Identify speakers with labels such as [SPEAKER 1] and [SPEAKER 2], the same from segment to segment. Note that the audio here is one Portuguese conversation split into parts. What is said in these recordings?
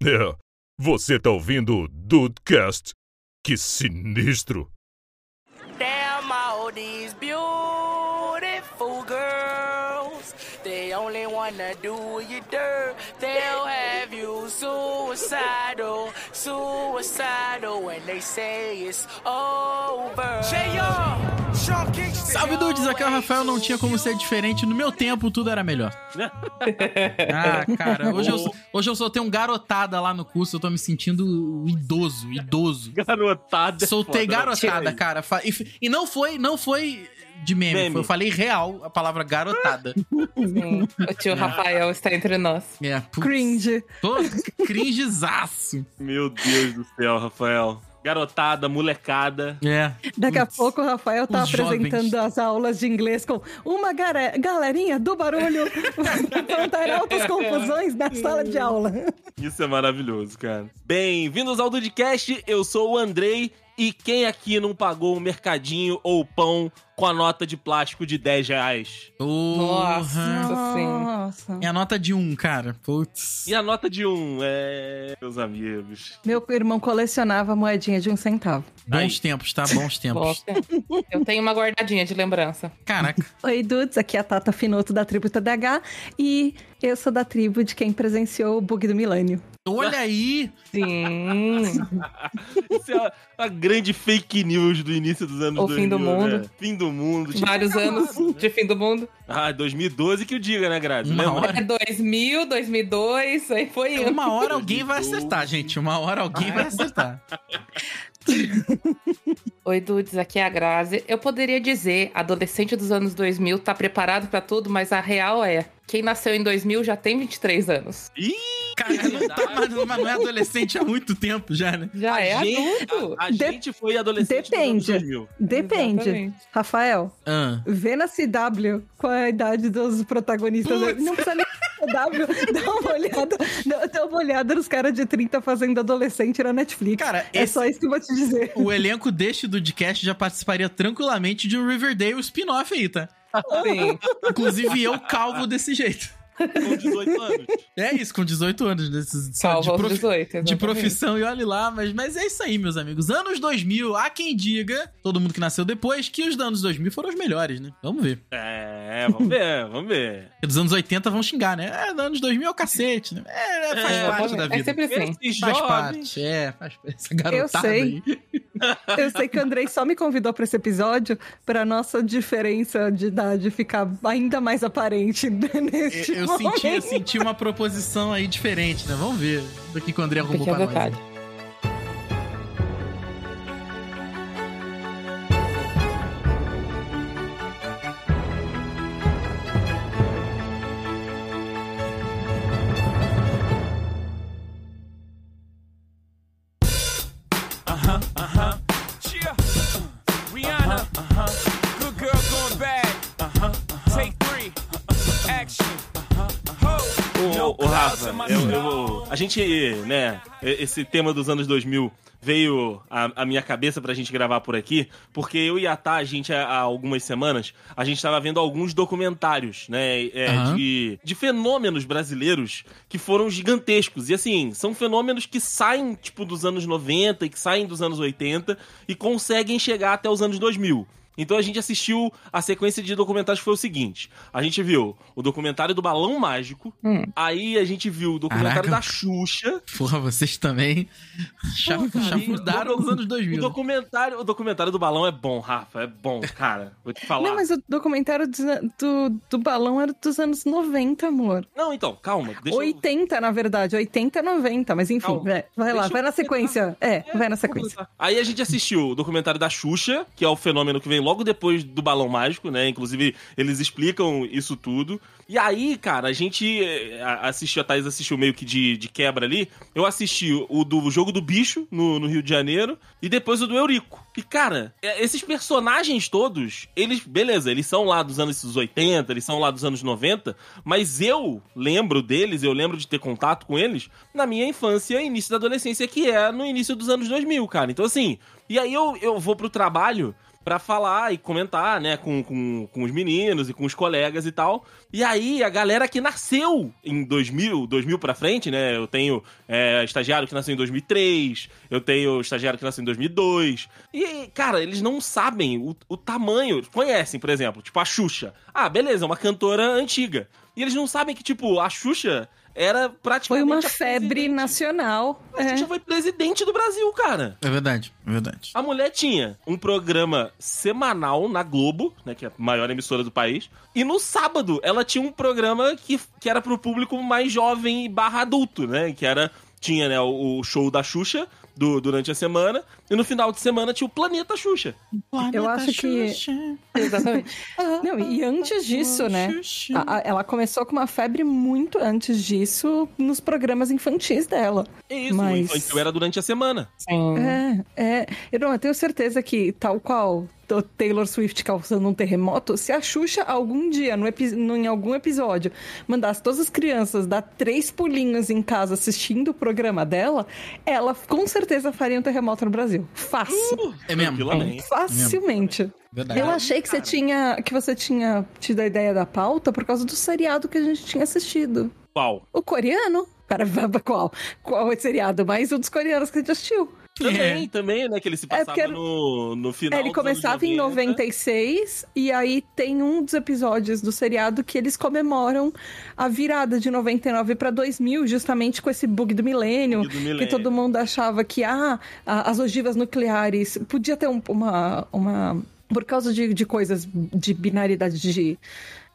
[SPEAKER 1] É, você tá ouvindo o Dudecast? Que sinistro!
[SPEAKER 2] Damn all these beautiful girls. They only wanna do you dirt. They'll have you suicidal, suicidal when they say it's over.
[SPEAKER 3] Salve dudes, aqui é o Rafael, não tinha como ser diferente. No meu tempo, tudo era melhor. ah, cara, hoje eu, hoje eu só tenho um garotada lá no curso, eu tô me sentindo idoso, idoso.
[SPEAKER 4] Garotada. é
[SPEAKER 3] Soltei
[SPEAKER 4] foda.
[SPEAKER 3] garotada, cara. E, e não foi, não foi de meme,
[SPEAKER 4] Meme.
[SPEAKER 3] foi- eu falei real a palavra garotada.
[SPEAKER 5] Sim, o tio Rafael está entre nós.
[SPEAKER 3] É, putz,
[SPEAKER 6] Cringe.
[SPEAKER 3] Tô cringezaço.
[SPEAKER 4] Meu Deus do céu, Rafael. Garotada, molecada.
[SPEAKER 3] É.
[SPEAKER 6] Daqui a
[SPEAKER 3] Putz.
[SPEAKER 6] pouco o Rafael tá
[SPEAKER 3] Os
[SPEAKER 6] apresentando
[SPEAKER 3] jovens.
[SPEAKER 6] as aulas de inglês com uma galerinha do barulho plantar altas confusões na sala de aula.
[SPEAKER 4] Isso é maravilhoso, cara. Bem-vindos ao Dudcast, eu sou o Andrei. E quem aqui não pagou um mercadinho ou pão com a nota de plástico de 10 reais?
[SPEAKER 5] Nossa. sim.
[SPEAKER 6] Nossa.
[SPEAKER 3] É a nota de um, cara. Putz.
[SPEAKER 4] E a nota de um? É. Meus amigos.
[SPEAKER 6] Meu irmão colecionava moedinha de um centavo.
[SPEAKER 3] Bons
[SPEAKER 4] Aí.
[SPEAKER 3] tempos, tá? Bons tempos.
[SPEAKER 5] Eu tenho uma guardadinha de lembrança.
[SPEAKER 3] Caraca.
[SPEAKER 6] Oi, dudes, aqui é a Tata Finoto da tribo TDH e eu sou da tribo de quem presenciou o bug do milênio.
[SPEAKER 3] Olha aí.
[SPEAKER 5] Sim.
[SPEAKER 4] Isso é a, a grande fake news do início dos anos
[SPEAKER 5] O
[SPEAKER 4] 2000,
[SPEAKER 5] fim do mundo.
[SPEAKER 4] né? Fim do mundo. Tinha
[SPEAKER 5] Vários anos de fim do mundo.
[SPEAKER 4] Ah, 2012 que o diga, né, Grazi?
[SPEAKER 3] Uma
[SPEAKER 4] Lembra?
[SPEAKER 3] hora.
[SPEAKER 5] É 2000, 2002, aí foi indo.
[SPEAKER 3] Uma hora alguém vai acertar, gente. Uma hora alguém vai acertar.
[SPEAKER 5] Oi, dudes, aqui é a Grazi. Eu poderia dizer, adolescente dos anos 2000 tá preparado pra tudo, mas a real é, quem nasceu em 2000 já tem 23 anos.
[SPEAKER 4] Ih,
[SPEAKER 3] Cara, não tá, mas, não é adolescente há muito tempo já, né?
[SPEAKER 5] Já
[SPEAKER 4] a
[SPEAKER 5] é
[SPEAKER 4] gente,
[SPEAKER 5] adulto.
[SPEAKER 4] A, a
[SPEAKER 6] De-
[SPEAKER 4] gente foi adolescente
[SPEAKER 6] Depende.
[SPEAKER 4] nos anos 2000.
[SPEAKER 6] Depende.
[SPEAKER 5] Exatamente.
[SPEAKER 6] Rafael,
[SPEAKER 3] Ah.
[SPEAKER 6] vê na CW qual é a idade dos protagonistas.
[SPEAKER 3] Putz.
[SPEAKER 6] Não precisa nem CW, dá uma olhada, dá, dá uma olhada nos caras de 30 fazendo adolescente na Netflix.
[SPEAKER 3] Cara,
[SPEAKER 6] é
[SPEAKER 3] esse-
[SPEAKER 6] só isso que eu vou te dizer.
[SPEAKER 3] o elenco deste do podcast já participaria tranquilamente de um Riverdale spin-off aí, tá?
[SPEAKER 5] Sim.
[SPEAKER 3] Inclusive eu calvo desse jeito.
[SPEAKER 4] Com 18 anos.
[SPEAKER 3] É isso, com 18 anos. Desses,
[SPEAKER 5] Salva
[SPEAKER 3] de,
[SPEAKER 5] aos
[SPEAKER 3] profi-
[SPEAKER 5] 18.
[SPEAKER 3] de profissão e olhe lá, mas, mas é isso aí, meus amigos. Anos 2000, há quem diga, todo mundo que nasceu depois, que os anos 2000 foram os melhores, né? Vamos ver.
[SPEAKER 4] É, vamos ver, vamos ver.
[SPEAKER 3] Porque dos anos 80 vão xingar, né? É, dos anos 2000 é o cacete, né? É, é, faz
[SPEAKER 4] É,
[SPEAKER 3] parte da
[SPEAKER 5] É
[SPEAKER 3] vida.
[SPEAKER 5] sempre assim.
[SPEAKER 3] Faz
[SPEAKER 4] jovens.
[SPEAKER 3] parte, é, faz essa garotada
[SPEAKER 6] sei.
[SPEAKER 3] aí.
[SPEAKER 6] Eu sei que o Andrei só me convidou pra esse episódio pra nossa diferença de idade ficar ainda mais aparente neste
[SPEAKER 3] Eu, eu senti, eu senti uma proposição aí diferente, né? Vamos ver do que o André arrumou pra nós.
[SPEAKER 5] vontade.
[SPEAKER 4] A gente, né, esse tema dos anos 2000 veio à, minha cabeça pra gente gravar por aqui, porque eu e a Tá, a gente, há, algumas semanas, a gente tava vendo alguns documentários, né, é,
[SPEAKER 3] Aham.
[SPEAKER 4] de, de fenômenos brasileiros que foram gigantescos. E assim, são fenômenos que saem, tipo, dos anos 90 e que saem dos anos 80 e conseguem chegar até os anos 2000. Então a gente assistiu a sequência de documentários que foi o seguinte: a gente viu o documentário do Balão Mágico,
[SPEAKER 5] Hum.
[SPEAKER 4] aí a gente viu o documentário
[SPEAKER 3] Caraca.
[SPEAKER 4] da Xuxa,
[SPEAKER 3] Porra, vocês também
[SPEAKER 4] o-
[SPEAKER 3] nos anos
[SPEAKER 4] o
[SPEAKER 3] 2000.
[SPEAKER 4] documentário, o documentário do Balão é bom, Rafa, é bom, cara. Vou te falar.
[SPEAKER 6] Não, mas o documentário dos- do, do balão era dos anos 90, amor.
[SPEAKER 4] Não, então, calma, deixa eu-
[SPEAKER 6] 80, na verdade. 80, 90. Mas enfim,
[SPEAKER 4] Calma.
[SPEAKER 6] vai, vai lá,
[SPEAKER 4] Deixa
[SPEAKER 6] vai na sequência. É, vai na sequência.
[SPEAKER 4] Aí a gente assistiu o documentário da Xuxa, que é o fenômeno que vem logo depois do Balão Mágico, né? Inclusive, eles explicam isso tudo. E aí, cara, a gente eh, assistiu, a Thaís assistiu meio que de, de quebra ali. Eu assisti o do Jogo do Bicho, no, no Rio de Janeiro, e depois o do Eurico. E, cara, é, esses personagens todos, eles, beleza, eles são lá dos anos 80, eles são lá dos anos 90, mas eu lembro deles, eu lembro de ter contato com eles na minha infância início da adolescência, que é no início dos anos 2000, cara. Então, assim, e aí eu, eu vou pro trabalho pra falar e comentar, né, com, com, com os meninos e com os colegas e tal. E aí, a galera que nasceu em 2000, 2000 pra frente, né, eu tenho é, estagiário que nasceu em 2003, eu tenho estagiário que nasceu em 2002. E, cara, eles não sabem o, o tamanho. Conhecem, por exemplo, tipo a Xuxa. Ah, beleza, é uma cantora antiga. E eles não sabem que, tipo, a Xuxa era
[SPEAKER 6] Foi
[SPEAKER 4] praticamente.
[SPEAKER 6] uma
[SPEAKER 4] a
[SPEAKER 6] febre nacional.
[SPEAKER 4] A
[SPEAKER 6] É.
[SPEAKER 4] Xuxa foi presidente do Brasil, cara.
[SPEAKER 3] É verdade, é verdade.
[SPEAKER 4] A mulher tinha um programa semanal na Globo, né, que é a maior emissora do país, e no sábado ela tinha um programa que, que era pro público mais jovem e barra adulto, né, que era, tinha, né, o, o show da Xuxa do- durante a semana, e no final de semana tinha o Planeta Xuxa.
[SPEAKER 6] Eu acho que-
[SPEAKER 5] Exatamente.
[SPEAKER 6] Não, e antes disso, né? a- a- ela começou com uma febre muito antes disso nos programas infantis dela.
[SPEAKER 4] É isso,
[SPEAKER 6] Mas-
[SPEAKER 4] o infantil era durante a semana.
[SPEAKER 5] Sim.
[SPEAKER 6] É, é. Eu, não, eu tenho certeza que, tal qual o Taylor Swift causando um terremoto, se a Xuxa algum dia, no epi- no- em algum episódio, mandasse todas as crianças dar três pulinhos em casa assistindo o programa dela, ela com certeza faria um terremoto no Brasil. Fácil.
[SPEAKER 3] É mesmo.
[SPEAKER 4] Tranquilamente.
[SPEAKER 6] Facilmente.
[SPEAKER 3] Verdade.
[SPEAKER 6] Eu achei que você tinha que você tinha tido a ideia da pauta por causa do seriado que a gente tinha assistido.
[SPEAKER 4] Qual?
[SPEAKER 6] O coreano. Pera, qual? Qual é o seriado? Mais um dos coreanos que a gente assistiu.
[SPEAKER 4] Também, também, né, que ele se
[SPEAKER 6] É,
[SPEAKER 4] passava
[SPEAKER 6] porque era-
[SPEAKER 4] no, no final
[SPEAKER 6] É, ele começava em 96 e aí tem um dos episódios do seriado que eles comemoram a virada de 99 para 2000, justamente com esse bug do milênio,
[SPEAKER 4] do milênio.
[SPEAKER 6] que todo mundo achava que ah, as ogivas nucleares podia ter um- uma, uma por causa de, de coisas de binaridade de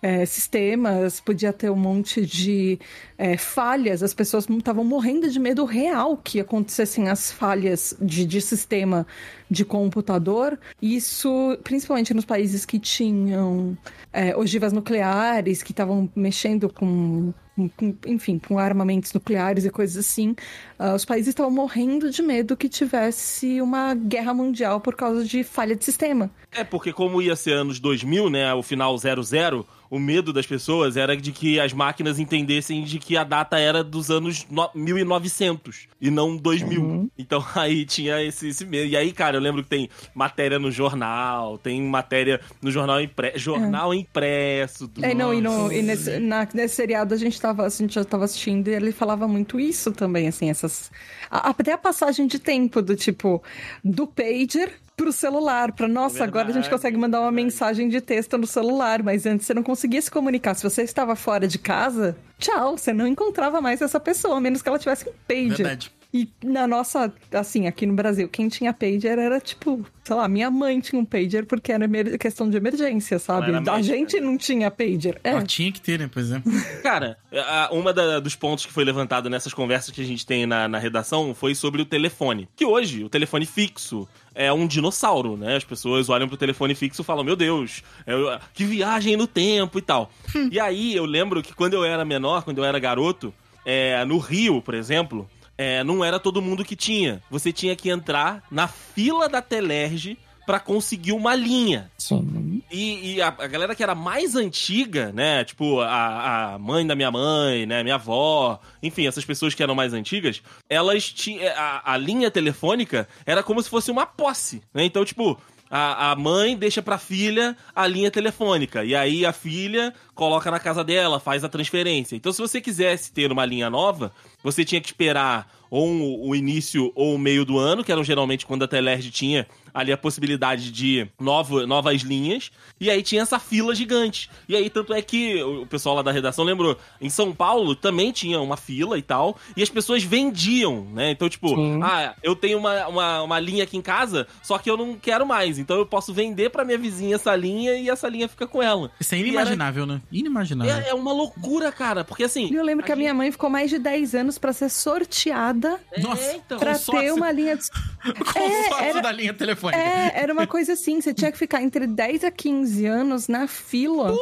[SPEAKER 6] é, sistemas, podia ter um monte de é, falhas, as pessoas estavam morrendo de medo real que acontecessem as falhas de, de sistema de computador. Isso, principalmente nos países que tinham é, ogivas nucleares, que estavam mexendo com, com- enfim, com armamentos nucleares e coisas assim, ah, os países estavam morrendo de medo que tivesse uma guerra mundial por causa de falha de sistema.
[SPEAKER 4] É, porque como ia ser anos 2000, né, o final 00, o medo das pessoas era de que as máquinas entendessem de que a data era dos anos no- 1900 e não 2000. Então aí tinha esse, esse medo. E aí, cara, eu lembro que tem matéria no jornal, tem matéria no jornal impresso, jornal impresso. do-
[SPEAKER 6] É, não, e, no- e nesse, na- nesse seriado a gente, tava, a gente já tava assistindo e ele falava muito isso também, assim, essas. até a passagem de tempo do tipo, do pager pro celular, pra nossa, agora a gente
[SPEAKER 4] Verdade,
[SPEAKER 6] consegue mandar uma
[SPEAKER 4] verdade.
[SPEAKER 6] mensagem de texto no celular, mas antes você não conseguia se comunicar. Se você estava fora de casa, tchau, você não encontrava mais essa pessoa, a menos que ela tivesse um pager.
[SPEAKER 3] Verdade.
[SPEAKER 6] E na nossa, assim, aqui no Brasil, quem tinha pager era tipo, sei lá, minha mãe tinha um pager porque era questão de emergência, sabe? A
[SPEAKER 4] médica.
[SPEAKER 6] gente não tinha pager. É.
[SPEAKER 3] Ah, tinha que ter, né? Por exemplo.
[SPEAKER 4] Cara, a- uma da- dos pontos que foi levantado nessas conversas que a gente tem na, na redação foi sobre o telefone. Que hoje, o telefone fixo é um dinossauro, né? As pessoas olham pro telefone fixo e falam, meu Deus, é- que viagem no tempo e tal. e aí, eu lembro que quando eu era menor, quando eu era garoto, é, no Rio, por exemplo, é, não era todo mundo que tinha. Você tinha que entrar na fila da Telerge pra conseguir uma linha.
[SPEAKER 5] Sim.
[SPEAKER 4] E, e a, a galera que era mais antiga, né? Tipo, a, a mãe da minha mãe, né? Minha avó, enfim, essas pessoas que eram mais antigas, elas tinham. A, a linha telefônica era como se fosse uma posse, né? Então, tipo. A, a mãe deixa pra filha a linha telefônica. E aí a filha coloca na casa dela, faz a transferência. Então, se você quisesse ter uma linha nova, você tinha que esperar ou um- o início ou o meio do ano, que eram geralmente quando a Telerge tinha ali a possibilidade de novo, novas linhas, e aí tinha essa fila gigante. E aí, tanto é que o pessoal lá da redação lembrou, em São Paulo também tinha uma fila e tal, e as pessoas vendiam, né? Então, tipo,
[SPEAKER 5] Sim.
[SPEAKER 4] ah, eu tenho uma, uma, uma linha aqui em casa, só que eu não quero mais, então eu posso vender pra minha vizinha essa linha e essa linha fica com ela.
[SPEAKER 3] Isso é
[SPEAKER 4] E era-
[SPEAKER 3] inimaginável, né? Inimaginável.
[SPEAKER 4] É, é uma loucura, cara, porque assim.
[SPEAKER 6] E eu lembro que a minha mãe ficou mais de 10 anos pra ser sorteada
[SPEAKER 3] Nossa,
[SPEAKER 4] É, então.
[SPEAKER 6] pra ter uma linha de...
[SPEAKER 3] Consórcio
[SPEAKER 6] era-
[SPEAKER 3] da linha telefônica.
[SPEAKER 6] É, era uma coisa assim, você tinha que ficar entre 10 a 15 anos na fila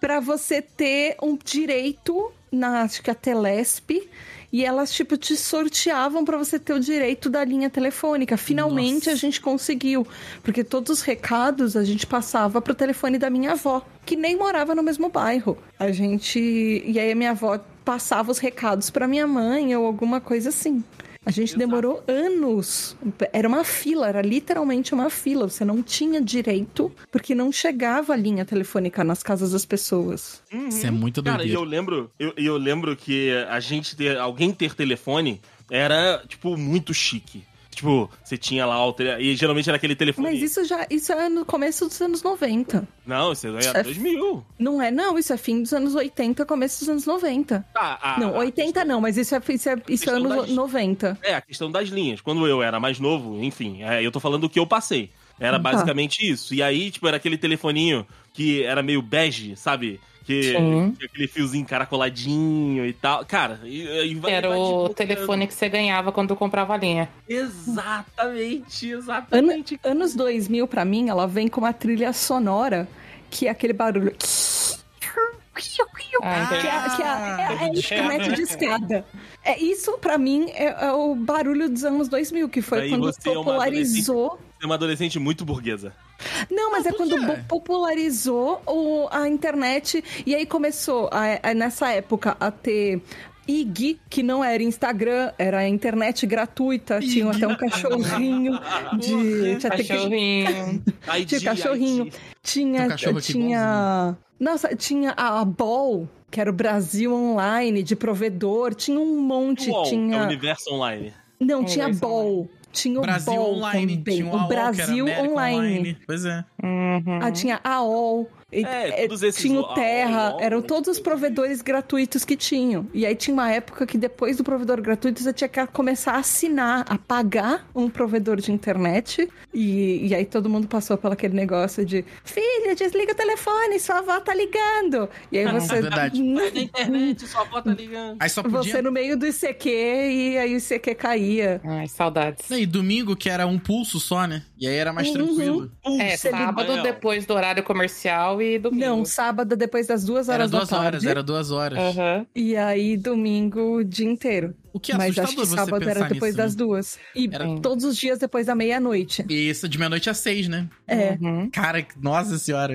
[SPEAKER 6] pra você ter um direito na, acho que a Telesp, e elas, tipo, te sorteavam pra você ter o direito da linha telefônica. Finalmente
[SPEAKER 3] Nossa.
[SPEAKER 6] a gente conseguiu, porque todos os recados a gente passava pro telefone da minha avó, que nem morava no mesmo bairro. A gente... E aí a minha avó passava os recados pra minha mãe ou alguma coisa assim. A gente demorou anos. Era uma fila, era literalmente uma fila. Você não tinha direito, porque não chegava a linha telefônica nas casas das pessoas.
[SPEAKER 3] Isso é muito
[SPEAKER 4] Cara, e eu lembro, eu, eu lembro que a gente ter, alguém ter telefone era, tipo, muito chique. Tipo, você tinha lá o tele... E geralmente era aquele telefone.
[SPEAKER 6] Mas isso já isso é no começo dos anos 90.
[SPEAKER 4] Não, isso é
[SPEAKER 6] é
[SPEAKER 4] 2000.
[SPEAKER 6] Não é, não, isso é fim dos anos 80, começo dos anos 90.
[SPEAKER 4] Tá, a-
[SPEAKER 6] não,
[SPEAKER 4] a
[SPEAKER 6] 80 não, mas isso é, isso é, isso é
[SPEAKER 4] questão
[SPEAKER 6] anos
[SPEAKER 4] das-
[SPEAKER 6] 90.
[SPEAKER 4] É, a questão das linhas. Quando eu era mais novo, enfim, é, eu tô falando do que eu passei. Era
[SPEAKER 6] Tá.
[SPEAKER 4] basicamente isso. E aí, tipo, era aquele telefoninho que era meio bege, sabe? Que tinha aquele fiozinho caracoladinho e tal. Cara, e, e vai-
[SPEAKER 5] Era
[SPEAKER 4] vai,
[SPEAKER 5] o telefone que você ganhava quando comprava a linha.
[SPEAKER 4] Exatamente, exatamente.
[SPEAKER 6] anos 2000, pra mim, ela vem com uma trilha sonora que é aquele barulho.
[SPEAKER 5] Ah,
[SPEAKER 6] Que é, que é, é, é internet de escada. É, isso, pra mim, é, é o barulho dos anos 2000, que foi
[SPEAKER 4] Aí
[SPEAKER 6] quando
[SPEAKER 4] você é uma
[SPEAKER 6] popularizou.
[SPEAKER 4] Você é uma adolescente muito burguesa.
[SPEAKER 6] Não, mas é
[SPEAKER 3] por
[SPEAKER 6] quando bo- popularizou o- a internet. E aí começou, a- a- nessa época, a ter. IG, que não era Instagram, era a internet gratuita, tinha até um cachorrinho de. Tinha, até que-
[SPEAKER 5] Cachorrinho.
[SPEAKER 4] ID,
[SPEAKER 6] tinha cachorrinho. Tinha.
[SPEAKER 3] Um
[SPEAKER 6] tinha. Nossa, tinha a, a Ball, que era o Brasil Online, de provedor, tinha um monte.
[SPEAKER 4] UOL, é o
[SPEAKER 6] tinha.
[SPEAKER 4] Universo Online.
[SPEAKER 6] Não,
[SPEAKER 5] Um
[SPEAKER 6] tinha
[SPEAKER 5] universo
[SPEAKER 6] Ball. Tinha o
[SPEAKER 3] Brasil
[SPEAKER 6] Ball
[SPEAKER 3] Online.
[SPEAKER 6] também.
[SPEAKER 3] Tinha
[SPEAKER 6] o
[SPEAKER 3] AOL, que era
[SPEAKER 6] Brasil
[SPEAKER 3] América
[SPEAKER 6] Online.
[SPEAKER 3] Pois é.
[SPEAKER 5] Uhum.
[SPEAKER 6] Ah, tinha AOL. E-
[SPEAKER 4] É,
[SPEAKER 6] é,
[SPEAKER 4] todos esses
[SPEAKER 6] tinha o Terra, eram todos os provedores gratuitos que tinham. E aí tinha uma época que depois do provedor gratuito você tinha que começar a assinar, a pagar um provedor de internet. E, e aí todo mundo passou pelo aquele negócio de filho, desliga o telefone, sua avó tá ligando. E aí você.
[SPEAKER 3] É verdade.
[SPEAKER 4] Na internet, sua avó tá ligando.
[SPEAKER 3] Aí só podia...
[SPEAKER 6] Você no meio do ICQ e aí o ICQ caía.
[SPEAKER 5] Ai, saudades.
[SPEAKER 3] E domingo, que era um pulso só, né? E aí era mais
[SPEAKER 6] Uhum.
[SPEAKER 3] tranquilo.
[SPEAKER 5] É,
[SPEAKER 6] Você
[SPEAKER 5] sábado depois do horário comercial e domingo.
[SPEAKER 6] Não, sábado depois das duas
[SPEAKER 3] Era
[SPEAKER 6] horas
[SPEAKER 3] duas
[SPEAKER 6] da tarde.
[SPEAKER 3] horas, era duas horas.
[SPEAKER 5] Aham.
[SPEAKER 6] E aí domingo o dia inteiro.
[SPEAKER 3] O que é
[SPEAKER 6] Mas acho
[SPEAKER 3] assustador
[SPEAKER 6] que
[SPEAKER 3] você
[SPEAKER 6] sábado era depois
[SPEAKER 3] nisso,
[SPEAKER 6] das
[SPEAKER 3] né?
[SPEAKER 6] duas. E
[SPEAKER 3] Era-
[SPEAKER 6] todos os dias depois da meia-noite.
[SPEAKER 3] Isso de meia-noite às seis, né?
[SPEAKER 6] É.
[SPEAKER 5] Uhum.
[SPEAKER 3] Cara, nossa senhora.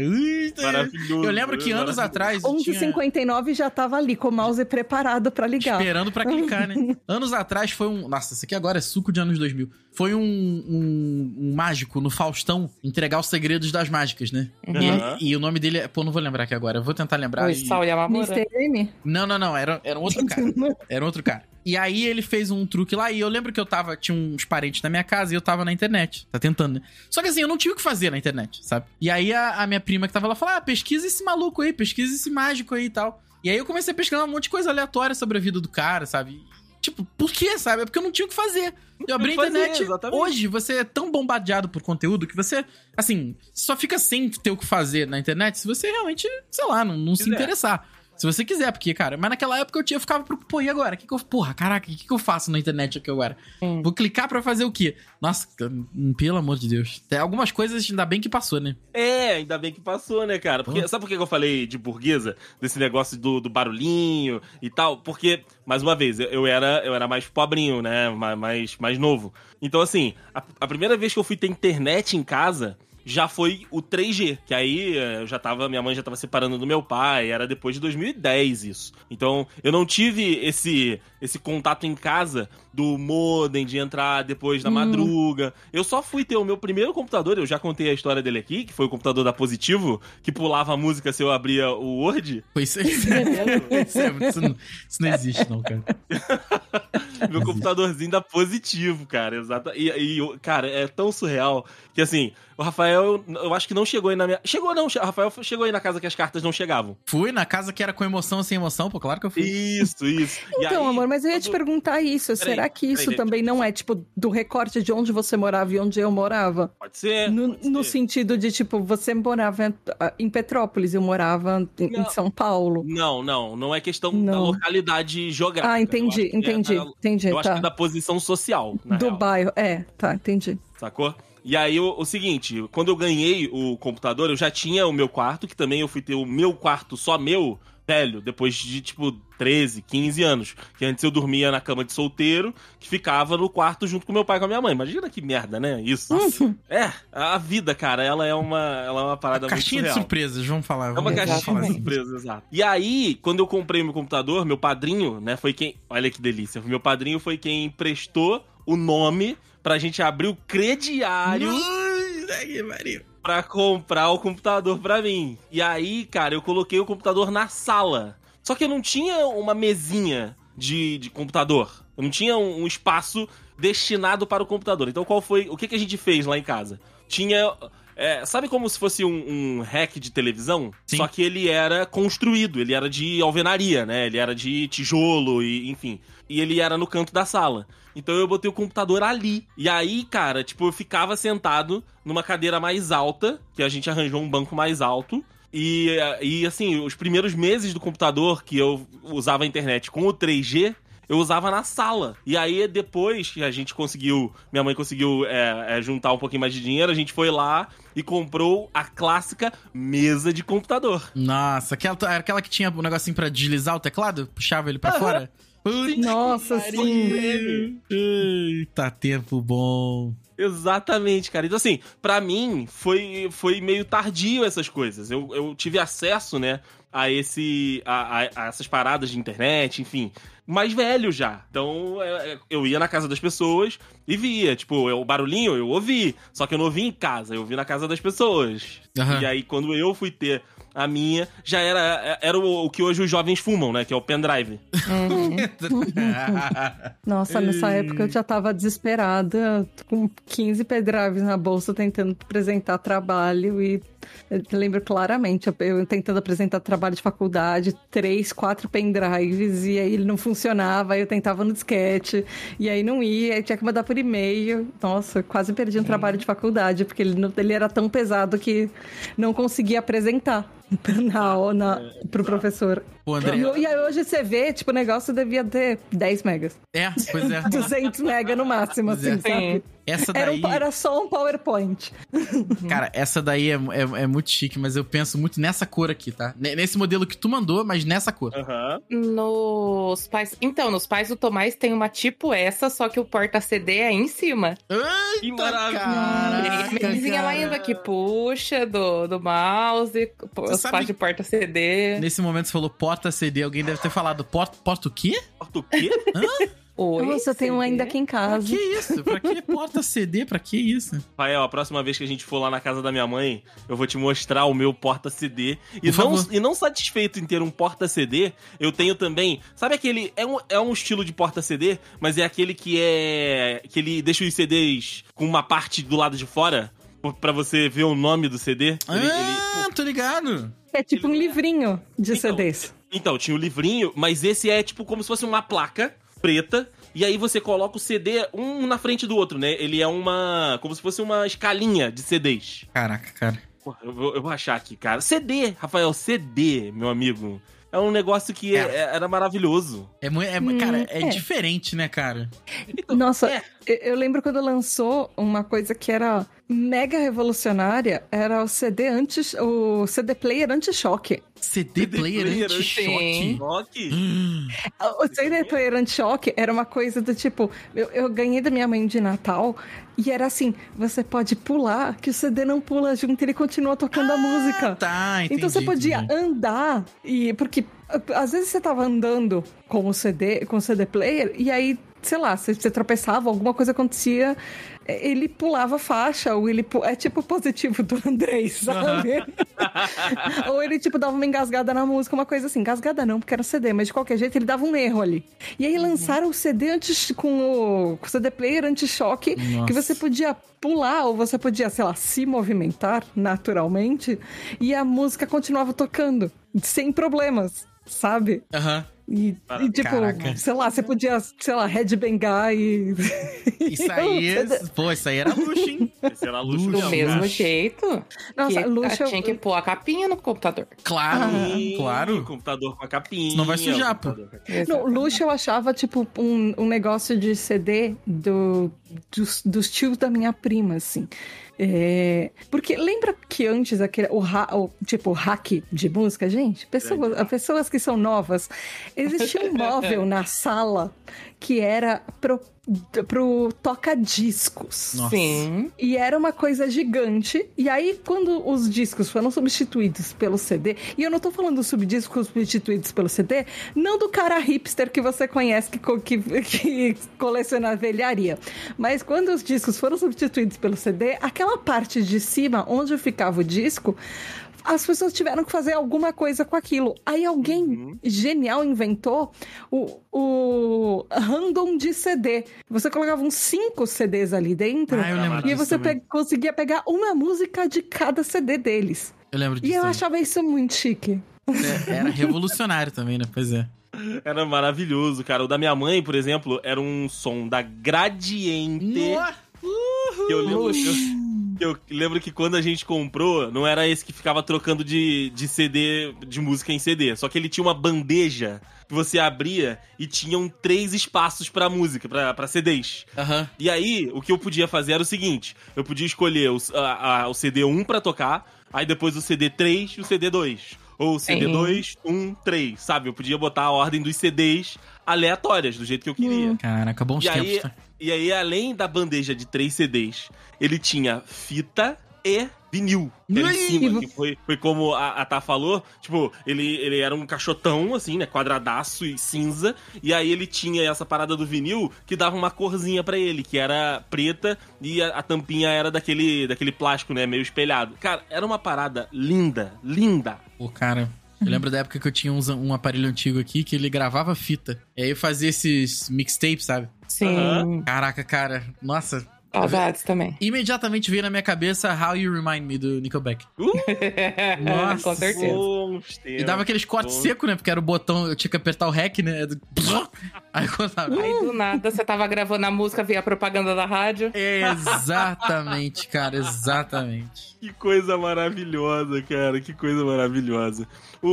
[SPEAKER 4] Maravilhoso.
[SPEAKER 3] Eu lembro que anos
[SPEAKER 4] maravilhoso.
[SPEAKER 3] atrás tinha...
[SPEAKER 6] 11h59 já tava ali com o mouse preparado pra ligar.
[SPEAKER 3] Esperando pra clicar, né? Anos atrás foi um. Nossa, isso aqui agora é suco de anos 2000. Foi um, um, um mágico no Faustão entregar os segredos das mágicas, né?
[SPEAKER 4] Aham.
[SPEAKER 3] E, e o nome dele é. Pô, não vou lembrar aqui agora. Eu vou tentar lembrar.
[SPEAKER 5] O
[SPEAKER 3] e-
[SPEAKER 5] Saul Yamamura.
[SPEAKER 6] Mr. M?
[SPEAKER 3] Não, não, não. Era, era um outro cara. Era um outro cara. E aí ele fez um truque lá e eu lembro que eu tava. Tinha uns parentes na minha casa e eu tava na internet. Tá tentando, né? Só que assim, eu não tinha o que fazer na internet, sabe? E aí a, a minha prima que tava lá falou: ah, pesquisa esse maluco aí, pesquisa esse mágico aí e tal. E aí eu comecei a pesquisar um monte de coisa aleatória sobre a vida do cara, sabe? Tipo, por quê, sabe? É porque eu não tinha o que fazer. Eu abri a
[SPEAKER 4] fazer,
[SPEAKER 3] internet.
[SPEAKER 4] exatamente.
[SPEAKER 3] Hoje você é tão bombardeado por conteúdo que você, assim, só fica sem ter o que fazer na internet se você realmente, sei lá, não, não se
[SPEAKER 4] Quiser.
[SPEAKER 3] interessar. Se você quiser, porque, cara, mas naquela época eu tinha, eu ficava preocupado, pô, e agora? Que que eu, porra, caraca, o que, que eu faço na internet aqui agora?
[SPEAKER 5] Sim.
[SPEAKER 3] Vou clicar pra fazer o quê? Nossa, hum, pelo amor de Deus. Tem algumas coisas, ainda bem que passou, né?
[SPEAKER 4] É, ainda bem que passou, né, cara? Porque, sabe por que eu falei de burguesa? Desse negócio do, do barulhinho e tal? Porque, mais uma vez, eu- era, eu era mais pobrinho, né? Ma- Mais, mais novo. Então, assim, a, a primeira vez que eu fui ter internet em casa já foi o 3G. Que aí eh, eu já tava. Minha mãe já tava separando do meu pai. Era depois de 2010 isso. Então, eu não tive esse, esse contato em casa do modem, de entrar depois da madruga. Eu só fui ter o meu primeiro computador, eu já contei a história dele aqui, que foi o computador da Positivo, que pulava a música se eu abria o Word.
[SPEAKER 3] Foi isso. isso, é- isso não, isso não existe, não, cara.
[SPEAKER 4] meu computadorzinho da Positivo, cara, exato. E, e cara, é tão surreal que assim, o Rafael, eu acho que não chegou aí na minha. Chegou não, Rafael chegou aí na casa que as cartas não chegavam.
[SPEAKER 3] Fui na casa que era com emoção sem emoção, pô, claro que eu fui.
[SPEAKER 4] Isso, isso. E
[SPEAKER 6] Então,
[SPEAKER 4] aí,
[SPEAKER 6] amor, mas eu ia te perguntar isso.
[SPEAKER 4] Peraí,
[SPEAKER 6] Será que isso
[SPEAKER 4] peraí,
[SPEAKER 6] também não é, tipo, do recorte de onde você morava e onde eu morava?
[SPEAKER 4] Pode ser.
[SPEAKER 6] No,
[SPEAKER 4] pode
[SPEAKER 6] no
[SPEAKER 4] ser.
[SPEAKER 6] sentido de, tipo, você morava em Petrópolis, eu morava em,
[SPEAKER 4] Não.
[SPEAKER 6] São Paulo.
[SPEAKER 4] Não, não, não é questão da
[SPEAKER 6] Não.
[SPEAKER 4] localidade geográfica.
[SPEAKER 6] Ah, entendi,
[SPEAKER 4] acho que é
[SPEAKER 6] entendi,
[SPEAKER 4] da-
[SPEAKER 6] entendi,
[SPEAKER 4] Eu acho
[SPEAKER 6] tá.
[SPEAKER 4] que é da posição social, na
[SPEAKER 6] Do
[SPEAKER 4] real.
[SPEAKER 6] bairro. É, tá, entendi.
[SPEAKER 4] Sacou? E aí, o, o seguinte, quando eu ganhei o computador, eu já tinha o meu quarto, que também eu fui ter o meu quarto só meu, velho, depois de, tipo, 13, 15 anos. Que antes eu dormia na cama de solteiro, que ficava no quarto junto com meu pai e com a minha mãe. Imagina que merda, né? Isso. É, a vida, cara, ela é uma, ela é uma parada muito
[SPEAKER 3] Caixinha de
[SPEAKER 4] surreal.
[SPEAKER 3] surpresas, vamos falar.
[SPEAKER 4] É uma
[SPEAKER 3] vamos
[SPEAKER 4] caixinha
[SPEAKER 3] falar
[SPEAKER 4] de
[SPEAKER 3] assim.
[SPEAKER 4] surpresa, exato. E aí, quando eu comprei meu computador, meu padrinho, né, foi quem. Olha que delícia. Meu padrinho foi quem emprestou o nome pra gente abrir o crediário
[SPEAKER 3] que pariu.
[SPEAKER 4] pra comprar o computador pra mim. E aí, cara, eu coloquei o computador na sala. Só que eu não tinha uma mesinha de, de computador. Eu não tinha um, um espaço destinado para o computador. Então, qual foi. O que, que a gente fez lá em casa? Tinha. é, sabe como se fosse um, um rack de televisão?
[SPEAKER 3] Sim.
[SPEAKER 4] Só que ele era construído, ele era de alvenaria, né? Ele era de tijolo e enfim. E ele era no canto da sala. Então eu botei o computador ali. E aí, cara, tipo, eu ficava sentado numa cadeira mais alta, que a gente arranjou um banco mais alto. E, e assim, os primeiros meses do computador que eu usava a internet com o 3G, eu usava na sala. E aí, depois que a gente conseguiu, minha mãe conseguiu é, é, juntar um pouquinho mais de dinheiro, a gente foi lá e comprou a clássica mesa de computador.
[SPEAKER 3] Nossa, aquela, era aquela que tinha um negocinho pra deslizar o teclado? Puxava ele pra
[SPEAKER 4] Aham.
[SPEAKER 3] fora?
[SPEAKER 6] Nossa, sim.
[SPEAKER 3] Eita, tempo bom.
[SPEAKER 4] Exatamente, cara. Então, assim, pra mim, foi, foi meio tardio essas coisas. Eu, eu tive acesso, né, a esse. A, a- a essas paradas de internet, enfim. Mais velho já. Então, é, é, eu ia na casa das pessoas e via. Tipo, eu- o barulhinho eu ouvi. Só que eu não ouvi em casa, eu ouvi na casa das pessoas.
[SPEAKER 3] Aham.
[SPEAKER 4] E aí, quando eu fui ter a minha, já era, era o, o que hoje os jovens fumam, né? Que é o pendrive.
[SPEAKER 6] Nossa, nessa época eu já tava desesperada, com 15 pendrives na bolsa, tentando apresentar trabalho e eu lembro claramente, eu- tentando apresentar trabalho de faculdade, três, quatro pendrives, e aí ele não funcionava, aí eu tentava no disquete, e aí não ia, aí tinha que mandar por e-mail. Nossa, quase perdi um trabalho de faculdade, porque ele, não- ele era tão pesado que não conseguia apresentar na, na, pro professor.
[SPEAKER 3] Pô, André.
[SPEAKER 6] E, e aí hoje você vê, tipo, o negócio devia ter 10 megas.
[SPEAKER 3] É, pois é.
[SPEAKER 6] 200 mega no máximo,
[SPEAKER 3] Pois é.
[SPEAKER 6] assim, sabe?
[SPEAKER 3] Essa
[SPEAKER 6] Era,
[SPEAKER 3] daí.
[SPEAKER 6] um- era só um PowerPoint.
[SPEAKER 3] Cara, essa daí é, é, é muito chique, mas eu penso muito nessa cor aqui, tá? N- Nesse modelo que tu mandou, mas nessa cor.
[SPEAKER 4] Aham.
[SPEAKER 5] Nos pais. Então, nos pais do Tomás tem uma tipo essa, só que o porta-CD é em cima.
[SPEAKER 4] Que
[SPEAKER 3] Eita,
[SPEAKER 4] maravilha.
[SPEAKER 3] caraca,
[SPEAKER 5] Tem a mesinha lá ainda que puxa do, do mouse, os pais de porta-CD.
[SPEAKER 3] Nesse momento você falou porta CD, alguém deve ter falado porta, porta o quê?
[SPEAKER 4] Porta o quê?
[SPEAKER 5] Oi,
[SPEAKER 6] Nossa, eu tenho um
[SPEAKER 5] CD?
[SPEAKER 6] ainda aqui em
[SPEAKER 3] Pra
[SPEAKER 6] casa.
[SPEAKER 3] que isso? Pra que porta CD? Pra que isso?
[SPEAKER 4] Rafael, a próxima vez que a gente for lá na casa da minha mãe, eu vou te mostrar o meu porta-CD. E
[SPEAKER 3] Por
[SPEAKER 4] não, e não satisfeito em ter um porta-CD, eu tenho também. Sabe aquele. É um, é um estilo de porta-CD, mas é aquele que é. que ele deixa os CDs com uma parte do lado de fora. Pra você ver o nome do CD. Ele- ele-
[SPEAKER 3] Ah, tô ligado.
[SPEAKER 6] É tipo um livrinho de
[SPEAKER 4] Então,
[SPEAKER 6] CDs.
[SPEAKER 4] Então, tinha o livrinho, mas esse é tipo como se fosse uma placa preta. E aí você coloca o CD um na frente do outro, né? Ele é uma. como se fosse uma escalinha de CDs.
[SPEAKER 3] Caraca, cara.
[SPEAKER 4] Porra, eu, vou- eu vou achar aqui, cara. CD, Rafael, CD, meu amigo. É um negócio que é- é- era maravilhoso.
[SPEAKER 3] É, é-
[SPEAKER 6] Hum,
[SPEAKER 3] cara, é,
[SPEAKER 6] é.
[SPEAKER 3] diferente, né, cara?
[SPEAKER 4] Então,
[SPEAKER 6] Nossa,
[SPEAKER 4] é,
[SPEAKER 6] eu- eu lembro quando lançou uma coisa que era mega revolucionária, era o CD anti o CD player anti-choque.
[SPEAKER 3] CD player
[SPEAKER 4] player
[SPEAKER 3] anti-choque.
[SPEAKER 4] rock.
[SPEAKER 6] O CD player anti-choque era uma coisa do tipo, eu, eu ganhei da minha mãe de Natal e era assim, você pode pular, que o CD não pula junto, ele continua tocando a música.
[SPEAKER 3] Tá, entendi.
[SPEAKER 6] Então você podia andar e porque às vezes você tava andando com o CD, com o CD player e aí, sei lá, você, você tropeçava, alguma coisa acontecia, eh, ele pulava a faixa ou ele é tipo positivo do Andrei, sabe? ou ele tipo dava uma engasgada na música, uma coisa assim, engasgada não, porque era CD, mas de qualquer jeito ele dava um erro ali. E aí lançaram o CD anti com o, com o CD player anti-choque que você podia pular ou você podia, sei lá, se movimentar naturalmente e a música continuava tocando sem problemas, sabe?
[SPEAKER 3] Aham.
[SPEAKER 6] E, e, tipo,
[SPEAKER 3] Caraca.
[SPEAKER 6] sei lá, você podia, sei lá, headbangar e.
[SPEAKER 3] Isso aí,
[SPEAKER 6] o CD
[SPEAKER 3] pô, isso aí era luxo, hein?
[SPEAKER 4] Esse era luxo
[SPEAKER 3] Do
[SPEAKER 5] Do
[SPEAKER 4] mesmo.
[SPEAKER 5] jeito.
[SPEAKER 6] Nossa,
[SPEAKER 5] que
[SPEAKER 6] luxo-
[SPEAKER 5] tinha que pôr a capinha no computador.
[SPEAKER 3] Claro,
[SPEAKER 4] Sim,
[SPEAKER 3] claro.
[SPEAKER 4] Computador com a capinha.
[SPEAKER 3] Senão vai sujar,
[SPEAKER 4] o a-
[SPEAKER 6] No, luxo eu achava, tipo, um, um negócio de CD do dos, dos tios da minha prima, assim. É, porque lembra que antes aquele, o, ha- o tipo hack de música, gente? Pessoas, as pessoas que são novas, existia um móvel na sala que era pro, pro toca-discos.
[SPEAKER 5] Sim.
[SPEAKER 6] E era uma coisa gigante. E aí, quando os discos foram substituídos pelo CD, e eu não tô falando dos subdiscos substituídos pelo CD, não do cara hipster que você conhece que, que, que coleciona velharia. Mas quando os discos foram substituídos pelo CD, aquela parte de cima onde ficava o disco. As pessoas tiveram que fazer alguma coisa com aquilo. Aí alguém genial inventou o, o random de CD. Você colocava uns cinco CDs ali dentro.
[SPEAKER 3] Ah, eu lembro
[SPEAKER 6] E aí você pe- conseguia pegar uma música de cada CD deles.
[SPEAKER 3] Eu lembro disso.
[SPEAKER 6] E eu
[SPEAKER 3] também.
[SPEAKER 6] achava isso muito chique.
[SPEAKER 3] É, Era revolucionário também, né? Pois é.
[SPEAKER 4] Era maravilhoso, cara. O da minha mãe, por exemplo, era um som da Gradiente. Que eu lembro, que eu, que eu lembro que quando a gente comprou, não era esse que ficava trocando de, de CD, de música em CD. Só que ele tinha uma bandeja que você abria e tinham três espaços pra música, pra, pra CDs.
[SPEAKER 3] Aham.
[SPEAKER 4] E aí, o que eu podia fazer era o seguinte: eu podia escolher o, a- a- o CD1 pra tocar, aí depois o CD3 e o CD2. Ou o CD2, 1, 3, sabe? Eu podia botar a ordem dos CDs aleatórias, do jeito que eu queria.
[SPEAKER 3] Caraca, bons
[SPEAKER 4] E
[SPEAKER 3] tempos,
[SPEAKER 4] aí,
[SPEAKER 3] tá?
[SPEAKER 4] E aí, além da bandeja de três CDs, ele tinha fita e vinil. Era em cima, que foi, foi como a, a Tá falou. Tipo, ele, ele era um caixotão, assim, né? Quadradaço e cinza. E aí ele tinha essa parada do vinil que dava uma corzinha pra ele, que era preta e a, a tampinha era daquele, daquele plástico, né? Meio espelhado. Cara, era uma parada linda, linda.
[SPEAKER 3] Pô, cara, eu lembro da época que eu tinha uns- um aparelho antigo aqui que ele gravava fita. E aí eu fazia esses mixtapes, sabe?
[SPEAKER 5] Sim.
[SPEAKER 3] Caraca, cara, nossa.
[SPEAKER 5] Saudades também.
[SPEAKER 3] Imediatamente veio na minha cabeça How You Remind Me do Nickelback.
[SPEAKER 4] Uh,
[SPEAKER 3] Nossa,
[SPEAKER 5] Com certeza.
[SPEAKER 3] E dava aqueles cortes secos, né? Porque era o botão, eu tinha que apertar o REC, né? Aí cortava.
[SPEAKER 5] Aí do nada você tava gravando a música, via a propaganda da rádio.
[SPEAKER 3] Exatamente, cara, exatamente.
[SPEAKER 4] Que coisa maravilhosa, cara. Que coisa maravilhosa. O,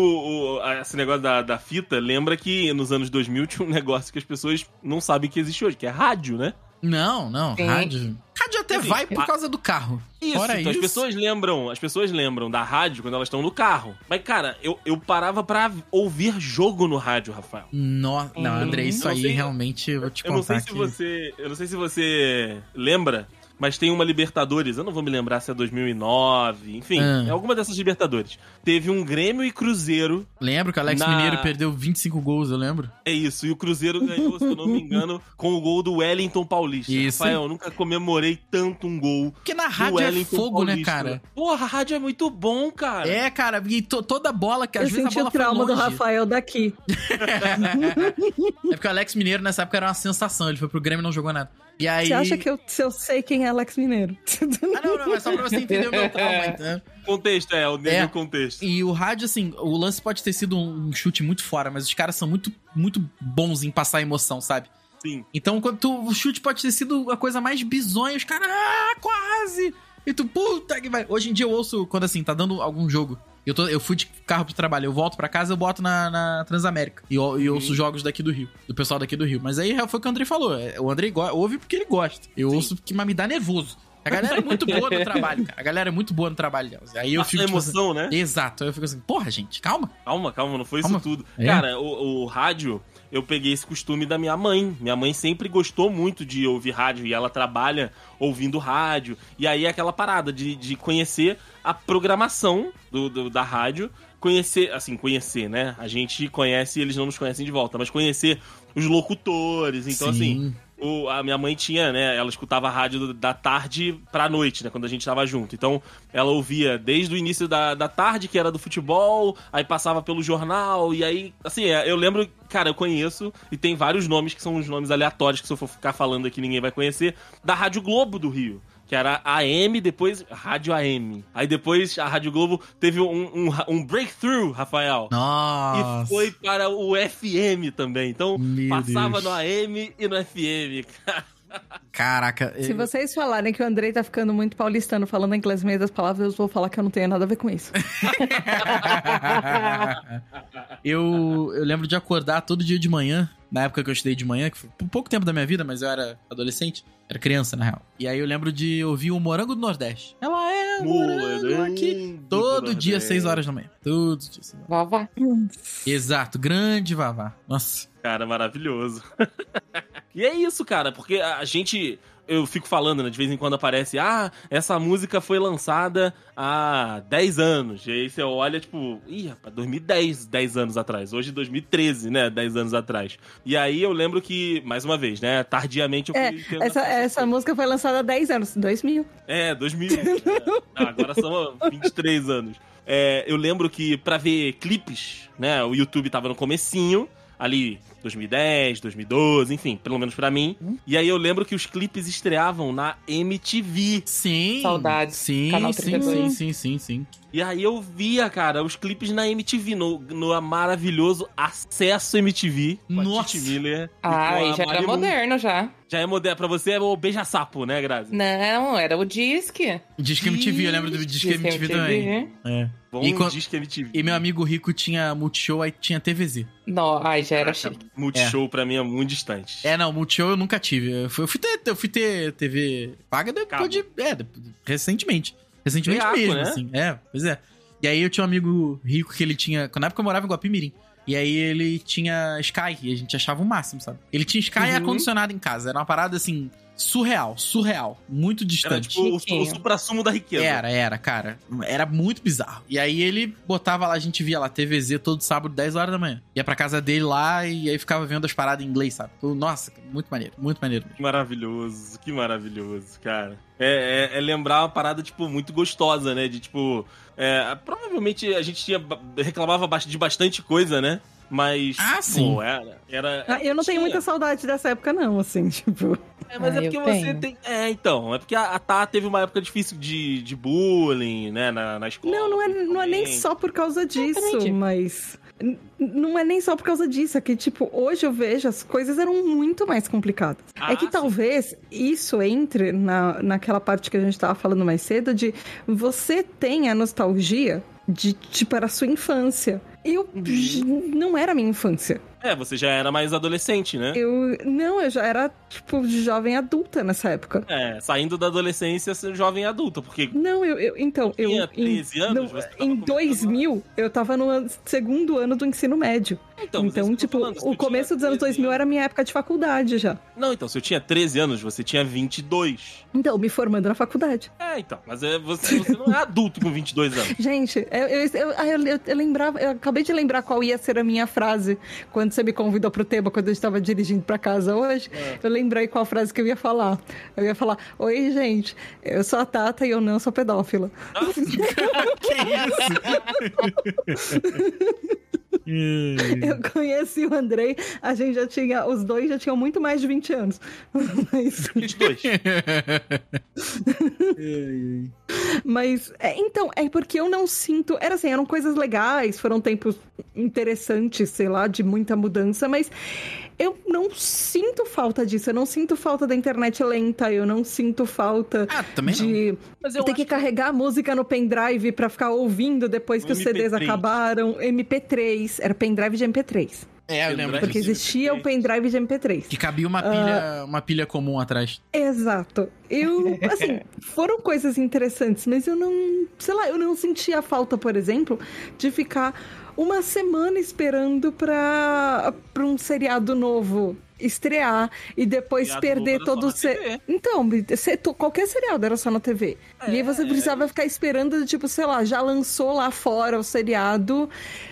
[SPEAKER 4] o- esse negócio da, da fita, lembra que nos anos 2000 tinha um negócio que as pessoas não sabem que existe hoje, que é rádio, né?
[SPEAKER 3] Não, não,
[SPEAKER 5] Sim.
[SPEAKER 3] rádio. Rádio até vai por
[SPEAKER 4] a-
[SPEAKER 3] causa do carro.
[SPEAKER 4] Isso,
[SPEAKER 3] Fora
[SPEAKER 4] então
[SPEAKER 3] isso.
[SPEAKER 4] as pessoas lembram, as pessoas lembram da rádio quando elas estão no carro. Mas, cara, eu, eu parava pra ouvir jogo no rádio, Rafael.
[SPEAKER 3] No... Não, André, isso
[SPEAKER 4] Eu não
[SPEAKER 3] aí
[SPEAKER 4] sei-
[SPEAKER 3] realmente eu vou te
[SPEAKER 4] Eu não sei
[SPEAKER 3] contar
[SPEAKER 4] se
[SPEAKER 3] que...
[SPEAKER 4] você. Eu não sei se você lembra, mas tem uma Libertadores, eu não vou me lembrar se é 2009, enfim,
[SPEAKER 3] Ah.
[SPEAKER 4] é alguma dessas Libertadores. Teve um Grêmio e Cruzeiro
[SPEAKER 3] Lembro que o Alex
[SPEAKER 4] Na-
[SPEAKER 3] Mineiro perdeu 25 gols, eu lembro.
[SPEAKER 4] É isso, e o Cruzeiro ganhou, se eu não me engano, com o gol do Wellington Paulista.
[SPEAKER 3] Isso.
[SPEAKER 4] Rafael, eu nunca comemorei tanto um gol
[SPEAKER 3] Porque na
[SPEAKER 4] do
[SPEAKER 3] rádio é fogo, né,
[SPEAKER 4] Paulista.
[SPEAKER 3] cara?
[SPEAKER 4] Porra, a rádio é muito bom, cara.
[SPEAKER 3] É, cara, e to- toda bola, que às
[SPEAKER 6] eu
[SPEAKER 3] vezes a bola
[SPEAKER 6] o trauma do. Rafael daqui.
[SPEAKER 3] É porque o Alex Mineiro nessa época era uma sensação, ele foi pro Grêmio e não jogou nada. E aí...
[SPEAKER 6] Você acha que eu, se eu sei quem é Alex Mineiro?
[SPEAKER 3] Ah, não, não, é só pra você entender o meu trauma, então.
[SPEAKER 4] Contexto, é, o
[SPEAKER 3] É.
[SPEAKER 4] contexto.
[SPEAKER 3] E o rádio, assim, o lance pode ter sido um chute muito fora, mas os caras são muito, muito bons em passar emoção, sabe?
[SPEAKER 4] Sim.
[SPEAKER 3] Então, quando tu, o chute pode ter sido a coisa mais bizonha, os caras, ah, quase! E tu, puta que vai. Hoje em dia eu ouço, quando assim, tá dando algum jogo. Eu, tô, eu fui de carro pro trabalho, eu volto pra casa, eu boto na, na Transamérica. E, eu- e ouço jogos daqui do Rio, do pessoal daqui do Rio. Mas aí foi o que o André falou. é, O André go- ouve porque ele gosta. Eu ouço porque mas me dá nervoso. A galera é muito boa no trabalho, cara. A galera é muito boa no trabalho delas. Aí eu
[SPEAKER 4] Passa
[SPEAKER 3] fico. tipo,
[SPEAKER 4] emoção, né?
[SPEAKER 3] Exato. Aí eu fico assim, porra, gente, calma.
[SPEAKER 4] Calma, calma, não foi
[SPEAKER 3] Calma.
[SPEAKER 4] isso tudo.
[SPEAKER 3] É.
[SPEAKER 4] Cara, o, o rádio, eu peguei esse costume da minha mãe. Minha mãe sempre gostou muito de ouvir rádio e ela trabalha ouvindo rádio. E aí é aquela parada de, de conhecer a programação do, do- da rádio. Conhecer, assim, conhecer, né? A gente conhece e eles não nos conhecem de volta, mas conhecer os locutores. Então, assim, o- a minha mãe tinha, né? Ela escutava a rádio da tarde pra noite, né? Quando a gente tava junto. Então, ela ouvia desde o início da, da tarde, que era do futebol, aí passava pelo jornal, e aí, assim, é, eu lembro, cara, eu conheço, e tem vários nomes que são os nomes aleatórios que se eu for ficar falando aqui ninguém vai conhecer, da Rádio Globo do Rio. Que era AM, depois Rádio AM. Aí depois a Rádio Globo teve um, um, um breakthrough, Rafael.
[SPEAKER 3] Nossa.
[SPEAKER 4] E foi para o FM também. Então,
[SPEAKER 3] Meu
[SPEAKER 4] passava
[SPEAKER 3] Deus.
[SPEAKER 4] no AM e no FM.
[SPEAKER 3] Caraca.
[SPEAKER 6] Se
[SPEAKER 3] eu-
[SPEAKER 6] vocês falarem que o Andrei tá ficando muito paulistano falando inglês no meio das palavras, eu vou falar que eu não tenho nada a ver com isso.
[SPEAKER 3] eu, eu lembro de acordar todo dia de manhã na época que eu estudei de manhã, que foi por pouco tempo da minha vida, mas eu era adolescente. Era criança, na real. E aí eu lembro de ouvir o Morango do Nordeste. Ela é morango aqui. Todo dia, 6 horas da manhã. Todo dia, 6 horas.
[SPEAKER 5] Vavá.
[SPEAKER 3] Exato, grande Vavá. Nossa.
[SPEAKER 4] Cara, maravilhoso. e é isso, cara, porque a gente. Eu fico falando, né? De vez em quando aparece, ah, essa música foi lançada há 10 anos. E aí você olha, tipo, ih, rapaz, 2010, 10 anos atrás. Hoje 2013, né? 10 anos atrás. E aí eu lembro que, mais uma vez, né? Tardiamente eu
[SPEAKER 6] É,
[SPEAKER 4] fui.
[SPEAKER 6] essa, essa música foi lançada há 10 anos, 2000.
[SPEAKER 4] É, 2000. É, agora são 23 anos. É, eu lembro que pra ver clipes, né, o YouTube tava no comecinho, ali 2010, 2012, enfim, pelo menos pra mim. E aí eu lembro que os clipes estreavam na MTV.
[SPEAKER 3] Sim.
[SPEAKER 5] Saudades.
[SPEAKER 3] Sim,
[SPEAKER 5] Canal
[SPEAKER 3] sim,
[SPEAKER 5] 32.
[SPEAKER 3] sim, sim, sim, sim.
[SPEAKER 4] E aí eu via, cara, os clipes na MTV, no, no maravilhoso Acesso MTV. Com
[SPEAKER 3] Nossa.
[SPEAKER 4] a Titi Miller. e
[SPEAKER 5] Ah,
[SPEAKER 4] a
[SPEAKER 5] aí já era
[SPEAKER 4] Mari Moon.
[SPEAKER 5] moderno já.
[SPEAKER 4] Já é moderno. Pra você é o beija-sapo, né, Grazi?
[SPEAKER 5] Não, era o Disque.
[SPEAKER 3] Disque MTV, eu lembro do Disque MTV também. É.
[SPEAKER 4] Bom
[SPEAKER 3] E quando-
[SPEAKER 4] disco MTV.
[SPEAKER 3] E meu amigo rico tinha Multishow, aí tinha TVZ.
[SPEAKER 5] Não, ai, já era
[SPEAKER 4] Caraca,
[SPEAKER 5] chique.
[SPEAKER 4] Multishow pra mim é muito distante.
[SPEAKER 3] É, não, Multishow eu nunca tive. Eu fui, eu fui ter, eu fui ter TV paga depois de. É, recentemente. Recentemente mesmo,
[SPEAKER 4] né?
[SPEAKER 3] assim. É, pois é. E aí eu tinha um amigo rico que ele tinha. Na época eu morava em Guapimirim. E aí ele tinha Sky, e a gente achava o máximo, sabe? Ele tinha Sky e
[SPEAKER 5] Uhum.
[SPEAKER 3] ar-condicionado em casa. Era uma parada assim, surreal, surreal. Muito
[SPEAKER 4] Era
[SPEAKER 3] distante.
[SPEAKER 4] tipo o, o supra-sumo da riqueza.
[SPEAKER 3] Era, era, cara. Era muito bizarro. E aí ele botava lá, a gente via lá TVZ todo sábado, 10 horas da manhã. Ia pra casa dele lá e aí ficava vendo as paradas em inglês, sabe? Nossa, muito maneiro, muito maneiro mesmo.
[SPEAKER 4] Que maravilhoso, que maravilhoso, cara. É, é- é lembrar uma parada, tipo, muito gostosa, né? De, tipo... é, provavelmente a gente tinha, reclamava de bastante coisa, né? Mas,
[SPEAKER 3] Ah,
[SPEAKER 4] pô,
[SPEAKER 3] sim.
[SPEAKER 4] era... era
[SPEAKER 6] Ah, eu não tenho
[SPEAKER 4] tinha.
[SPEAKER 6] muita saudade dessa época, não, assim, tipo.
[SPEAKER 4] É, mas
[SPEAKER 5] Ah,
[SPEAKER 4] é porque você
[SPEAKER 5] tenho.
[SPEAKER 4] tem... É, então, é porque a, a Tá teve uma época difícil de, de bullying, né? Na, na escola.
[SPEAKER 6] Não, não é, não é nem só por causa disso,
[SPEAKER 5] Exatamente.
[SPEAKER 6] mas. Não é nem só por causa disso, é que, tipo, hoje eu vejo as coisas eram muito mais complicadas.
[SPEAKER 4] Ah,
[SPEAKER 6] é que
[SPEAKER 4] sim.
[SPEAKER 6] talvez isso entre na, naquela parte que a gente tava falando mais cedo de você tem a nostalgia de, tipo, era a sua infância. Eu não era minha infância.
[SPEAKER 4] É, você já era mais adolescente, né?
[SPEAKER 6] Eu. Não, eu já era, tipo, jovem adulta nessa época.
[SPEAKER 4] É, saindo da adolescência, ser jovem adulto, porque
[SPEAKER 6] Não, eu, eu- então, eu
[SPEAKER 4] Tinha
[SPEAKER 6] em,
[SPEAKER 4] 13 anos,
[SPEAKER 6] no-
[SPEAKER 4] você tava
[SPEAKER 6] em
[SPEAKER 4] começando
[SPEAKER 6] 2000, eu tava no segundo ano do ensino médio.
[SPEAKER 4] Então,
[SPEAKER 6] Então, tipo,
[SPEAKER 4] falando,
[SPEAKER 6] o começo dos anos
[SPEAKER 4] 13
[SPEAKER 6] 2000 era a minha época de faculdade já.
[SPEAKER 4] Não, então, se eu tinha 13 anos, você tinha 22.
[SPEAKER 6] Então, me formando na faculdade.
[SPEAKER 4] É, então, mas é, você, você não é adulto com 22 anos.
[SPEAKER 6] Gente, eu, eu, eu, eu- eu- eu lembrava, eu acabei de lembrar qual ia ser a minha frase quando você me convidou pro tema, quando eu estava dirigindo pra casa hoje.
[SPEAKER 4] É.
[SPEAKER 6] Eu lembrei qual frase que eu ia falar. Eu ia falar: Oi, gente, eu sou a Tata e eu não sou pedófila.
[SPEAKER 3] que isso?
[SPEAKER 6] Eu conheci o Andrei, a gente já tinha, os dois já tinham muito mais de 20 anos. Mas.
[SPEAKER 4] 22.
[SPEAKER 6] Mas, é, então, é porque eu não sinto. Era assim, eram coisas legais, foram tempos interessantes, sei lá, de muita mudança, mas eu não sinto falta disso. Eu não sinto falta da internet lenta, eu não sinto falta
[SPEAKER 3] Ah,
[SPEAKER 6] de
[SPEAKER 4] Mas eu
[SPEAKER 6] ter que carregar a música no pendrive pra ficar ouvindo depois que
[SPEAKER 4] No
[SPEAKER 6] os CDs
[SPEAKER 4] MP3.
[SPEAKER 6] acabaram. MP3, era pendrive de MP3.
[SPEAKER 3] É, eu lembro.
[SPEAKER 6] Porque existia o pendrive de MP3.
[SPEAKER 3] Que cabia uma pilha, uma pilha comum atrás.
[SPEAKER 6] Exato. Eu, assim, foram coisas interessantes, mas eu não, sei lá, eu não sentia falta, por exemplo, de ficar uma semana esperando pra, pra um seriado novo estrear e depois
[SPEAKER 4] Seriado
[SPEAKER 6] perder todo o
[SPEAKER 4] na
[SPEAKER 6] se...
[SPEAKER 4] TV.
[SPEAKER 6] Então, qualquer seriado era só na TV. e aí você precisava ficar esperando, tipo, sei lá, já lançou lá fora o seriado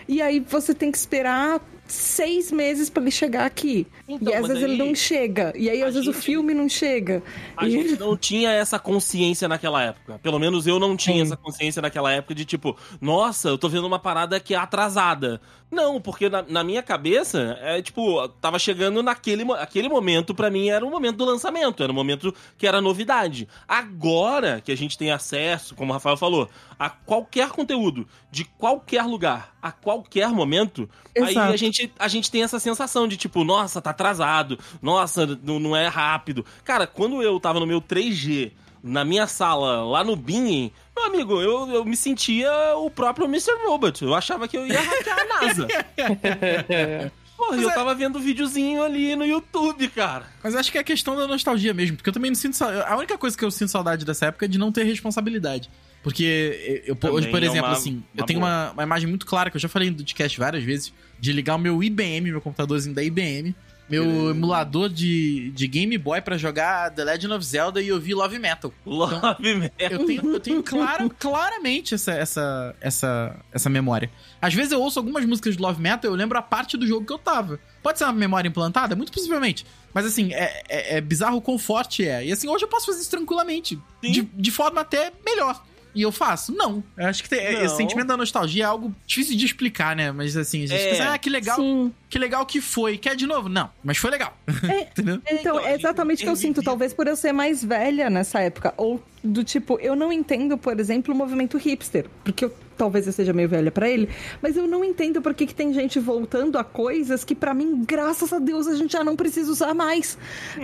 [SPEAKER 6] e aí você tem que esperar seis meses pra ele chegar aqui.
[SPEAKER 4] Então,
[SPEAKER 6] e às
[SPEAKER 4] mas
[SPEAKER 6] esse ele
[SPEAKER 4] aí-
[SPEAKER 6] não chega. E aí às vezes o
[SPEAKER 4] gente-
[SPEAKER 6] filme não chega.
[SPEAKER 4] A
[SPEAKER 6] E-
[SPEAKER 4] gente não tinha essa consciência naquela época. Pelo menos eu não tinha
[SPEAKER 6] Sim.
[SPEAKER 4] essa consciência naquela época de tipo, nossa, eu tô vendo uma parada que é atrasada. Não, porque na, na minha cabeça, é tipo, tava chegando naquele aquele momento, pra mim, era o momento do lançamento, era o momento que era novidade. Agora que a gente tem acesso, como o Rafael falou, a qualquer conteúdo, de qualquer lugar, a qualquer momento, aí
[SPEAKER 6] Exato.
[SPEAKER 4] a gente, a gente tem essa sensação de tipo, nossa, tá atrasado, nossa, não, não é rápido. Cara, quando eu tava no meu 3G, na minha sala, lá no Bing, meu amigo, eu, eu me sentia o próprio Mr. Robot. Eu achava que eu ia hackear a NASA. Porra,
[SPEAKER 3] Mas
[SPEAKER 4] eu
[SPEAKER 3] é-
[SPEAKER 4] tava vendo videozinho ali no YouTube, cara.
[SPEAKER 3] Mas acho que é questão da nostalgia mesmo, porque eu também não sinto A única coisa que eu sinto saudade dessa época é de não ter responsabilidade. Porque eu, eu- hoje, por
[SPEAKER 4] é
[SPEAKER 3] exemplo,
[SPEAKER 4] uma-
[SPEAKER 3] assim, eu
[SPEAKER 4] uma
[SPEAKER 3] tenho
[SPEAKER 4] boa.
[SPEAKER 3] uma, uma imagem muito clara, que eu já falei no podcast várias vezes, de ligar o meu IBM, meu computadorzinho da IBM, meu emulador de, de Game Boy pra jogar The Legend of Zelda e ouvir Love Metal.
[SPEAKER 4] Love Metal.
[SPEAKER 3] Eu tenho, eu tenho clara, claramente essa, essa, essa, essa memória. Às vezes eu ouço algumas músicas de Love Metal e eu lembro a parte do jogo que eu tava. Pode ser uma memória implantada? Muito possivelmente. Mas assim, é, é, é bizarro o quão forte é. E assim, hoje eu posso fazer isso tranquilamente. De, de forma até melhor. E eu faço? Não. Eu acho que tem-
[SPEAKER 4] Não.
[SPEAKER 3] esse sentimento da nostalgia é algo difícil de explicar, né? Mas assim, a gente
[SPEAKER 4] É.
[SPEAKER 3] pensa, ah, que legal,
[SPEAKER 6] Sim.
[SPEAKER 3] que legal que foi. Quer de novo? Não, mas foi legal. Entendeu?
[SPEAKER 6] Então, é exatamente o que eu sinto. Talvez por eu ser mais velha nessa época. Ou do tipo, eu não entendo, por exemplo, o movimento hipster. Porque eu, talvez eu seja meio velha pra ele. Mas eu não entendo por que, que tem gente voltando a coisas que, pra mim, graças a Deus, a gente já não precisa usar mais.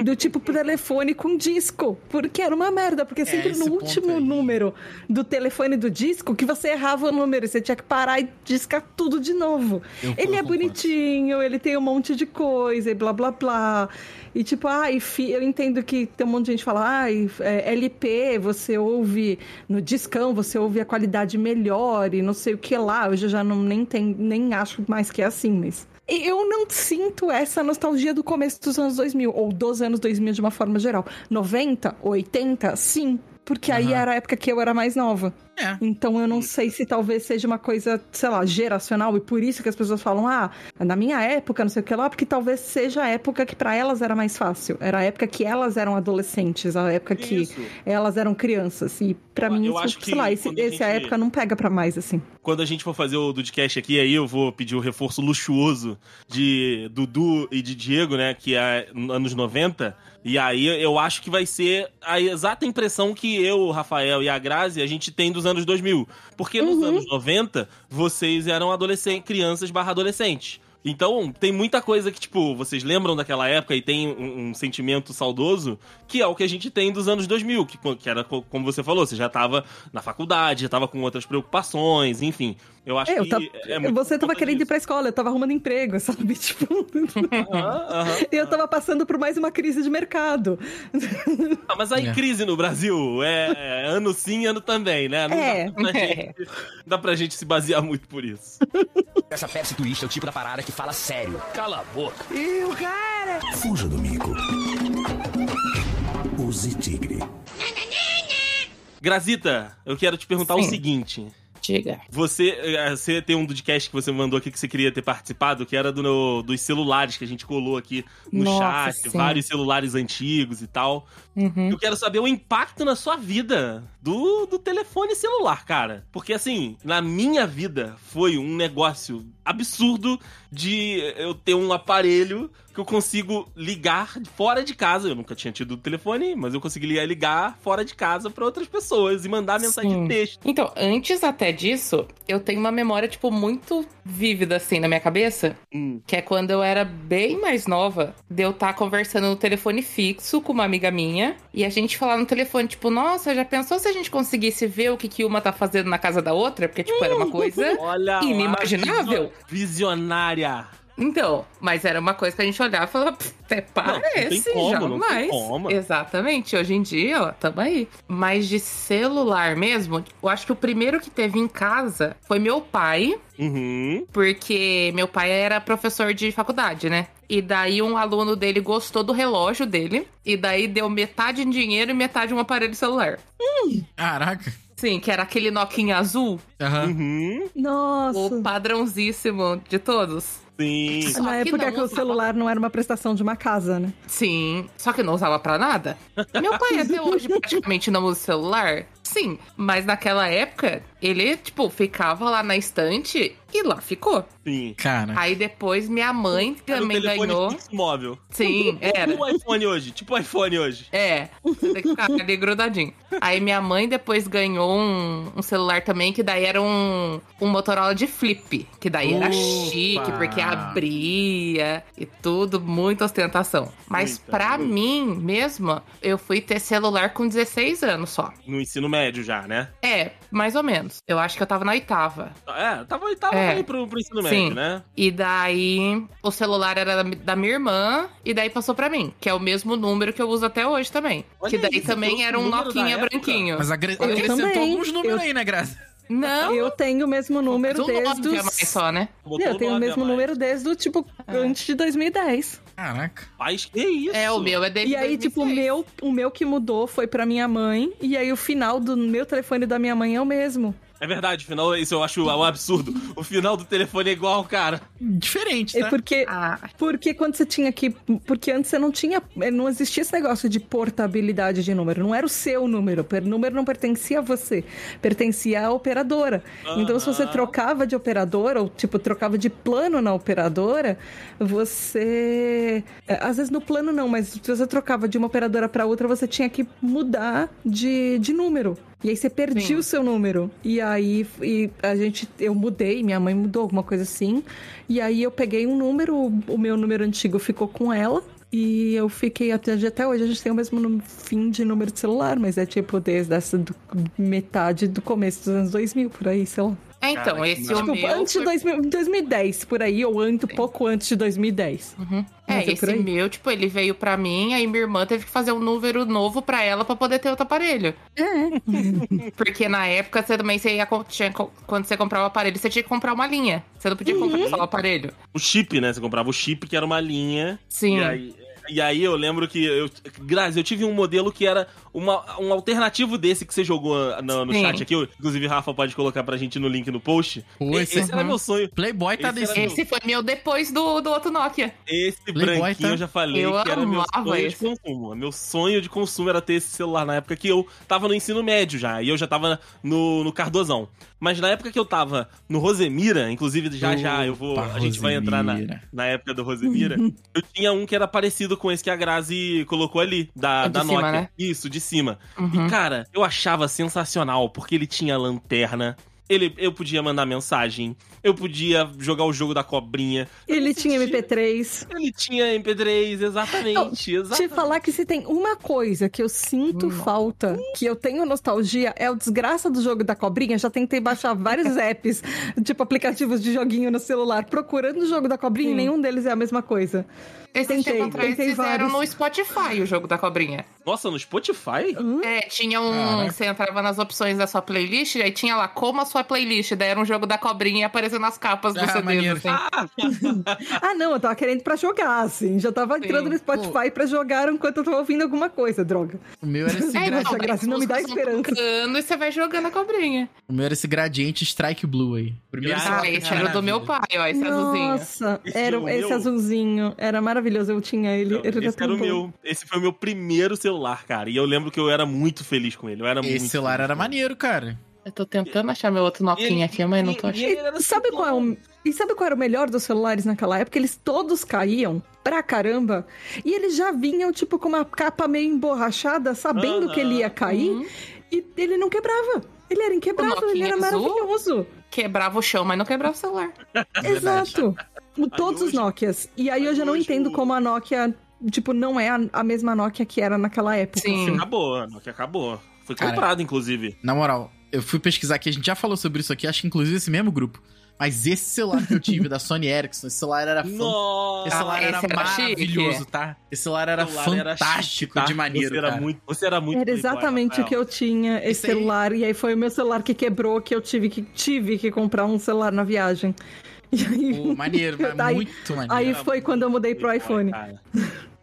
[SPEAKER 6] Do tipo telefone com disco. Porque era uma merda. Porque sempre
[SPEAKER 3] esse
[SPEAKER 6] no último número do telefone do disco que você errava o número. e Você tinha que parar e discar tudo de novo.
[SPEAKER 3] Eu-
[SPEAKER 6] ele é bonitinho, ele tem um monte de coisa e blá blá blá. E tipo, ai, fi- eu entendo que tem um monte de gente que fala, ai, é, LP, você ouve no discão, você ouve a qualidade melhor e não sei o que lá. Hoje eu já não, nem, tem, nem acho mais que é assim, mas. Eu não sinto essa nostalgia do começo dos anos 2000, ou dos anos 2000 de uma forma geral. 90, 80, sim. Porque aí
[SPEAKER 3] Aham.
[SPEAKER 6] era a época que eu era mais nova.
[SPEAKER 3] É.
[SPEAKER 6] Então eu não sei se talvez seja uma coisa, sei lá, geracional e por isso que as pessoas falam, ah, na minha época, não sei o que lá, porque talvez seja a época que pra elas era mais fácil. Era a época que elas eram adolescentes, a época que
[SPEAKER 4] Isso.
[SPEAKER 6] elas eram crianças. E pra
[SPEAKER 4] Eu-
[SPEAKER 6] mim,
[SPEAKER 4] eu
[SPEAKER 6] isso,
[SPEAKER 4] acho que
[SPEAKER 6] sei lá, esse,
[SPEAKER 4] quando a
[SPEAKER 6] esse a
[SPEAKER 4] gente-
[SPEAKER 6] época não pega pra mais, assim.
[SPEAKER 4] Quando a gente for fazer o Dudcast aqui, aí eu vou pedir o reforço luxuoso de Dudu e de Diego, né? Que é anos 90. E aí eu acho que vai ser a exata impressão que eu, o Rafael e a Grazi, a gente tem dos anos 2000. Porque nos anos 90, vocês eram adolescentes, crianças barra adolescentes. Então, tem muita coisa que, tipo, vocês lembram daquela época e tem um, um sentimento saudoso, que é o que a gente tem dos anos 2000, que, que era, co- como você falou, você já tava na faculdade, já tava com outras preocupações, enfim. Eu acho
[SPEAKER 6] É, eu
[SPEAKER 4] que
[SPEAKER 6] tava-
[SPEAKER 4] é muito
[SPEAKER 6] você tava querendo ir
[SPEAKER 4] disso.
[SPEAKER 6] pra escola, eu tava arrumando emprego, sabe? Tipo.
[SPEAKER 4] Aham.
[SPEAKER 6] E eu tava passando por mais uma crise de mercado.
[SPEAKER 4] Ah, mas aí
[SPEAKER 3] É.
[SPEAKER 4] crise no Brasil é ano sim, ano também, né? Não
[SPEAKER 6] É.
[SPEAKER 4] dá, pra gente, dá pra gente se basear muito por isso.
[SPEAKER 7] Essa Pepsi Twist é o tipo da parada que fala sério.
[SPEAKER 8] Cala a boca.
[SPEAKER 9] Fuja do mico. Use tigre.
[SPEAKER 4] Grazita, eu quero te perguntar o
[SPEAKER 5] Sim.
[SPEAKER 4] seguinte.
[SPEAKER 5] Diga.
[SPEAKER 4] Você, eh, você tem um podcast que você mandou aqui que você queria ter participado, que era do, no- dos celulares que a gente colou aqui no
[SPEAKER 5] Nossa,
[SPEAKER 4] chat,
[SPEAKER 5] sim.
[SPEAKER 4] vários celulares antigos e tal.
[SPEAKER 5] Uhum.
[SPEAKER 4] Eu quero saber o impacto na sua vida do, do telefone celular, cara. Porque, assim, na minha vida foi um negócio absurdo de eu ter um aparelho que eu consigo ligar fora de casa. Eu nunca tinha tido telefone, mas eu conseguiria ligar fora de casa pra outras pessoas e mandar mensagem
[SPEAKER 5] Sim.
[SPEAKER 4] de texto.
[SPEAKER 5] Então, antes até disso, eu tenho uma memória, tipo, muito vívida, assim, na minha cabeça.
[SPEAKER 4] Hum.
[SPEAKER 5] Que é quando eu era bem mais nova, de eu estar conversando no telefone fixo com uma amiga minha. E a gente falar no telefone, tipo, nossa, já pensou se a gente conseguisse ver o que, que uma tá fazendo na casa da outra? Porque, tipo, era uma coisa.
[SPEAKER 4] Olha
[SPEAKER 5] Inimaginável.
[SPEAKER 4] visio- Visionária.
[SPEAKER 5] Então, mas era uma coisa que a gente olhava e falava, "Pff, até parece,
[SPEAKER 4] tem como, não tem
[SPEAKER 5] jamais.
[SPEAKER 4] como.
[SPEAKER 5] Exatamente, hoje em dia, ó, tamo aí. Mas de celular mesmo, eu acho que o primeiro que teve em casa foi meu pai,
[SPEAKER 4] Uhum.
[SPEAKER 5] porque meu pai era professor de faculdade, né? E daí um aluno dele gostou do relógio dele, e daí deu metade em dinheiro e metade em um aparelho celular.
[SPEAKER 3] Caraca.
[SPEAKER 5] Sim, que era aquele Nokia azul,
[SPEAKER 3] Aham.
[SPEAKER 4] Uhum.
[SPEAKER 6] Nossa.
[SPEAKER 5] o padrãozíssimo de todos.
[SPEAKER 4] Sim.
[SPEAKER 5] Só
[SPEAKER 6] Na
[SPEAKER 5] que
[SPEAKER 6] época
[SPEAKER 5] não
[SPEAKER 6] que o
[SPEAKER 5] usava.
[SPEAKER 6] celular não era uma prestação de uma casa, né?
[SPEAKER 5] Sim, só que não usava pra nada. Meu pai até hoje praticamente não usa celular. Sim, mas naquela época, ele, tipo, ficava lá na estante e lá ficou.
[SPEAKER 4] Sim.
[SPEAKER 3] Cara.
[SPEAKER 5] Aí depois minha mãe
[SPEAKER 4] Era
[SPEAKER 5] também
[SPEAKER 4] telefone
[SPEAKER 5] ganhou.
[SPEAKER 4] fixo móvel.
[SPEAKER 5] Sim, era.
[SPEAKER 4] Tipo o iPhone hoje. Tipo o iPhone hoje.
[SPEAKER 5] É, você tem que ficar ali grudadinho. Aí minha mãe depois ganhou um, um celular também, que daí era um, um Motorola de flip. Que daí era
[SPEAKER 3] Opa!
[SPEAKER 5] chique, porque abria e tudo, muita ostentação. Mas
[SPEAKER 4] Muita,
[SPEAKER 5] pra mim mesma, eu fui ter celular com 16 anos só.
[SPEAKER 4] No ensino médio já, né?
[SPEAKER 5] É, mais ou menos. Eu acho que eu tava na oitava.
[SPEAKER 4] É, tava, tava
[SPEAKER 5] É.
[SPEAKER 4] ali pro, pro ensino
[SPEAKER 5] Sim.
[SPEAKER 4] médio, né?
[SPEAKER 5] E daí o celular era da, da minha irmã e daí passou pra mim, que é o mesmo número que eu uso até hoje também.
[SPEAKER 4] Olha
[SPEAKER 5] que daí
[SPEAKER 4] aí, você
[SPEAKER 5] também
[SPEAKER 4] trouxe
[SPEAKER 5] era um Noquinha branquinho.
[SPEAKER 3] Mas agre-
[SPEAKER 6] Eu
[SPEAKER 3] acrescentou
[SPEAKER 6] também.
[SPEAKER 3] alguns números
[SPEAKER 6] Eu-
[SPEAKER 3] aí, né, Graça?
[SPEAKER 5] Não,
[SPEAKER 6] Eu tenho o mesmo número
[SPEAKER 5] um
[SPEAKER 6] desde os...
[SPEAKER 5] mais só, né?
[SPEAKER 4] Botou
[SPEAKER 6] Eu tenho o mesmo número desde o, tipo, antes de 2010.
[SPEAKER 3] Caraca.
[SPEAKER 4] Mas que isso?
[SPEAKER 5] É, o meu é desde
[SPEAKER 6] E aí, tipo, o
[SPEAKER 5] 2006.
[SPEAKER 6] meu, o meu que mudou foi pra minha mãe. E aí, o final do meu telefone da minha mãe é o mesmo.
[SPEAKER 4] É verdade, final, isso eu acho um absurdo. O final do telefone é igual, cara.
[SPEAKER 3] Diferente,
[SPEAKER 6] É
[SPEAKER 3] tá?
[SPEAKER 6] porque,
[SPEAKER 5] Ah,
[SPEAKER 6] porque quando você tinha que. Porque antes você não tinha. Não existia esse negócio de portabilidade de número. Não era o seu número. O número não pertencia a você. Pertencia à operadora. Então, se você trocava de operadora, ou tipo, trocava de plano na operadora, você. é, Às vezes no plano não, mas se você trocava de uma operadora pra outra, você tinha que mudar de, de número. E aí você perdia o seu número. E aí e a gente, eu mudei, minha mãe mudou alguma coisa assim. E aí eu peguei um número, o meu número antigo ficou com ela. E eu fiquei até, até hoje, a gente tem o mesmo fim de número de celular, mas é tipo desde essa do- metade do começo dos anos 2000, por aí, sei lá.
[SPEAKER 5] É, então,
[SPEAKER 4] Cara,
[SPEAKER 5] esse o
[SPEAKER 6] Tipo,
[SPEAKER 5] meu.
[SPEAKER 6] antes de
[SPEAKER 5] foi-
[SPEAKER 6] 2000, 2010, por aí, ou antes, pouco antes de 2010.
[SPEAKER 5] Uhum. É,
[SPEAKER 6] é
[SPEAKER 5] esse meu, tipo, ele veio pra mim, aí minha irmã teve que fazer um número novo pra ela pra poder ter outro aparelho.
[SPEAKER 6] É.
[SPEAKER 5] Porque na época você também você ia, tinha, quando você comprava o aparelho, você tinha que comprar uma linha. Você não podia
[SPEAKER 6] Uhum.
[SPEAKER 5] comprar só o aparelho.
[SPEAKER 4] O chip, né? Você comprava o chip, que era uma linha.
[SPEAKER 5] Sim.
[SPEAKER 4] E aí, e aí eu lembro que. Eu, Grazi, eu tive um modelo que era uma, um alternativo desse que você jogou no, no
[SPEAKER 5] Sim.
[SPEAKER 4] chat aqui. Inclusive, Rafa pode colocar pra gente no link no post.
[SPEAKER 3] Pô, esse-
[SPEAKER 4] esse era meu sonho.
[SPEAKER 3] Playboy tá
[SPEAKER 4] Esse
[SPEAKER 3] desse.
[SPEAKER 5] Esse foi meu depois do, do outro Nokia.
[SPEAKER 4] Esse
[SPEAKER 3] Playboy,
[SPEAKER 4] branquinho
[SPEAKER 3] tá?
[SPEAKER 4] eu já falei
[SPEAKER 5] Eu
[SPEAKER 4] que era meu sonho
[SPEAKER 5] esse.
[SPEAKER 4] de consumo. Meu sonho de consumo era ter esse celular na época que eu tava no ensino médio já. E eu já tava no, no Cardozão. Mas na época que eu tava no Rosemira, inclusive já já eu vou.
[SPEAKER 3] Opa,
[SPEAKER 4] a gente vai entrar na,
[SPEAKER 3] Rosemira.
[SPEAKER 4] na época do Rosemira. eu tinha um que era parecido com esse que a Grazi colocou ali, da,
[SPEAKER 5] de
[SPEAKER 4] da
[SPEAKER 5] cima,
[SPEAKER 4] Nokia.
[SPEAKER 5] né?
[SPEAKER 4] Isso, de cima.
[SPEAKER 5] Uhum.
[SPEAKER 4] E, cara, eu achava sensacional, porque ele tinha lanterna. Ele, eu podia mandar mensagem, eu podia jogar o jogo da cobrinha.
[SPEAKER 6] Ele tinha MP3.
[SPEAKER 4] Ele tinha MP3, exatamente.
[SPEAKER 6] Te
[SPEAKER 4] exatamente.
[SPEAKER 6] falar que se tem uma coisa que eu sinto falta, que eu tenho nostalgia, é o desgraça do jogo da cobrinha. Já tentei baixar vários apps, tipo aplicativos de joguinho no celular, procurando o jogo da cobrinha e
[SPEAKER 5] Sim.
[SPEAKER 6] nenhum deles é a mesma coisa.
[SPEAKER 5] Esse
[SPEAKER 6] Tentei,
[SPEAKER 5] tempo atrás fizeram
[SPEAKER 6] vários.
[SPEAKER 5] no Spotify o jogo da cobrinha.
[SPEAKER 4] Nossa, no Spotify?
[SPEAKER 5] É, tinha um.
[SPEAKER 3] Caraca.
[SPEAKER 5] Você entrava nas opções da sua playlist, aí tinha lá como a sua playlist. Daí era um jogo da cobrinha aparecendo nas capas dos
[SPEAKER 3] Ah,
[SPEAKER 5] CDs.
[SPEAKER 3] maneiro.
[SPEAKER 5] Assim.
[SPEAKER 6] Ah, não, eu tava querendo pra jogar, assim. Já tava entrando no Spotify pra jogar enquanto eu tava ouvindo alguma coisa, droga.
[SPEAKER 3] O meu era esse,
[SPEAKER 5] É,
[SPEAKER 3] gra...
[SPEAKER 6] Graça,
[SPEAKER 5] daí
[SPEAKER 6] Grazi, não me dá esperança.
[SPEAKER 5] tocando E você vai jogando a cobrinha.
[SPEAKER 3] o meu era esse gradiente Strike Blue aí. Primeiro
[SPEAKER 4] Ah,
[SPEAKER 5] Ah, esse era do meu pai, ó, esse azulzinho.
[SPEAKER 6] Nossa,
[SPEAKER 4] Esse
[SPEAKER 6] era esse
[SPEAKER 4] meu?
[SPEAKER 6] azulzinho. Era maravilhoso, eu tinha ele.
[SPEAKER 4] Não,
[SPEAKER 6] ele era
[SPEAKER 4] esse era o
[SPEAKER 6] bom.
[SPEAKER 4] meu. Esse foi o meu primeiro celular, cara. E eu lembro que eu era muito feliz com ele. Eu era muito
[SPEAKER 3] Esse celular
[SPEAKER 4] feliz
[SPEAKER 3] era maneiro, cara.
[SPEAKER 5] Eu tô tentando achar meu outro Nokia aqui, mas não tô achando.
[SPEAKER 4] e
[SPEAKER 6] Sabe qual é o... E sabe qual era o melhor dos celulares naquela época? Eles todos caíam pra caramba. E eles já vinham, tipo, com uma capa meio emborrachada, sabendo que ele ia cair.
[SPEAKER 5] Uhum.
[SPEAKER 6] E ele não quebrava. Ele era inquebrável, ele era maravilhoso.
[SPEAKER 5] Quebrava o chão, mas não quebrava o celular.
[SPEAKER 6] Exato. Todos os Nokias. E aí hoje eu não
[SPEAKER 4] hoje
[SPEAKER 6] entendo
[SPEAKER 4] o-
[SPEAKER 6] como a Nokia, tipo, não é a, a mesma Nokia que era naquela época.
[SPEAKER 5] Sim.
[SPEAKER 4] Acabou, Nokia acabou. Foi comprado, inclusive.
[SPEAKER 3] Na moral, eu fui pesquisar aqui, a gente já falou sobre isso aqui, acho que inclusive esse mesmo grupo. Mas esse celular que eu tive da Sony Ericsson, esse celular era
[SPEAKER 4] Nossa!
[SPEAKER 3] Esse celular
[SPEAKER 5] Ah,
[SPEAKER 3] era
[SPEAKER 5] era
[SPEAKER 3] maravilhoso,
[SPEAKER 5] chique.
[SPEAKER 3] tá? Esse celular era
[SPEAKER 4] celular era
[SPEAKER 3] fantástico
[SPEAKER 4] chique, tá?
[SPEAKER 3] de maneiro,
[SPEAKER 4] Você era
[SPEAKER 3] cara.
[SPEAKER 4] muito, você era muito
[SPEAKER 6] Era exatamente o que eu tinha, esse
[SPEAKER 3] Esse aí-
[SPEAKER 6] celular. E aí foi o meu celular que quebrou, que eu tive que, tive que comprar um celular na viagem. E aí,
[SPEAKER 3] Pô, maneiro, mas
[SPEAKER 6] Aí-
[SPEAKER 3] muito maneiro.
[SPEAKER 6] aí foi quando eu mudei pro iPhone.
[SPEAKER 4] cara.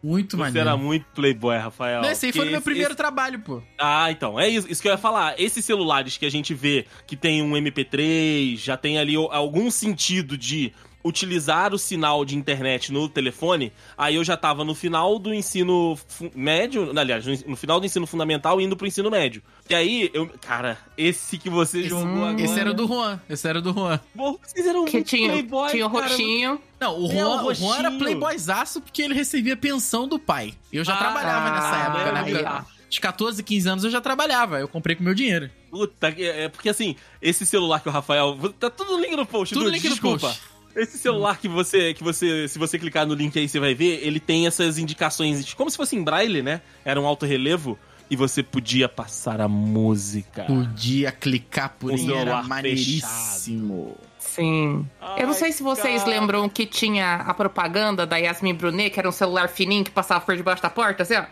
[SPEAKER 3] muito
[SPEAKER 4] Você
[SPEAKER 3] maneiro.
[SPEAKER 4] era muito playboy, Rafael.
[SPEAKER 3] Não, esse aí foi no meu primeiro
[SPEAKER 4] esse-
[SPEAKER 3] trabalho, pô.
[SPEAKER 4] Ah, então. É isso, isso que eu ia falar. Esses celulares que a gente vê que tem um MP3, já tem ali o- algum sentido de utilizar o sinal de internet no telefone, aí eu já tava no final do ensino médio, aliás, no, no final do ensino fundamental indo pro ensino médio. E aí, eu, cara, esse que você
[SPEAKER 3] Esse,
[SPEAKER 4] jogou agora.
[SPEAKER 3] esse era o do Juan. Esse era o do Juan.
[SPEAKER 4] Pô, vocês eram
[SPEAKER 5] Que
[SPEAKER 4] muito
[SPEAKER 5] tinha,
[SPEAKER 4] playboy,
[SPEAKER 5] tinha o
[SPEAKER 4] cara.
[SPEAKER 5] roxinho.
[SPEAKER 3] Não, o
[SPEAKER 4] É,
[SPEAKER 3] Juan,
[SPEAKER 4] o
[SPEAKER 3] Juan era playboyzaço porque ele recebia pensão do pai. Eu já
[SPEAKER 4] Ah,
[SPEAKER 3] trabalhava nessa época, né? De 14, 15 anos eu já trabalhava. Eu comprei com meu dinheiro.
[SPEAKER 4] Puta, que- é porque assim, esse celular que o Rafael. Tá tudo no link no post,
[SPEAKER 3] Tudo
[SPEAKER 4] Dude,
[SPEAKER 3] link no
[SPEAKER 4] desculpa.
[SPEAKER 3] post.
[SPEAKER 4] Esse celular que você, que você, se você clicar no link aí, você vai ver, ele tem essas indicações, como se fosse em braille, né? Era um alto relevo e você podia passar a música.
[SPEAKER 3] Podia clicar por ele, era maneiríssimo.
[SPEAKER 5] Sim. eu não
[SPEAKER 4] Ai,
[SPEAKER 5] sei se vocês
[SPEAKER 4] cara.
[SPEAKER 5] lembram que tinha a propaganda da Yasmin Brunet, que era um celular fininho que passava por debaixo da porta, assim, ó.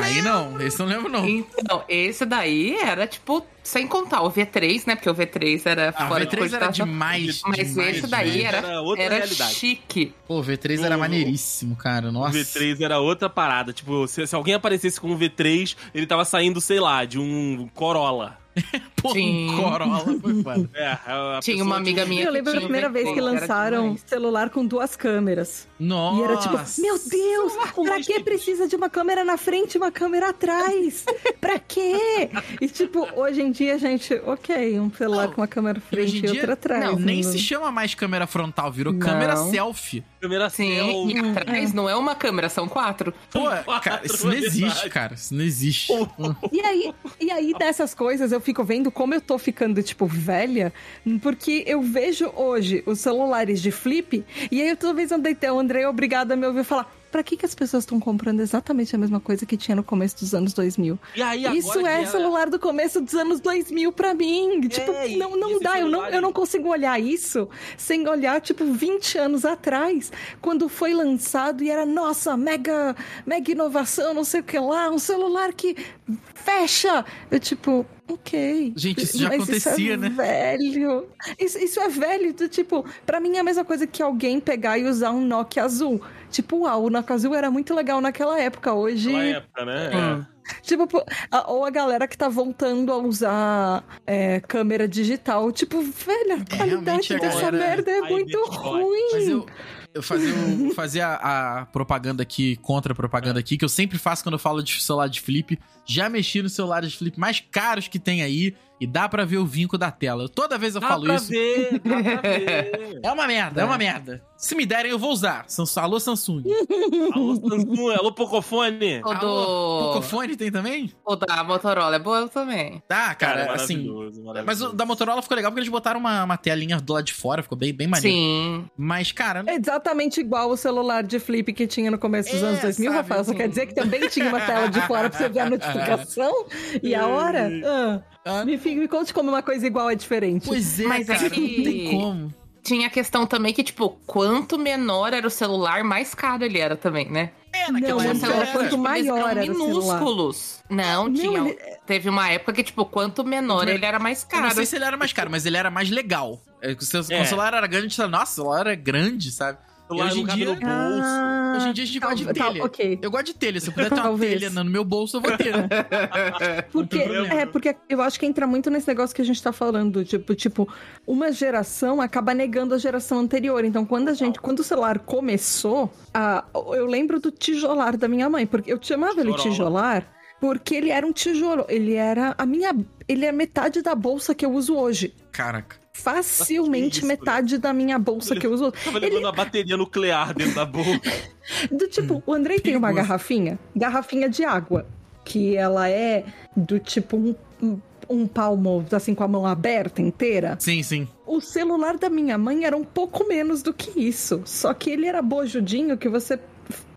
[SPEAKER 3] Aí não, esse eu não lembro não.
[SPEAKER 5] Então, esse daí era, tipo, sem contar o V3, né? Porque o V3 era
[SPEAKER 3] Ah,
[SPEAKER 5] fora
[SPEAKER 3] V3
[SPEAKER 5] de
[SPEAKER 3] era demais,
[SPEAKER 5] Mas
[SPEAKER 3] demais,
[SPEAKER 5] esse daí
[SPEAKER 3] demais.
[SPEAKER 5] era,
[SPEAKER 4] Era outra
[SPEAKER 5] era
[SPEAKER 4] realidade.
[SPEAKER 5] chique.
[SPEAKER 3] Pô, o V3 era
[SPEAKER 4] O-
[SPEAKER 3] maneiríssimo, cara.
[SPEAKER 4] O
[SPEAKER 3] Nossa.
[SPEAKER 4] V3 era outra parada. Tipo, se, se alguém aparecesse com um V3, ele tava saindo, sei lá, de um Corolla.
[SPEAKER 3] Pô,
[SPEAKER 5] Sim.
[SPEAKER 3] Corolla foi foda.
[SPEAKER 4] É, a
[SPEAKER 5] Tinha uma amiga minha
[SPEAKER 6] Eu lembro da primeira
[SPEAKER 5] V3,
[SPEAKER 6] vez que lançaram celular com duas câmeras.
[SPEAKER 3] Nossa.
[SPEAKER 6] E era tipo, meu Deus, pra que precisa de uma câmera na frente e uma câmera atrás? pra quê? E tipo, hoje em dia, gente, ok, um celular
[SPEAKER 3] Não,
[SPEAKER 6] com uma câmera
[SPEAKER 3] E
[SPEAKER 6] frente e
[SPEAKER 3] dia,
[SPEAKER 6] outra atrás.
[SPEAKER 5] não,
[SPEAKER 3] nem
[SPEAKER 6] Não-
[SPEAKER 3] se chama mais câmera frontal, virou
[SPEAKER 5] Não.
[SPEAKER 3] câmera selfie.
[SPEAKER 4] câmera
[SPEAKER 5] Sim,
[SPEAKER 4] selfie.
[SPEAKER 5] e atrás não é uma câmera, são quatro.
[SPEAKER 3] Pô,
[SPEAKER 4] quatro,
[SPEAKER 3] cara, isso não
[SPEAKER 4] é
[SPEAKER 3] existe,
[SPEAKER 4] verdade.
[SPEAKER 3] cara. Isso não existe.
[SPEAKER 6] E aí, e aí, dessas coisas, eu fico vendo como eu tô ficando, tipo, velha, porque eu vejo hoje os celulares de flip, e aí eu toda vez andei até o André é obrigado a me ouvir falar. Pra que, que as pessoas estão comprando exatamente a mesma coisa que tinha no começo dos anos 2000?
[SPEAKER 4] E aí, agora
[SPEAKER 6] Isso é celular do começo dos anos 2000 pra mim. Tipo,
[SPEAKER 4] e-
[SPEAKER 6] não, não dá. Eu não, eu não consigo olhar isso sem olhar, tipo, 20 anos atrás, quando foi lançado e era, nossa, mega, mega inovação, não sei o que lá, um celular que fecha. Eu, tipo, ok.
[SPEAKER 3] Gente, isso já
[SPEAKER 6] Mas
[SPEAKER 3] acontecia,
[SPEAKER 6] isso é
[SPEAKER 3] né?
[SPEAKER 6] Velho. Isso, isso é velho. do Tipo, pra mim é a mesma coisa que alguém pegar e usar um Nokia azul. Tipo, uau, o Nokia azul era muito legal naquela época. Hoje.
[SPEAKER 4] Naquela época, né?
[SPEAKER 5] Hum.
[SPEAKER 6] Tipo, pô, a- ou a galera que tá voltando a usar é, câmera digital. Tipo, velho, a qualidade
[SPEAKER 3] realmente a
[SPEAKER 6] dessa merda é muito
[SPEAKER 4] Deus,
[SPEAKER 6] ruim.
[SPEAKER 3] Mas eu, eu fazia, o- fazia a, a propaganda aqui, contra a propaganda aqui, que eu sempre faço quando eu falo de celular de flip. Já mexi nos celulares de flip mais caros que tem aí e dá pra ver o vinco da tela. Toda vez eu
[SPEAKER 4] Dá
[SPEAKER 3] falo
[SPEAKER 4] pra
[SPEAKER 3] isso.
[SPEAKER 4] ver, dá pra ver.
[SPEAKER 3] É uma merda, é. uma merda. Se me derem, eu vou usar. Samsung- Alô, Samsung.
[SPEAKER 4] alô, Samsung, alô, Pocofone.
[SPEAKER 5] O
[SPEAKER 3] Alô,
[SPEAKER 5] do.
[SPEAKER 3] Pocofone tem também?
[SPEAKER 5] O da Motorola é boa também.
[SPEAKER 3] Tá, cara,
[SPEAKER 4] Cara,
[SPEAKER 3] assim...
[SPEAKER 4] maravilhoso, maravilhoso.
[SPEAKER 3] Mas o da Motorola ficou legal porque eles botaram uma, uma telinha do lado de fora, ficou bem, bem maneiro.
[SPEAKER 5] Sim.
[SPEAKER 3] Mas, cara,
[SPEAKER 6] É exatamente igual o celular de flip que tinha no começo dos
[SPEAKER 3] É,
[SPEAKER 6] anos 2000,
[SPEAKER 3] sabe,
[SPEAKER 6] Rafael. Só
[SPEAKER 3] assim.
[SPEAKER 6] quer dizer que também tinha uma tela de fora pra você ver a notificação e a hora? Ah,
[SPEAKER 3] Ah.
[SPEAKER 6] me, me conte como uma coisa igual é diferente.
[SPEAKER 3] pois é,
[SPEAKER 5] Mas é
[SPEAKER 3] cara,
[SPEAKER 5] que-
[SPEAKER 3] não tem como.
[SPEAKER 5] Tinha a questão também que, tipo, quanto menor era o celular, mais caro ele era também, né?
[SPEAKER 3] É, naquela
[SPEAKER 6] Não,
[SPEAKER 3] época
[SPEAKER 6] era quanto
[SPEAKER 5] tipo, eles
[SPEAKER 6] maior
[SPEAKER 5] eram
[SPEAKER 6] era o celular.
[SPEAKER 5] minúsculos. Não,
[SPEAKER 6] Não,
[SPEAKER 5] tinha.
[SPEAKER 6] ele-
[SPEAKER 5] Teve uma época que, tipo, quanto menor ele era mais
[SPEAKER 3] Eu não
[SPEAKER 5] caro.
[SPEAKER 3] sei se ele era mais caro, mas ele era mais legal. É, o seu
[SPEAKER 4] É.
[SPEAKER 3] celular era grande, nossa, o celular é grande, sabe?
[SPEAKER 4] Celular
[SPEAKER 3] hoje em
[SPEAKER 4] não
[SPEAKER 3] dia-
[SPEAKER 4] no bolso.
[SPEAKER 6] Ah,
[SPEAKER 3] Hoje em dia a gente gosta de
[SPEAKER 6] tá,
[SPEAKER 3] telha.
[SPEAKER 6] ok.
[SPEAKER 3] Eu gosto de telha. Se eu puder ter uma
[SPEAKER 6] Talvez.
[SPEAKER 3] telha no meu bolso, eu vou ter.
[SPEAKER 6] Porque, é, porque eu acho que entra muito nesse negócio que a gente tá falando, tipo, tipo, uma geração acaba negando a geração anterior. Então, quando a gente, quando o celular começou, a, eu lembro do tijolar da minha mãe, porque eu chamava ele
[SPEAKER 4] Tijorola.
[SPEAKER 6] tijolar porque ele era um tijolo, ele era a minha, ele é metade da bolsa que eu uso hoje.
[SPEAKER 3] Caraca.
[SPEAKER 6] Facilmente
[SPEAKER 4] isso,
[SPEAKER 6] metade da minha bolsa que eu uso.
[SPEAKER 4] Tava levando a bateria nuclear dentro da boca.
[SPEAKER 6] Do tipo, o Andrei tem uma garrafinha, garrafinha de água, que ela é do tipo um, um, um palmo, assim, com a mão aberta inteira.
[SPEAKER 3] Sim, sim.
[SPEAKER 6] O celular da minha mãe era um pouco menos do que isso. Só que ele era bojudinho que você.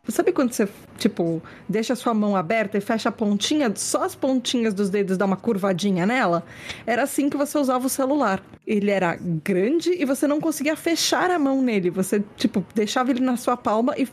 [SPEAKER 6] Sabe quando você, tipo, deixa a sua mão aberta e fecha a pontinha, só as pontinhas dos dedos dá uma curvadinha nela? Era assim que você usava o celular. Ele era grande e você não conseguia fechar a mão nele. Você, tipo, deixava ele na sua palma e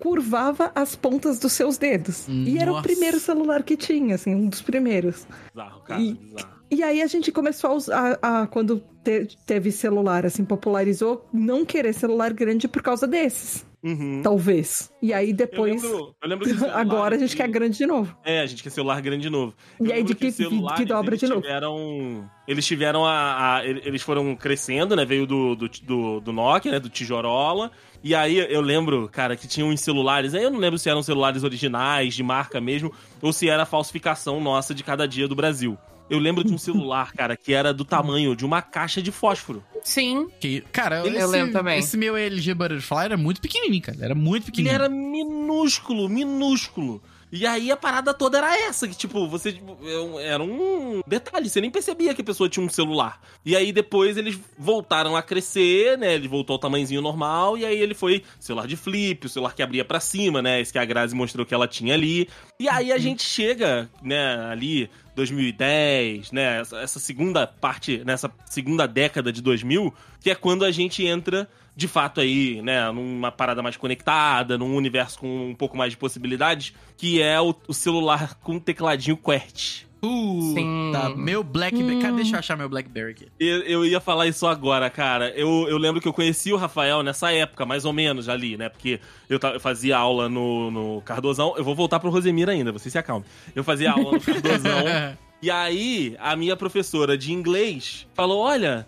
[SPEAKER 6] curvava as pontas dos seus dedos. E era o
[SPEAKER 3] Nossa.
[SPEAKER 6] primeiro celular que tinha, assim, um dos primeiros.
[SPEAKER 4] Bizarro, cara,
[SPEAKER 6] E-
[SPEAKER 4] bizarro.
[SPEAKER 6] E aí a gente começou a usar, a- a- quando te- teve celular, assim, popularizou, não querer celular grande por causa desses.
[SPEAKER 4] Uhum.
[SPEAKER 6] Talvez. E aí
[SPEAKER 4] Eu
[SPEAKER 6] depois.
[SPEAKER 4] lembro, eu lembro que celular
[SPEAKER 6] Agora a gente
[SPEAKER 4] que-
[SPEAKER 6] quer grande de novo.
[SPEAKER 4] É, a gente quer celular grande de novo. Eu
[SPEAKER 6] E aí de que-
[SPEAKER 4] celulares,
[SPEAKER 6] que dobra de novo.
[SPEAKER 4] Tiveram, eles tiveram a, a- Eles foram crescendo, né? Veio do, do, do, do Nokia, né? Do Tijorola. E aí eu lembro, cara, que tinha uns celulares. Aí eu não lembro se eram celulares originais, de marca mesmo, ou se era falsificação nossa de cada dia do Brasil. Eu lembro de um celular, cara, que era do tamanho de uma caixa de fósforo.
[SPEAKER 5] Sim.
[SPEAKER 3] Que, cara,
[SPEAKER 5] Eu
[SPEAKER 3] esse,
[SPEAKER 5] lembro também.
[SPEAKER 3] esse meu LG Butterfly era muito pequenininho, cara. Era muito
[SPEAKER 4] Ele
[SPEAKER 3] pequenininho.
[SPEAKER 4] era minúsculo, minúsculo. E aí a parada toda era essa, que tipo, você tipo, é um- era um detalhe, você nem percebia que a pessoa tinha um celular. E aí depois eles voltaram a crescer, né? Ele voltou ao tamanhozinho normal e aí ele foi celular de flip, o celular que abria pra cima, né? Esse que a Grazi mostrou que ela tinha ali. E aí a gente chega, né, ali 2010, né, essa, essa segunda parte, nessa segunda década de 2000, que é quando a gente entra de fato aí, né, numa parada mais conectada, num universo com um pouco mais de possibilidades, que é o, o celular com tecladinho QWERTY.
[SPEAKER 3] Puta,
[SPEAKER 5] Sim.
[SPEAKER 3] meu Blackberry. Cadê? Deixa eu achar meu Blackberry aqui.
[SPEAKER 4] Eu, eu ia falar isso agora, cara. Eu, eu lembro que eu conheci o Rafael nessa época, mais ou menos ali, né? Porque eu, eu fazia aula no, no Cardozão. Eu vou voltar pro Rosemir ainda, você se acalme. Eu fazia aula no Cardozão. E aí, a minha professora de inglês falou: Olha,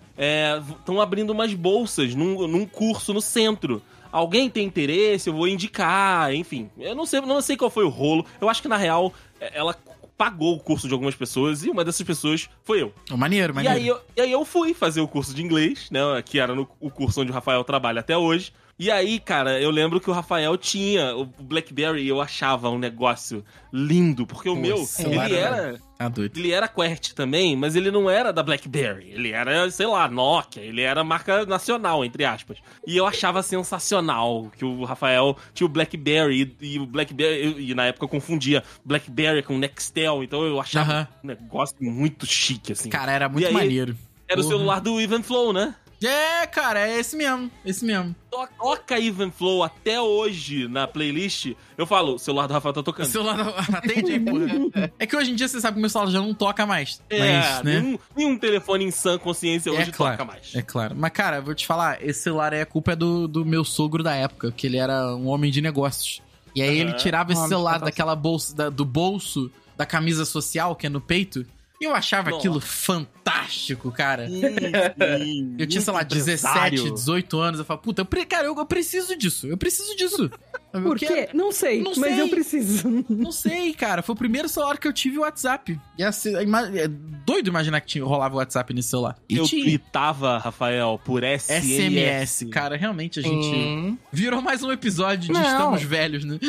[SPEAKER 4] estão abrindo umas bolsas num, num curso no centro. Alguém tem interesse? Eu vou indicar, enfim. Eu não sei, não sei qual foi o rolo. Eu acho que, na real, é- ela pagou o curso de algumas pessoas e uma dessas pessoas foi eu.
[SPEAKER 3] Ô, maneiro,
[SPEAKER 4] E
[SPEAKER 3] maneiro.
[SPEAKER 4] aí, eu, e aí eu fui fazer o curso de inglês, né? Que era no, o curso onde o Rafael trabalha até hoje. E aí, cara, eu lembro que o Rafael tinha o Blackberry e eu achava um negócio lindo, porque o
[SPEAKER 3] Pô,
[SPEAKER 4] meu, ele
[SPEAKER 3] era- Tá
[SPEAKER 4] ele era QWERTY também, mas ele não era da BlackBerry. Ele era, sei lá, Nokia. Ele era marca nacional, entre aspas. E eu achava sensacional que o Rafael tinha o BlackBerry e, e o BlackBerry... E na época eu confundia BlackBerry com Nextel, então eu achava
[SPEAKER 3] Aham.
[SPEAKER 4] um negócio muito chique, assim.
[SPEAKER 3] Cara, era muito
[SPEAKER 4] E aí-
[SPEAKER 3] maneiro.
[SPEAKER 4] Era o
[SPEAKER 3] Porra.
[SPEAKER 4] celular do Even Flow, né?
[SPEAKER 3] É, cara, é esse mesmo. Esse mesmo.
[SPEAKER 4] To- Toca Even Flow até hoje na playlist. Eu falo, o celular do Rafael tá
[SPEAKER 3] O
[SPEAKER 4] tocando.
[SPEAKER 3] celular não... atende aí, porra. É que hoje em dia você sabe que o meu celular já não toca mais.
[SPEAKER 4] É,
[SPEAKER 3] mas, né?
[SPEAKER 4] nenhum, nenhum telefone em sã consciência hoje
[SPEAKER 3] é claro,
[SPEAKER 4] toca mais.
[SPEAKER 3] É claro. Mas, cara, vou te falar, esse celular aí, a culpa é do, do meu sogro da época, que ele era um homem de negócios. E aí ele
[SPEAKER 4] Aham.
[SPEAKER 3] tirava esse celular daquela bolsa, da- do bolso da camisa social, que é no peito. Eu achava aquilo fantástico, cara.
[SPEAKER 4] Sim,
[SPEAKER 3] Eu tinha, sei lá,
[SPEAKER 4] muito
[SPEAKER 3] 17,
[SPEAKER 4] empresário.
[SPEAKER 3] 18 anos. Eu falava, puta, eu cara, eu, eu preciso disso. Eu preciso disso.
[SPEAKER 6] Por
[SPEAKER 3] quero-
[SPEAKER 6] quê? Não sei,
[SPEAKER 3] Não
[SPEAKER 6] mas
[SPEAKER 3] sei.
[SPEAKER 6] eu preciso.
[SPEAKER 3] Não sei, cara. Foi o primeiro celular que eu tive o WhatsApp. E assim, ima- é doido imaginar que tinha, rolava o WhatsApp nesse celular. E
[SPEAKER 4] Eu
[SPEAKER 3] tinha.
[SPEAKER 4] tweetava, Rafael, por SMS.
[SPEAKER 3] SMS. Cara, realmente a gente
[SPEAKER 5] Sim.
[SPEAKER 3] virou mais um episódio de
[SPEAKER 5] Não.
[SPEAKER 3] Estamos Velhos, né?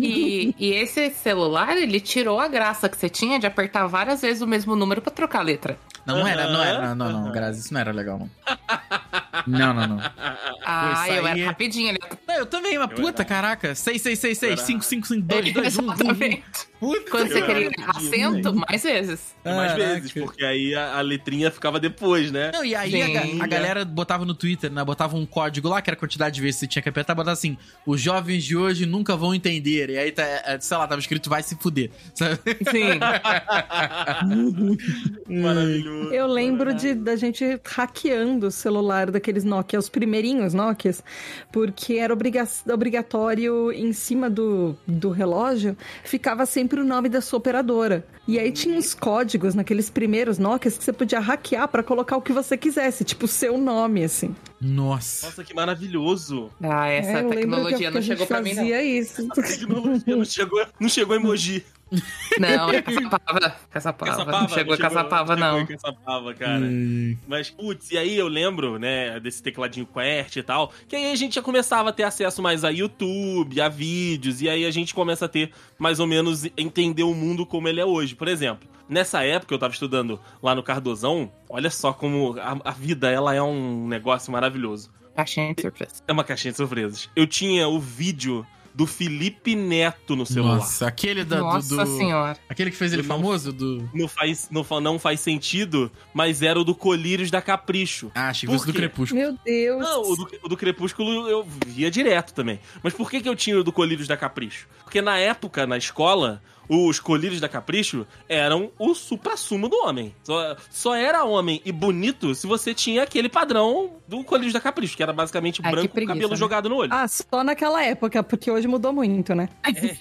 [SPEAKER 5] E, e esse celular, ele tirou a graça que você tinha de apertar várias vezes o mesmo número pra trocar a letra.
[SPEAKER 3] Não, não era, não era, não, não, não. Grazi, isso não era legal, não. Não, não, não.
[SPEAKER 5] Ah, eu era
[SPEAKER 3] é-
[SPEAKER 5] rapidinho ali.
[SPEAKER 3] Não, eu também, mas
[SPEAKER 4] Eu
[SPEAKER 3] puta,
[SPEAKER 4] era-
[SPEAKER 3] caraca. 6666,
[SPEAKER 4] Eu era-
[SPEAKER 3] 5552, 21.
[SPEAKER 5] Exatamente.
[SPEAKER 3] Puta.
[SPEAKER 5] Quando você queria acento, mais vezes.
[SPEAKER 4] Mais
[SPEAKER 3] Caraca.
[SPEAKER 4] vezes, porque aí a, a letrinha ficava depois, né?
[SPEAKER 3] Não, e aí a, a galera botava no Twitter, né? Botava um código lá, que era a quantidade de vezes que você tinha que apertar, botava assim: os jovens de hoje nunca vão entender. E aí, tá, é, sei lá, tava escrito vai se fuder. Sabe?
[SPEAKER 5] Sim.
[SPEAKER 4] Maravilhoso.
[SPEAKER 6] Eu lembro de, da gente hackeando o celular daqueles Nokia, os primeirinhos Nokias, porque era obriga obrigatório em cima do, do relógio, ficava sempre o nome da sua operadora. E aí tinha uns códigos naqueles primeiros Nokias que você podia hackear pra colocar o que você quisesse, tipo o seu nome, assim.
[SPEAKER 3] Nossa.
[SPEAKER 4] Nossa, que maravilhoso.
[SPEAKER 5] Ah, essa
[SPEAKER 6] É, lembro que-
[SPEAKER 5] tecnologia
[SPEAKER 6] que
[SPEAKER 5] não chegou pra mim, não.
[SPEAKER 6] isso.
[SPEAKER 4] Tecnologia não chegou, não chegou emoji.
[SPEAKER 5] Não, é caçapava. Caçapava. Não chegou caçapava, não.
[SPEAKER 4] Chegou caçapava, cara. Mas, putz, e aí eu lembro, né, desse tecladinho QWERTY e tal, que aí a gente já começava a ter acesso mais a YouTube, a vídeos, e aí a gente começa a ter, mais ou menos, entender o mundo como ele é hoje. Por exemplo, nessa época eu tava estudando lá no Cardozão, olha só como a, a vida, ela é um negócio maravilhoso.
[SPEAKER 5] Caixinha de surpresa.
[SPEAKER 4] É uma caixinha de surpresas. Eu tinha o vídeo do Felipe Neto no celular.
[SPEAKER 3] Nossa, aquele da, do-
[SPEAKER 5] Nossa
[SPEAKER 3] do,
[SPEAKER 5] senhora.
[SPEAKER 3] Aquele que fez ele
[SPEAKER 4] não-
[SPEAKER 3] famoso? Do.
[SPEAKER 4] Não faz, não, não faz sentido, mas era o do Colírios da Capricho.
[SPEAKER 3] Ah, achei que do? Crepúsculo.
[SPEAKER 6] Meu Deus.
[SPEAKER 4] Não, o do, o do Crepúsculo eu via direto também. Mas por que, que eu tinha o do Colírios da Capricho? Porque na época, na escola, os Colírios da Capricho eram o supra-sumo do homem. Só, só era homem e bonito se você tinha aquele padrão do Colírios da Capricho, que era basicamente
[SPEAKER 5] Ai,
[SPEAKER 4] branco com
[SPEAKER 5] preguiça,
[SPEAKER 4] cabelo
[SPEAKER 5] né?
[SPEAKER 4] jogado no olho.
[SPEAKER 6] Ah, só naquela época, porque hoje mudou muito, né?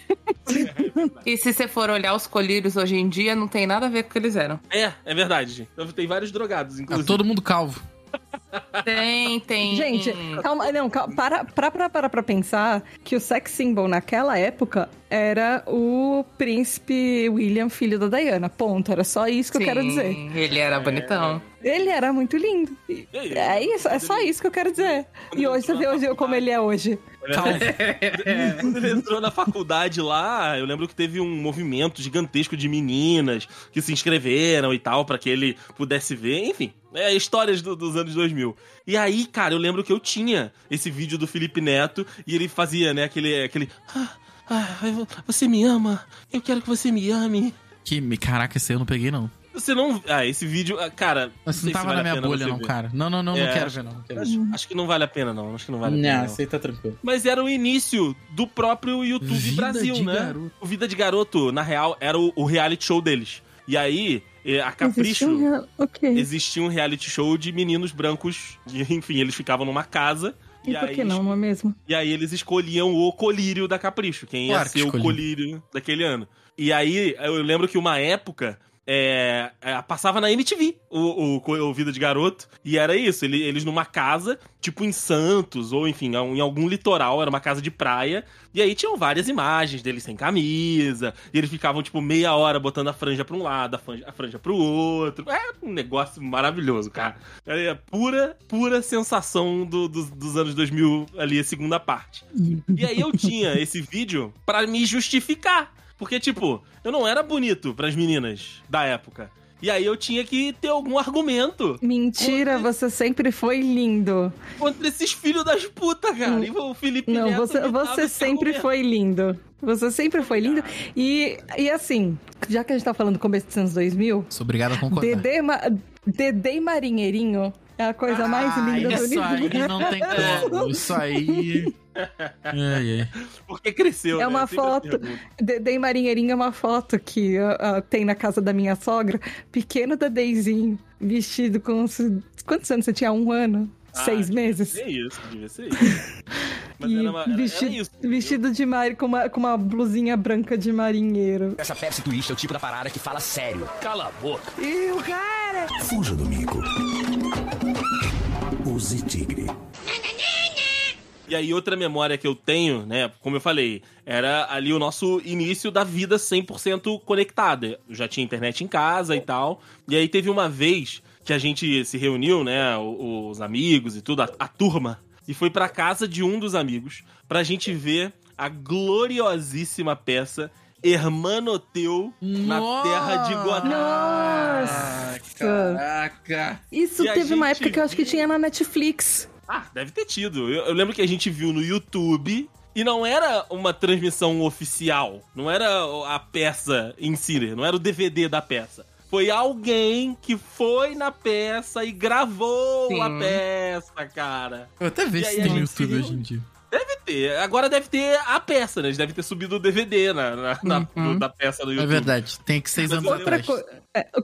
[SPEAKER 5] E se você for olhar os colírios hoje em dia, não tem nada a ver com o que eles eram.
[SPEAKER 4] É, é verdade. Tem vários drogados, inclusive.
[SPEAKER 3] todo mundo calvo.
[SPEAKER 5] Tem, tem.
[SPEAKER 6] Gente, calma, não, calma, para, para, para, para pra pensar que o sex symbol naquela época era o príncipe William, filho da Diana. Ponto. Era só isso que eu quero
[SPEAKER 5] Sim,
[SPEAKER 6] dizer.
[SPEAKER 5] Ele era bonitão.
[SPEAKER 6] Ele era muito lindo. É isso, é só isso que eu quero dizer. E hoje você vê hoje como ele é hoje.
[SPEAKER 3] Calma.
[SPEAKER 4] Quando ele entrou na faculdade lá, eu lembro que teve um movimento gigantesco de meninas que se inscreveram e tal, pra que ele pudesse ver. Enfim, é histórias do- dos anos 2000. E aí, cara, eu lembro que eu tinha esse vídeo do Felipe Neto e ele fazia, né, aquele. aquele ah, ah, você me ama, eu quero que você me ame.
[SPEAKER 3] Que, caraca, esse aí eu não peguei, não.
[SPEAKER 4] Você não. Ah, esse vídeo, ah, cara.
[SPEAKER 3] Mas
[SPEAKER 4] sei
[SPEAKER 3] não
[SPEAKER 4] se
[SPEAKER 3] tava
[SPEAKER 4] vale
[SPEAKER 3] na minha bolha,
[SPEAKER 4] você
[SPEAKER 3] não,
[SPEAKER 4] ver.
[SPEAKER 3] cara. Não, não, não,
[SPEAKER 4] É,
[SPEAKER 3] não quero ver, não. Não quero ver.
[SPEAKER 4] Acho, acho que não vale a pena, não. Acho que não vale a pena.
[SPEAKER 3] Não,
[SPEAKER 4] não.
[SPEAKER 3] aí tá tranquilo.
[SPEAKER 4] Mas era o início do próprio YouTube
[SPEAKER 3] Vida
[SPEAKER 4] Brasil,
[SPEAKER 3] de
[SPEAKER 4] né?
[SPEAKER 3] Garoto.
[SPEAKER 4] O Vida de Garoto, na real, era o, o reality show deles. E aí, a Capricho
[SPEAKER 6] Existe um real- Ok.
[SPEAKER 4] existia um reality show de meninos brancos. E, enfim, eles ficavam numa casa.
[SPEAKER 6] E por
[SPEAKER 4] aí,
[SPEAKER 6] que não, não é mesmo?
[SPEAKER 4] E aí eles escolhiam o colírio da Capricho, quem ia
[SPEAKER 3] Claro que
[SPEAKER 4] ser o colírio daquele ano. E aí, eu lembro que uma época. É, é, passava na MTV o, o, o Vida de Garoto. E era isso, ele- eles numa casa, tipo em Santos, ou enfim, em algum litoral, era uma casa de praia. E aí tinham várias imagens deles sem camisa. E eles ficavam, tipo, meia hora botando a franja pra um lado, a franja, a franja pro outro. É um negócio maravilhoso, cara. É pura, pura sensação do- dos- dos anos 2000 ali, a segunda parte. E aí eu tinha esse vídeo pra me justificar. Porque, tipo, eu não era bonito pras meninas da época. E aí eu tinha que ter algum argumento
[SPEAKER 6] Mentira, você sempre foi lindo.
[SPEAKER 4] contra esses filhos das putas, cara. E o Felipe
[SPEAKER 6] Não,
[SPEAKER 4] Neto
[SPEAKER 6] você, você sempre
[SPEAKER 4] argumento.
[SPEAKER 6] foi lindo. Você sempre foi lindo. E, e assim, já que a gente tá falando do começo dos anos 2000,
[SPEAKER 3] Sou obrigado a concordar.
[SPEAKER 6] Dedê, Ma Dedê Marinheirinho é a coisa mais linda
[SPEAKER 3] Ah, isso
[SPEAKER 6] do
[SPEAKER 3] aí
[SPEAKER 6] universo.
[SPEAKER 3] não tem como. Isso aí. Ai, ai.
[SPEAKER 4] Porque cresceu,
[SPEAKER 6] É
[SPEAKER 4] né?
[SPEAKER 6] uma
[SPEAKER 4] Sempre eu
[SPEAKER 6] foto. e Marinheirinho é uma foto que ah, ah, tem na casa da minha sogra. Pequeno Dedeizinho, vestido com. Quantos anos você tinha? Um ano?
[SPEAKER 4] Ah,
[SPEAKER 6] Seis
[SPEAKER 4] devia
[SPEAKER 6] meses?
[SPEAKER 4] ser isso, devia ser isso. Mas
[SPEAKER 6] E
[SPEAKER 4] era, uma, era,
[SPEAKER 6] vestido,
[SPEAKER 4] era isso.
[SPEAKER 6] vestido de mar com uma, com uma blusinha branca de marinheiro.
[SPEAKER 7] Essa Pepsi Twist é o tipo da parada que fala sério.
[SPEAKER 8] Cala a boca.
[SPEAKER 9] Fuja do mico. Tigre.
[SPEAKER 4] E aí, outra memória que eu tenho, né, como eu falei, era ali o nosso início da vida 100% conectada. Eu já tinha internet em casa e tal. E aí teve uma vez que a gente se reuniu, né, os amigos e tudo, a, a turma, e foi pra casa de um dos amigos pra gente ver a gloriosíssima peça Hermanoteu na
[SPEAKER 3] Nossa!
[SPEAKER 4] Terra de Godard.
[SPEAKER 6] Nossa!
[SPEAKER 3] Caraca!
[SPEAKER 6] Isso
[SPEAKER 4] E
[SPEAKER 6] teve uma época que eu acho que
[SPEAKER 4] viu-
[SPEAKER 6] tinha na Netflix.
[SPEAKER 4] Ah, deve ter tido. Eu, eu lembro que a gente viu no YouTube e não era uma transmissão oficial. Não era a peça em si, não era o DVD da peça. Foi alguém que foi na peça e gravou
[SPEAKER 5] Sim.
[SPEAKER 4] a peça, cara.
[SPEAKER 3] Eu até vejo isso no YouTube
[SPEAKER 4] se
[SPEAKER 3] hoje em dia.
[SPEAKER 4] Deve ter. Agora deve ter a peça, né? Eles devem ter subido o DVD na, na- na-
[SPEAKER 5] Uhum.
[SPEAKER 4] da peça no
[SPEAKER 3] É
[SPEAKER 4] YouTube.
[SPEAKER 3] verdade. Tem que
[SPEAKER 4] Mas
[SPEAKER 3] anos atrás.
[SPEAKER 6] coisa.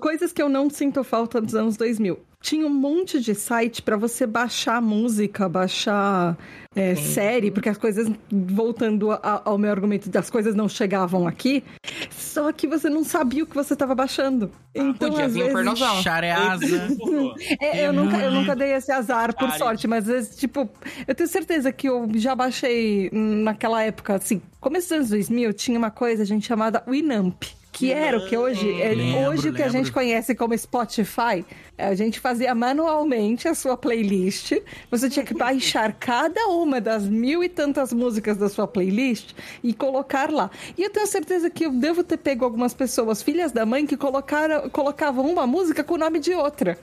[SPEAKER 6] coisas que eu não sinto falta dos anos 2000. Tinha um monte de site pra você baixar música, baixar é, série, porque as coisas, voltando a- ao meu argumento, das coisas não chegavam aqui, só que você não sabia o que você estava baixando. Então,
[SPEAKER 5] podia
[SPEAKER 6] às
[SPEAKER 5] vir
[SPEAKER 6] vezes,
[SPEAKER 5] pornozão.
[SPEAKER 3] Chareasa.
[SPEAKER 6] É, eu, nunca, eu nunca dei esse azar, por sorte, mas às vezes, tipo, eu tenho certeza que eu já baixei hum, naquela época, assim, começo dos anos 2000, tinha uma coisa, gente, chamada Winamp. Que era o que hoje, é,
[SPEAKER 3] Lembro,
[SPEAKER 6] hoje o que a
[SPEAKER 3] lembro.
[SPEAKER 6] gente conhece como Spotify, a gente fazia manualmente a sua playlist. Você tinha que baixar cada uma das mil e tantas músicas da sua playlist e colocar lá. E eu tenho certeza que eu devo ter pego algumas pessoas, filhas da mãe, que colocaram, colocavam uma música com o nome de outra.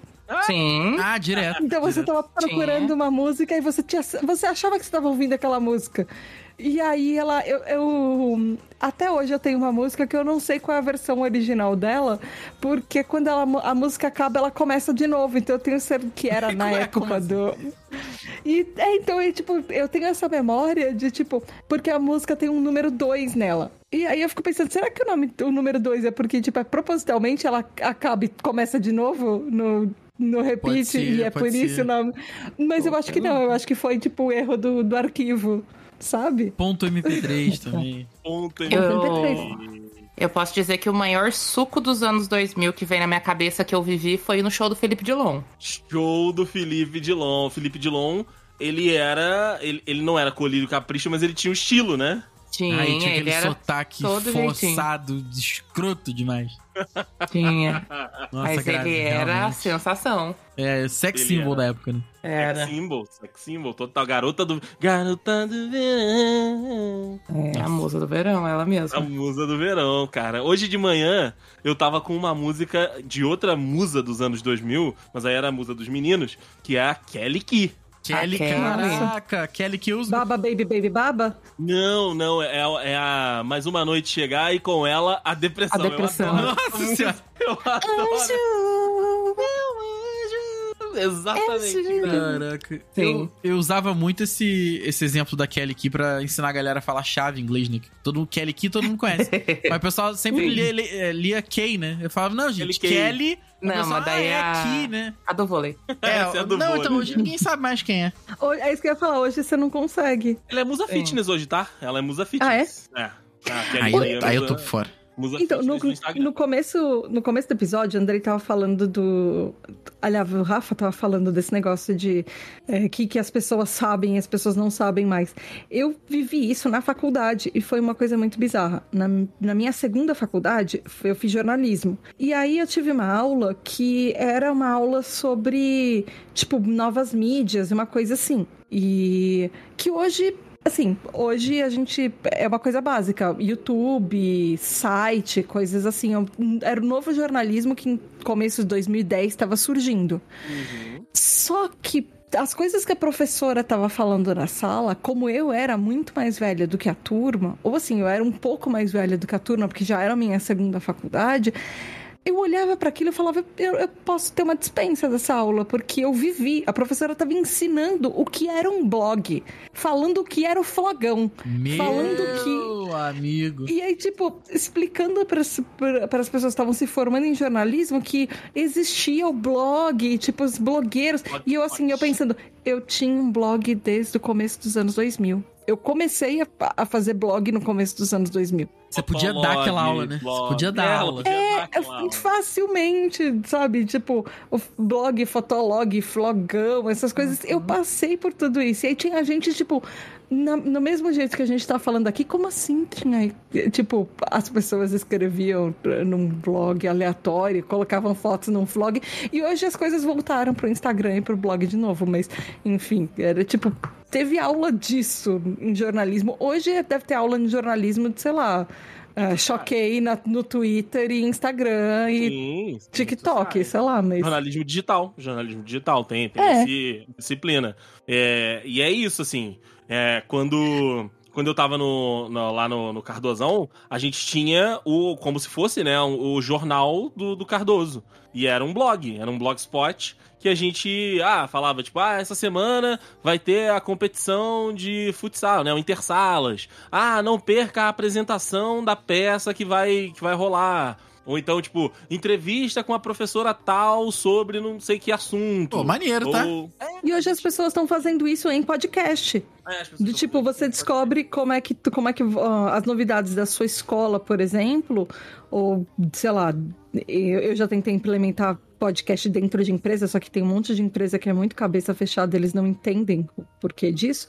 [SPEAKER 5] Sim.
[SPEAKER 3] Ah, direto.
[SPEAKER 6] Então você
[SPEAKER 3] direto.
[SPEAKER 6] tava procurando
[SPEAKER 5] Tinha.
[SPEAKER 6] uma música e você tinha, você achava que você estava ouvindo aquela música. E aí ela, eu, eu- até hoje eu tenho uma música que eu não sei qual é a versão original dela, porque quando ela, a música acaba ela começa de novo. Então eu tenho certeza que era na
[SPEAKER 3] é?
[SPEAKER 6] época
[SPEAKER 3] Como assim?
[SPEAKER 6] do e é, então eu, tipo, eu tenho essa memória de tipo, porque a música tem um número 2 nela. E aí eu fico pensando, será que o nome, o número 2 é porque tipo, é propositalmente ela acaba e começa de novo no no repeat
[SPEAKER 3] ser,
[SPEAKER 6] e é por
[SPEAKER 3] pode
[SPEAKER 6] isso
[SPEAKER 3] ser.
[SPEAKER 6] o nome. Mas eu acho que não, eu acho que foi tipo o erro do, do arquivo, sabe?
[SPEAKER 3] Ponto MP3 também.
[SPEAKER 4] Ponto
[SPEAKER 5] Eu- Eu posso dizer que o maior suco dos anos 2000 que vem na minha cabeça que eu vivi foi no show do Felipe Dilon.
[SPEAKER 4] Show do Felipe Dilon. O Felipe Dilon, ele era. Ele, ele não era colírio capricho, mas ele tinha um estilo, né?
[SPEAKER 5] Tinha,
[SPEAKER 3] Aí tinha
[SPEAKER 5] ele
[SPEAKER 3] aquele
[SPEAKER 5] era
[SPEAKER 3] sotaque forçado, escroto demais.
[SPEAKER 5] Tinha.
[SPEAKER 3] Nossa,
[SPEAKER 5] Mas
[SPEAKER 3] Grazi,
[SPEAKER 5] ele era a sensação.
[SPEAKER 3] É, sex
[SPEAKER 4] Ele
[SPEAKER 3] symbol
[SPEAKER 4] era.
[SPEAKER 3] da época, né?
[SPEAKER 5] Era.
[SPEAKER 4] Sex symbol, sex symbol, total. Garota do. Garota do verão.
[SPEAKER 5] É, a musa do verão, ela
[SPEAKER 4] A
[SPEAKER 5] mesma.
[SPEAKER 4] musa do verão, cara. Hoje de manhã eu tava com uma música de outra musa dos anos 2000, mas aí era a musa dos meninos, que é a Kelly Key.
[SPEAKER 3] Kelly,
[SPEAKER 5] Kelly.
[SPEAKER 3] caraca, Kelly que usa.
[SPEAKER 6] Baba, baby, baby, baba?
[SPEAKER 4] Não, não, é, a- é a Mais Uma Noite Chegar e com ela a depressão.
[SPEAKER 5] A depressão.
[SPEAKER 3] Nossa senhora.
[SPEAKER 4] Eu adoro. Exatamente.
[SPEAKER 3] Caraca.
[SPEAKER 5] Sim.
[SPEAKER 3] Eu, eu usava muito esse, esse exemplo da Kelly Key pra ensinar a galera a falar chave em inglês, né? Todo Kelly Key todo mundo conhece. Mas o pessoal sempre
[SPEAKER 5] Sim.
[SPEAKER 3] lia, lia, lia Kay, né? Eu falava, não, gente,
[SPEAKER 4] Kelly.
[SPEAKER 3] Kelly.
[SPEAKER 5] Não,
[SPEAKER 3] pessoal,
[SPEAKER 5] mas daí
[SPEAKER 3] ah, é
[SPEAKER 5] a-
[SPEAKER 3] aqui, né?
[SPEAKER 5] A do vôlei.
[SPEAKER 3] É,
[SPEAKER 4] é a do
[SPEAKER 3] não,
[SPEAKER 4] vôlei.
[SPEAKER 3] então hoje ninguém sabe mais quem é.
[SPEAKER 6] Ho- É isso que eu ia falar, hoje você não consegue.
[SPEAKER 4] Ela é musa
[SPEAKER 5] Sim.
[SPEAKER 4] fitness hoje, tá? Ela é musa fitness. Ah, é? É. Ah,
[SPEAKER 3] Aí,
[SPEAKER 4] é
[SPEAKER 3] eu- aí eu tô por fora.
[SPEAKER 4] Musa
[SPEAKER 6] Então, no,
[SPEAKER 4] no
[SPEAKER 6] no começo, no começo do episódio, o Andrei tava falando do. Aliás, o Rafa tava falando desse negócio de é, que, que as pessoas sabem e as pessoas não sabem mais. Eu vivi isso na faculdade e foi uma coisa muito bizarra. Na, na minha segunda faculdade, eu fiz jornalismo. E aí eu tive uma aula que era uma aula sobre, tipo, novas mídias, uma coisa assim. E que hoje Assim, hoje a gente. É uma coisa básica. YouTube, site, coisas assim. Era o novo jornalismo que em começo de 2010 estava surgindo. Só que as coisas que a professora estava falando na sala, como eu era muito mais velha do que a turma, ou assim, eu era um pouco mais velha do que a turma, porque já era a minha segunda faculdade. Eu olhava para aquilo e falava, eu, eu posso ter uma dispensa dessa aula, porque eu vivi. A professora estava ensinando o que era um blog, falando o que era o flogão,
[SPEAKER 3] Meu
[SPEAKER 6] falando que
[SPEAKER 3] amigo.
[SPEAKER 6] e aí, tipo, explicando para as pessoas que estavam se formando em jornalismo que existia o blog, tipo, os blogueiros. E eu, assim, eu pensando, eu tinha um blog desde o começo dos anos 2000. Eu comecei a, a fazer blog no começo dos anos 2000.
[SPEAKER 3] Você podia dar aquela aula, né? Você podia dar
[SPEAKER 4] É,
[SPEAKER 3] aula.
[SPEAKER 4] podia dar
[SPEAKER 6] É, facilmente, sabe? Tipo, o blog, fotolog, flogão, essas coisas. Eu passei por tudo isso. E aí tinha gente, tipo, na- no mesmo jeito que a gente tá falando aqui, como assim tinha. Tipo, as pessoas escreviam num blog aleatório, colocavam fotos num vlog. E hoje as coisas voltaram pro Instagram e pro blog de novo. Mas, enfim, era tipo. Teve aula disso em jornalismo. Hoje deve ter aula em jornalismo de, sei lá. ah, choquei na- no Twitter e Instagram e
[SPEAKER 4] Sim, sim,
[SPEAKER 6] TikTok, sei lá, mas.
[SPEAKER 4] Jornalismo digital. Jornalismo digital, tem, tem
[SPEAKER 6] É.
[SPEAKER 4] esse- disciplina. É, e é isso, assim. É, quando. Quando eu tava no, no- lá no, no Cardozão, a gente tinha o, como se fosse, né, o, o jornal do, do Cardoso. E era um blog, era um blogspot que a gente, ah, falava, tipo, ah, essa semana vai ter a competição de futsal, né, o Intersalas. Ah, não perca a apresentação da peça que vai, que vai rolar. Ou então, tipo, entrevista com a professora tal sobre não sei que assunto.
[SPEAKER 3] Pô, maneiro, tá?
[SPEAKER 4] Ou-
[SPEAKER 6] E hoje as pessoas estão fazendo isso em podcast.
[SPEAKER 4] É,
[SPEAKER 6] Do tipo, você descobre como é que, como é que ah, as novidades da sua escola, por exemplo, ou sei lá, eu, eu já tentei implementar podcast dentro de empresa, só que tem um monte de empresa que é muito cabeça fechada, eles não entendem o porquê disso.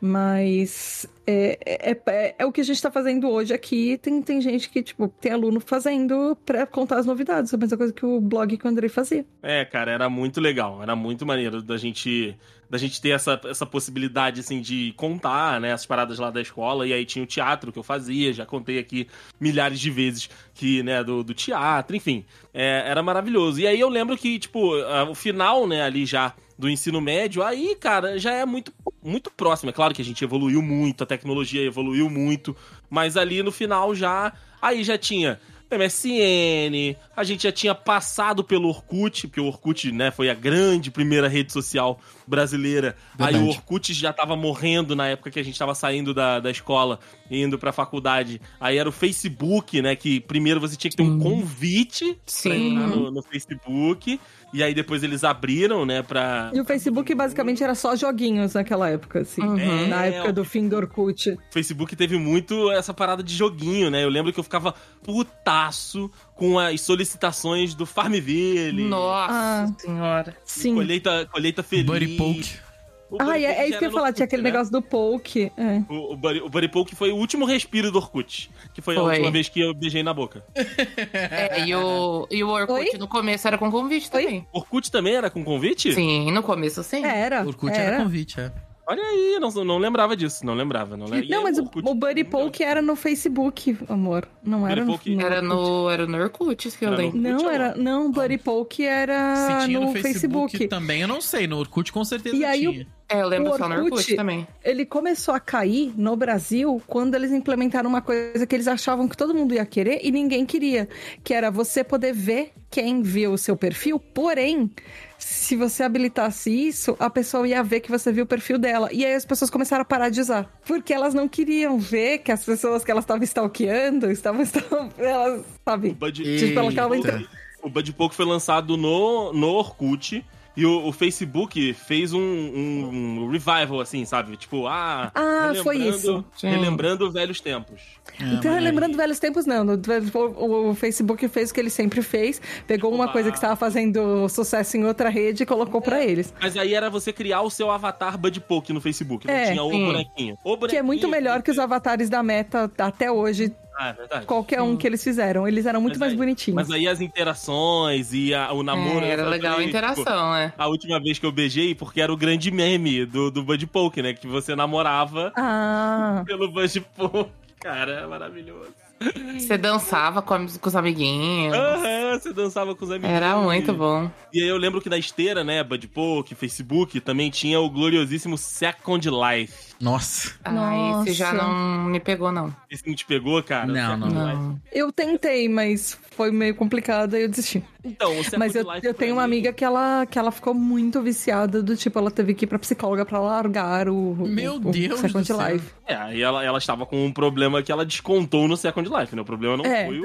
[SPEAKER 6] Mas é, é, é- é o que a gente tá fazendo hoje aqui. Tem, tem gente que, tipo, tem aluno fazendo pra contar as novidades. É a mesma coisa que o blog que o Andrei fazia.
[SPEAKER 4] É, cara, era muito legal. Era muito maneiro da gente da gente ter essa, essa possibilidade, assim, de contar, né, as paradas lá da escola. E aí tinha o teatro que eu fazia, já contei aqui milhares de vezes que, né, do, do teatro, enfim. É, era maravilhoso. E aí eu lembro que, tipo, o final, né, ali já do ensino médio, aí, cara, já é muito, muito próximo. É claro que a gente evoluiu muito, a tecnologia evoluiu muito, mas ali no final já, aí já tinha MSN, a gente já tinha passado pelo Orkut, porque o Orkut, né, foi a grande primeira rede social brasileira. Aí
[SPEAKER 3] Verdade.
[SPEAKER 4] o Orkut já tava morrendo na época que a gente tava saindo da, da escola e indo pra faculdade. Aí era o Facebook, né, que primeiro você tinha que ter um convite pra
[SPEAKER 5] Sim.
[SPEAKER 4] entrar no, no Facebook, e aí depois eles abriram, né, pra...
[SPEAKER 6] E o Facebook basicamente era só joguinhos naquela época, assim.
[SPEAKER 5] Uhum.
[SPEAKER 6] Na
[SPEAKER 4] É,
[SPEAKER 6] época do fim do Orkut.
[SPEAKER 4] O Facebook teve muito essa parada de joguinho, né? Eu lembro que eu ficava putaço com as solicitações do Farmville.
[SPEAKER 5] Nossa
[SPEAKER 6] Ah.
[SPEAKER 5] senhora.
[SPEAKER 6] Sim.
[SPEAKER 4] Colheita, colheita feliz.
[SPEAKER 3] Buddy Poke.
[SPEAKER 4] O
[SPEAKER 6] Ah, é, é isso que eu ia falar, tinha aquele
[SPEAKER 4] né?
[SPEAKER 6] negócio do poke. É.
[SPEAKER 4] O, o, Buddy, o Buddy Poke foi o último respiro do Orkut. Que foi, a
[SPEAKER 5] Foi.
[SPEAKER 4] última vez que eu beijei na boca.
[SPEAKER 5] É, e o, e o Orkut
[SPEAKER 6] Oi?
[SPEAKER 5] no começo era com convite também.
[SPEAKER 4] Orkut também era com convite?
[SPEAKER 5] Sim, no começo sim.
[SPEAKER 6] Era.
[SPEAKER 3] Orkut
[SPEAKER 6] era.
[SPEAKER 3] era convite, é.
[SPEAKER 4] Olha aí, não, não lembrava disso. Não lembrava. Não, lembra-
[SPEAKER 6] Não, mas o,
[SPEAKER 4] Orkut-
[SPEAKER 6] o Buddy Poke era no Facebook, amor. Não era no, no
[SPEAKER 5] Era
[SPEAKER 6] Orkut.
[SPEAKER 5] no, era no Orkut, que eu
[SPEAKER 4] Era
[SPEAKER 5] lembro.
[SPEAKER 6] Não, era.
[SPEAKER 4] amor.
[SPEAKER 6] Não, Buddy Poke era
[SPEAKER 3] Se tinha
[SPEAKER 6] no,
[SPEAKER 3] no Facebook,
[SPEAKER 6] Facebook.
[SPEAKER 3] também, eu não sei. No Orkut com certeza
[SPEAKER 6] E aí o-
[SPEAKER 3] tinha.
[SPEAKER 5] É, eu lembro
[SPEAKER 6] O
[SPEAKER 5] só no
[SPEAKER 6] Orkut-
[SPEAKER 5] Orkut também.
[SPEAKER 6] Ele começou a cair no Brasil quando eles implementaram uma coisa que eles achavam que todo mundo ia querer e ninguém queria, que era você poder ver quem viu o seu perfil, porém, se você habilitasse isso, a pessoa ia ver que você viu o perfil dela. E aí as pessoas começaram a parar de usar. Porque elas não queriam ver que as pessoas que elas estavam stalkeando estavam. estavam elas,
[SPEAKER 4] O
[SPEAKER 6] sabe?
[SPEAKER 4] Buddy,
[SPEAKER 6] Tipo, ela entre-
[SPEAKER 4] o Buddy Poke foi lançado no, no Orkut. E o, o Facebook fez um, um revival, assim, sabe? Tipo, ah.
[SPEAKER 6] Ah, foi
[SPEAKER 4] relembrando-
[SPEAKER 6] isso.
[SPEAKER 5] Sim.
[SPEAKER 4] Relembrando velhos tempos.
[SPEAKER 3] É,
[SPEAKER 6] Então,
[SPEAKER 3] mas-
[SPEAKER 6] lembrando velhos tempos, não. O, o Facebook fez o que ele sempre fez, pegou uma
[SPEAKER 4] Oba.
[SPEAKER 6] coisa que estava fazendo sucesso em outra rede e colocou pra eles.
[SPEAKER 4] Mas aí era você criar o seu avatar Buddy Poke no Facebook. Não
[SPEAKER 6] É.
[SPEAKER 4] tinha o
[SPEAKER 5] Sim.
[SPEAKER 4] bonequinho. O
[SPEAKER 6] Que é muito
[SPEAKER 4] bonequinho-
[SPEAKER 6] melhor que os avatares da Meta até hoje,
[SPEAKER 4] Ah, é verdade.
[SPEAKER 6] qualquer um que eles fizeram. Eles eram muito
[SPEAKER 4] Mas
[SPEAKER 6] mais
[SPEAKER 4] aí-
[SPEAKER 6] bonitinhos.
[SPEAKER 4] Mas aí as interações e a- o namoro.
[SPEAKER 5] É, era legal a
[SPEAKER 4] falei,
[SPEAKER 5] interação,
[SPEAKER 4] tipo,
[SPEAKER 5] né?
[SPEAKER 4] A última vez que eu beijei, porque era o grande meme do, do Buddy Poke, né? Que você namorava
[SPEAKER 6] Ah,
[SPEAKER 4] pelo Buddy Poke. Cara, maravilhoso.
[SPEAKER 5] Você dançava com, com os amiguinhos.
[SPEAKER 4] Aham, você dançava com os amigos.
[SPEAKER 5] Era muito bom.
[SPEAKER 4] E aí eu lembro que na esteira, né, Buddy Poke, Facebook, também tinha o gloriosíssimo Second Life.
[SPEAKER 3] Nossa.
[SPEAKER 5] Ah, esse já
[SPEAKER 6] Nossa.
[SPEAKER 5] não me pegou, não.
[SPEAKER 4] Esse não te pegou, cara?
[SPEAKER 3] Não, não.
[SPEAKER 5] Não.
[SPEAKER 6] eu tentei, mas foi meio complicado e eu desisti.
[SPEAKER 4] Então, o Second
[SPEAKER 6] Mas eu, eu tenho uma
[SPEAKER 4] mim-
[SPEAKER 6] amiga que ela, que ela ficou muito viciada, do tipo, ela teve que ir pra psicóloga pra largar o,
[SPEAKER 3] Meu
[SPEAKER 6] o,
[SPEAKER 3] Deus
[SPEAKER 6] o Second
[SPEAKER 3] do céu.
[SPEAKER 6] Life.
[SPEAKER 4] É, aí ela, ela estava com um problema que ela descontou no Second Life, né? O problema não
[SPEAKER 6] É.
[SPEAKER 4] foi o.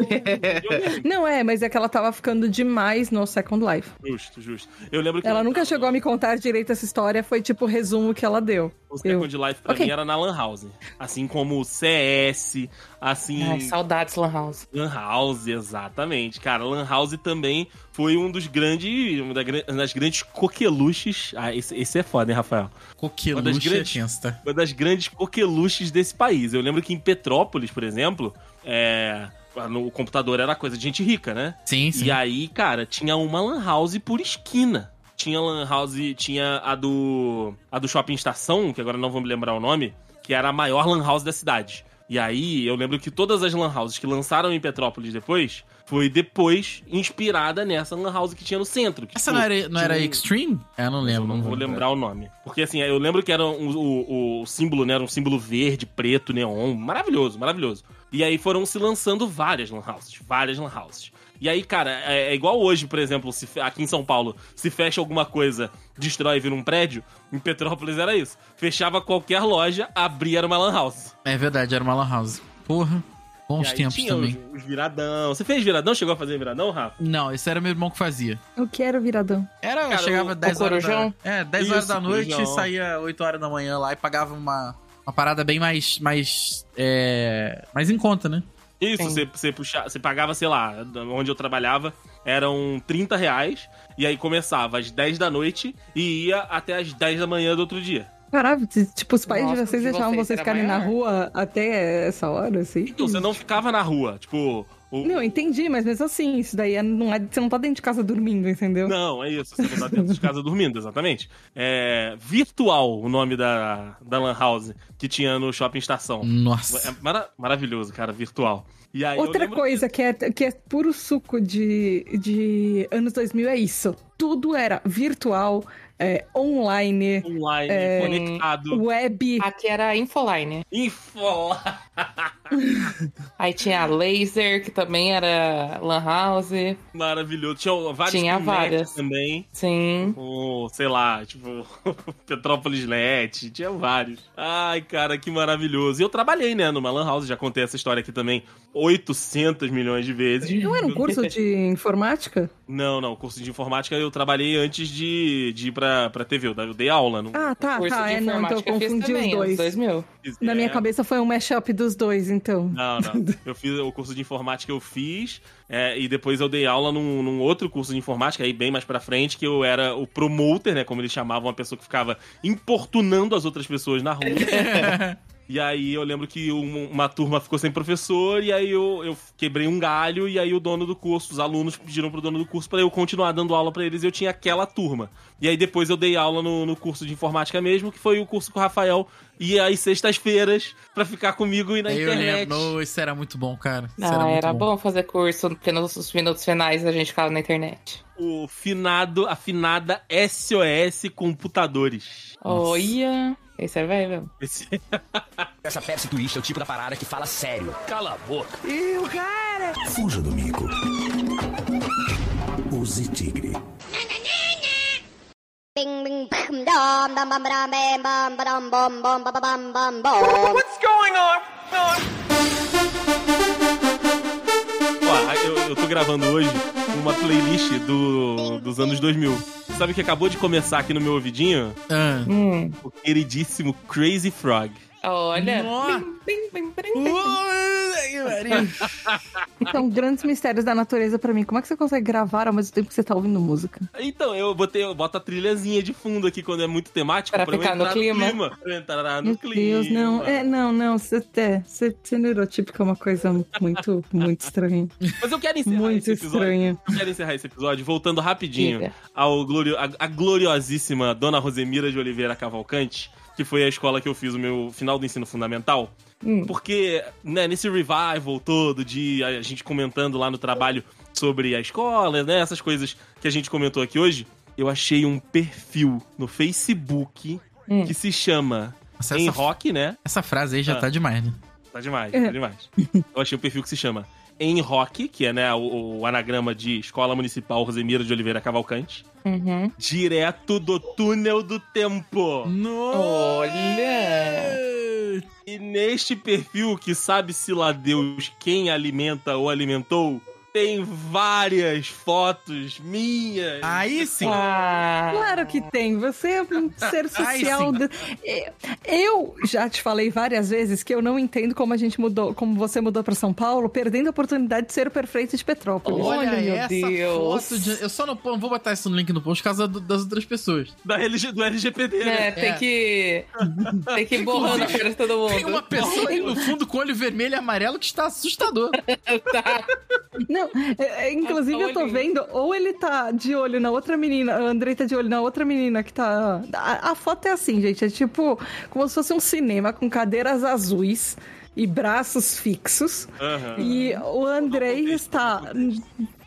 [SPEAKER 6] Não é, mas é que ela tava ficando demais no Second Life.
[SPEAKER 4] Justo, justo. Eu lembro que
[SPEAKER 6] Ela nunca chegou a me contar direito essa história, foi tipo o resumo que ela deu.
[SPEAKER 4] o Second Life pra
[SPEAKER 6] Ok.
[SPEAKER 4] mim era na Lan House. Assim como o CS, assim.
[SPEAKER 5] Ai, saudades, Lan House.
[SPEAKER 4] Lan House, exatamente. Cara, Lan House também foi um dos grandes. Uma das grandes coqueluches. Ah, esse, esse é foda, hein, Rafael? Uma das
[SPEAKER 3] Coqueluche é
[SPEAKER 4] grandes-
[SPEAKER 3] tá?
[SPEAKER 4] Uma das grandes coqueluches desse país. Eu lembro que em Petrópolis, por exemplo, é. No computador era coisa de gente rica, né?
[SPEAKER 3] Sim, sim.
[SPEAKER 4] E aí, cara, tinha uma lan house por esquina. Tinha lan house, tinha a do a do Shopping Estação, que agora não vou me lembrar o nome, que era a maior lan house da cidade. E aí, eu lembro que todas as lan houses que lançaram em Petrópolis depois, foi depois inspirada nessa lan house que tinha no centro.
[SPEAKER 3] Essa
[SPEAKER 4] tipo,
[SPEAKER 3] não era, não era
[SPEAKER 4] um-
[SPEAKER 3] Extreme? É, eu não lembro.
[SPEAKER 4] eu não vou lembrar o nome. Porque assim, eu lembro que era um- o, o símbolo, né? Era um símbolo verde, preto, neon. Maravilhoso, maravilhoso. E aí foram se lançando várias lan houses. Várias lan houses. E aí, cara, é, é igual hoje, por exemplo, se, aqui em São Paulo, se fecha alguma coisa, destrói e vira um prédio. Em Petrópolis era isso. Fechava qualquer loja, abria era uma lan house.
[SPEAKER 3] É verdade, era uma lan house. Porra, bons
[SPEAKER 4] aí
[SPEAKER 3] tempos
[SPEAKER 4] tinha
[SPEAKER 3] também.
[SPEAKER 4] Os, os viradão. Você fez viradão? Chegou a fazer viradão, Rafa?
[SPEAKER 3] Não, esse era meu irmão que fazia.
[SPEAKER 6] Eu quero viradão.
[SPEAKER 3] Era,
[SPEAKER 4] Cara,
[SPEAKER 3] chegava
[SPEAKER 4] o-
[SPEAKER 3] 10
[SPEAKER 5] o
[SPEAKER 3] horas da...
[SPEAKER 5] corujão?
[SPEAKER 3] É, 10 horas
[SPEAKER 4] Isso,
[SPEAKER 3] da noite
[SPEAKER 4] corujão.
[SPEAKER 3] e saía 8 horas da manhã lá e pagava uma, uma parada bem mais, mais, é, mais em conta, né?
[SPEAKER 4] Isso,
[SPEAKER 5] Sim.
[SPEAKER 4] você, você, puxa, você pagava, sei lá, onde eu trabalhava, eram 30 reais, e aí começava às 10 da noite e ia até às 10 da manhã do outro dia.
[SPEAKER 6] Caralho, tipo, os pais
[SPEAKER 5] Nossa,
[SPEAKER 6] de vocês
[SPEAKER 5] de
[SPEAKER 6] deixavam
[SPEAKER 5] vocês
[SPEAKER 6] vocês ficarem na rua até essa hora, assim?
[SPEAKER 4] Então, você não ficava na rua, tipo... O...
[SPEAKER 6] Não, entendi, mas mesmo assim, isso daí é- não é, você não tá dentro de casa dormindo, entendeu?
[SPEAKER 4] Não, é isso, você não tá dentro de casa dormindo, exatamente. É Virtual o nome da, da Lan House que tinha no Shopping Estação.
[SPEAKER 3] Nossa.
[SPEAKER 4] É mara- maravilhoso, cara, virtual. E aí
[SPEAKER 6] Outra coisa que é, que é puro suco de, de anos 2000 é isso. Tudo era virtual, é, online,
[SPEAKER 4] online,
[SPEAKER 6] é,
[SPEAKER 4] conectado,
[SPEAKER 6] web.
[SPEAKER 5] Aqui era Infoline.
[SPEAKER 4] info...
[SPEAKER 5] Aí tinha a Laser, que também era Lan House.
[SPEAKER 4] Maravilhoso. Tinha vários
[SPEAKER 5] Tinha várias.
[SPEAKER 4] também.
[SPEAKER 5] Sim.
[SPEAKER 4] o, sei lá, tipo, Petrópolis Net, tinha vários. Ai, cara, que maravilhoso. E eu trabalhei, né, numa Lan House, já contei essa história aqui também 800 milhões de vezes.
[SPEAKER 6] Não era um curso de informática?
[SPEAKER 4] Não, não, curso de informática eu trabalhei antes de, de ir pra, pra TV, eu dei aula. Não,
[SPEAKER 6] Ah, tá,
[SPEAKER 5] Curso
[SPEAKER 6] tá. É, não, então eu confundi
[SPEAKER 5] também,
[SPEAKER 6] os dois.
[SPEAKER 5] 2000.
[SPEAKER 6] Na minha
[SPEAKER 4] É,
[SPEAKER 6] cabeça foi um mashup dos dos dois, então.
[SPEAKER 4] Não, não. Eu fiz o curso de informática, eu fiz, é, e depois eu dei aula num, num outro curso de informática, aí bem mais pra frente, que eu era o promoter, né? Como eles chamavam, uma pessoa que ficava importunando as outras pessoas na rua. E aí eu lembro que um- uma turma ficou sem professor, e aí eu, eu quebrei um galho, e aí o dono do curso, os alunos pediram pro dono do curso pra eu continuar dando aula pra eles, e eu tinha aquela turma. E aí depois eu dei aula no, no curso de informática mesmo, que foi o curso com o Rafael ia às sextas-feiras pra ficar comigo e na
[SPEAKER 3] eu
[SPEAKER 4] internet.
[SPEAKER 3] lembro. Isso era muito bom, cara. Isso
[SPEAKER 5] Ah,
[SPEAKER 3] muito
[SPEAKER 5] era bom fazer curso, porque nos minutos finais a gente ficava na internet.
[SPEAKER 4] O finado, afinada SOS Computadores.
[SPEAKER 5] Olha, esse é velho mesmo.
[SPEAKER 4] Esse...
[SPEAKER 7] Essa Pepsi Twist é o tipo da parada que fala sério.
[SPEAKER 8] Cala a boca. E o cara?
[SPEAKER 9] Fuja do mico. Use tigre.
[SPEAKER 8] What's going on?
[SPEAKER 4] Ó, eu, eu tô gravando hoje uma playlist do, dos anos 2000. Sabe o que acabou de começar aqui no meu ouvidinho?
[SPEAKER 3] Ah.
[SPEAKER 5] Hum.
[SPEAKER 4] O queridíssimo Crazy Frog.
[SPEAKER 5] Olha. Bim, bim, bim.
[SPEAKER 6] Então, grandes mistérios da natureza pra mim. Como é que você consegue gravar ao mesmo tempo que você tá ouvindo música?
[SPEAKER 4] Então, eu botei, eu boto a trilhazinha de fundo aqui quando é muito temático.
[SPEAKER 5] Pra
[SPEAKER 4] eu
[SPEAKER 5] ficar no
[SPEAKER 4] entrar
[SPEAKER 5] clima.
[SPEAKER 4] Pra entrar no
[SPEAKER 6] Meu
[SPEAKER 4] clima.
[SPEAKER 6] Deus, não. É, não, não. Você, é, você, você neurotípica é uma coisa muito, muito estranha.
[SPEAKER 4] Mas eu quero encerrar
[SPEAKER 6] Muito
[SPEAKER 4] esse episódio.
[SPEAKER 6] estranha.
[SPEAKER 4] Eu quero encerrar esse episódio voltando rapidinho
[SPEAKER 5] Diga.
[SPEAKER 4] ao glorio, a, a gloriosíssima Dona Rosemira de Oliveira Cavalcante, que foi a escola que eu fiz o meu final do ensino fundamental.
[SPEAKER 5] Hum.
[SPEAKER 4] Porque, né, nesse revival todo de a gente comentando lá no trabalho sobre a escola, né, essas coisas que a gente comentou aqui hoje, eu achei um perfil no Facebook
[SPEAKER 5] Hum.
[SPEAKER 4] que se chama
[SPEAKER 3] Nossa,
[SPEAKER 4] Em
[SPEAKER 3] essa,
[SPEAKER 4] Rock, né?
[SPEAKER 3] essa frase aí já
[SPEAKER 4] Ah.
[SPEAKER 3] tá demais, né?
[SPEAKER 4] Tá demais,
[SPEAKER 6] É.
[SPEAKER 4] tá demais. Eu achei um perfil que se chama Em Rock, que é né, o, o anagrama de Escola Municipal Rosemira de Oliveira Cavalcante,
[SPEAKER 5] Uhum.
[SPEAKER 4] direto do túnel do tempo.
[SPEAKER 5] Olha.
[SPEAKER 4] E neste perfil, que sabe-se lá Deus quem alimenta ou alimentou, tem várias fotos minhas.
[SPEAKER 3] Aí sim.
[SPEAKER 5] Ah.
[SPEAKER 6] Claro que tem. Você é um ser social. É, Eu já te falei várias vezes que eu não entendo como a gente mudou, como você mudou pra São Paulo, perdendo a oportunidade de ser o prefeito de Petrópolis.
[SPEAKER 5] Olha, meu
[SPEAKER 3] essa
[SPEAKER 5] Deus.
[SPEAKER 3] foto de... Eu só não, não vou botar isso no link no post por causa do- das outras pessoas.
[SPEAKER 4] Da LG, do LGPD, né?
[SPEAKER 5] É, tem
[SPEAKER 3] É.
[SPEAKER 5] que. Tem que ir borrando a cara de todo mundo.
[SPEAKER 3] Tem uma pessoa aí no fundo com olho vermelho e amarelo que está assustador.
[SPEAKER 5] Tá.
[SPEAKER 6] Não, é, é, inclusive eu tô vendo, ou ele tá de olho na outra menina, a Andrei tá de olho na outra menina que tá. A, a foto é assim, gente, é tipo como se fosse um cinema com cadeiras azuis e braços fixos.
[SPEAKER 4] Aham.
[SPEAKER 6] E o Andrei está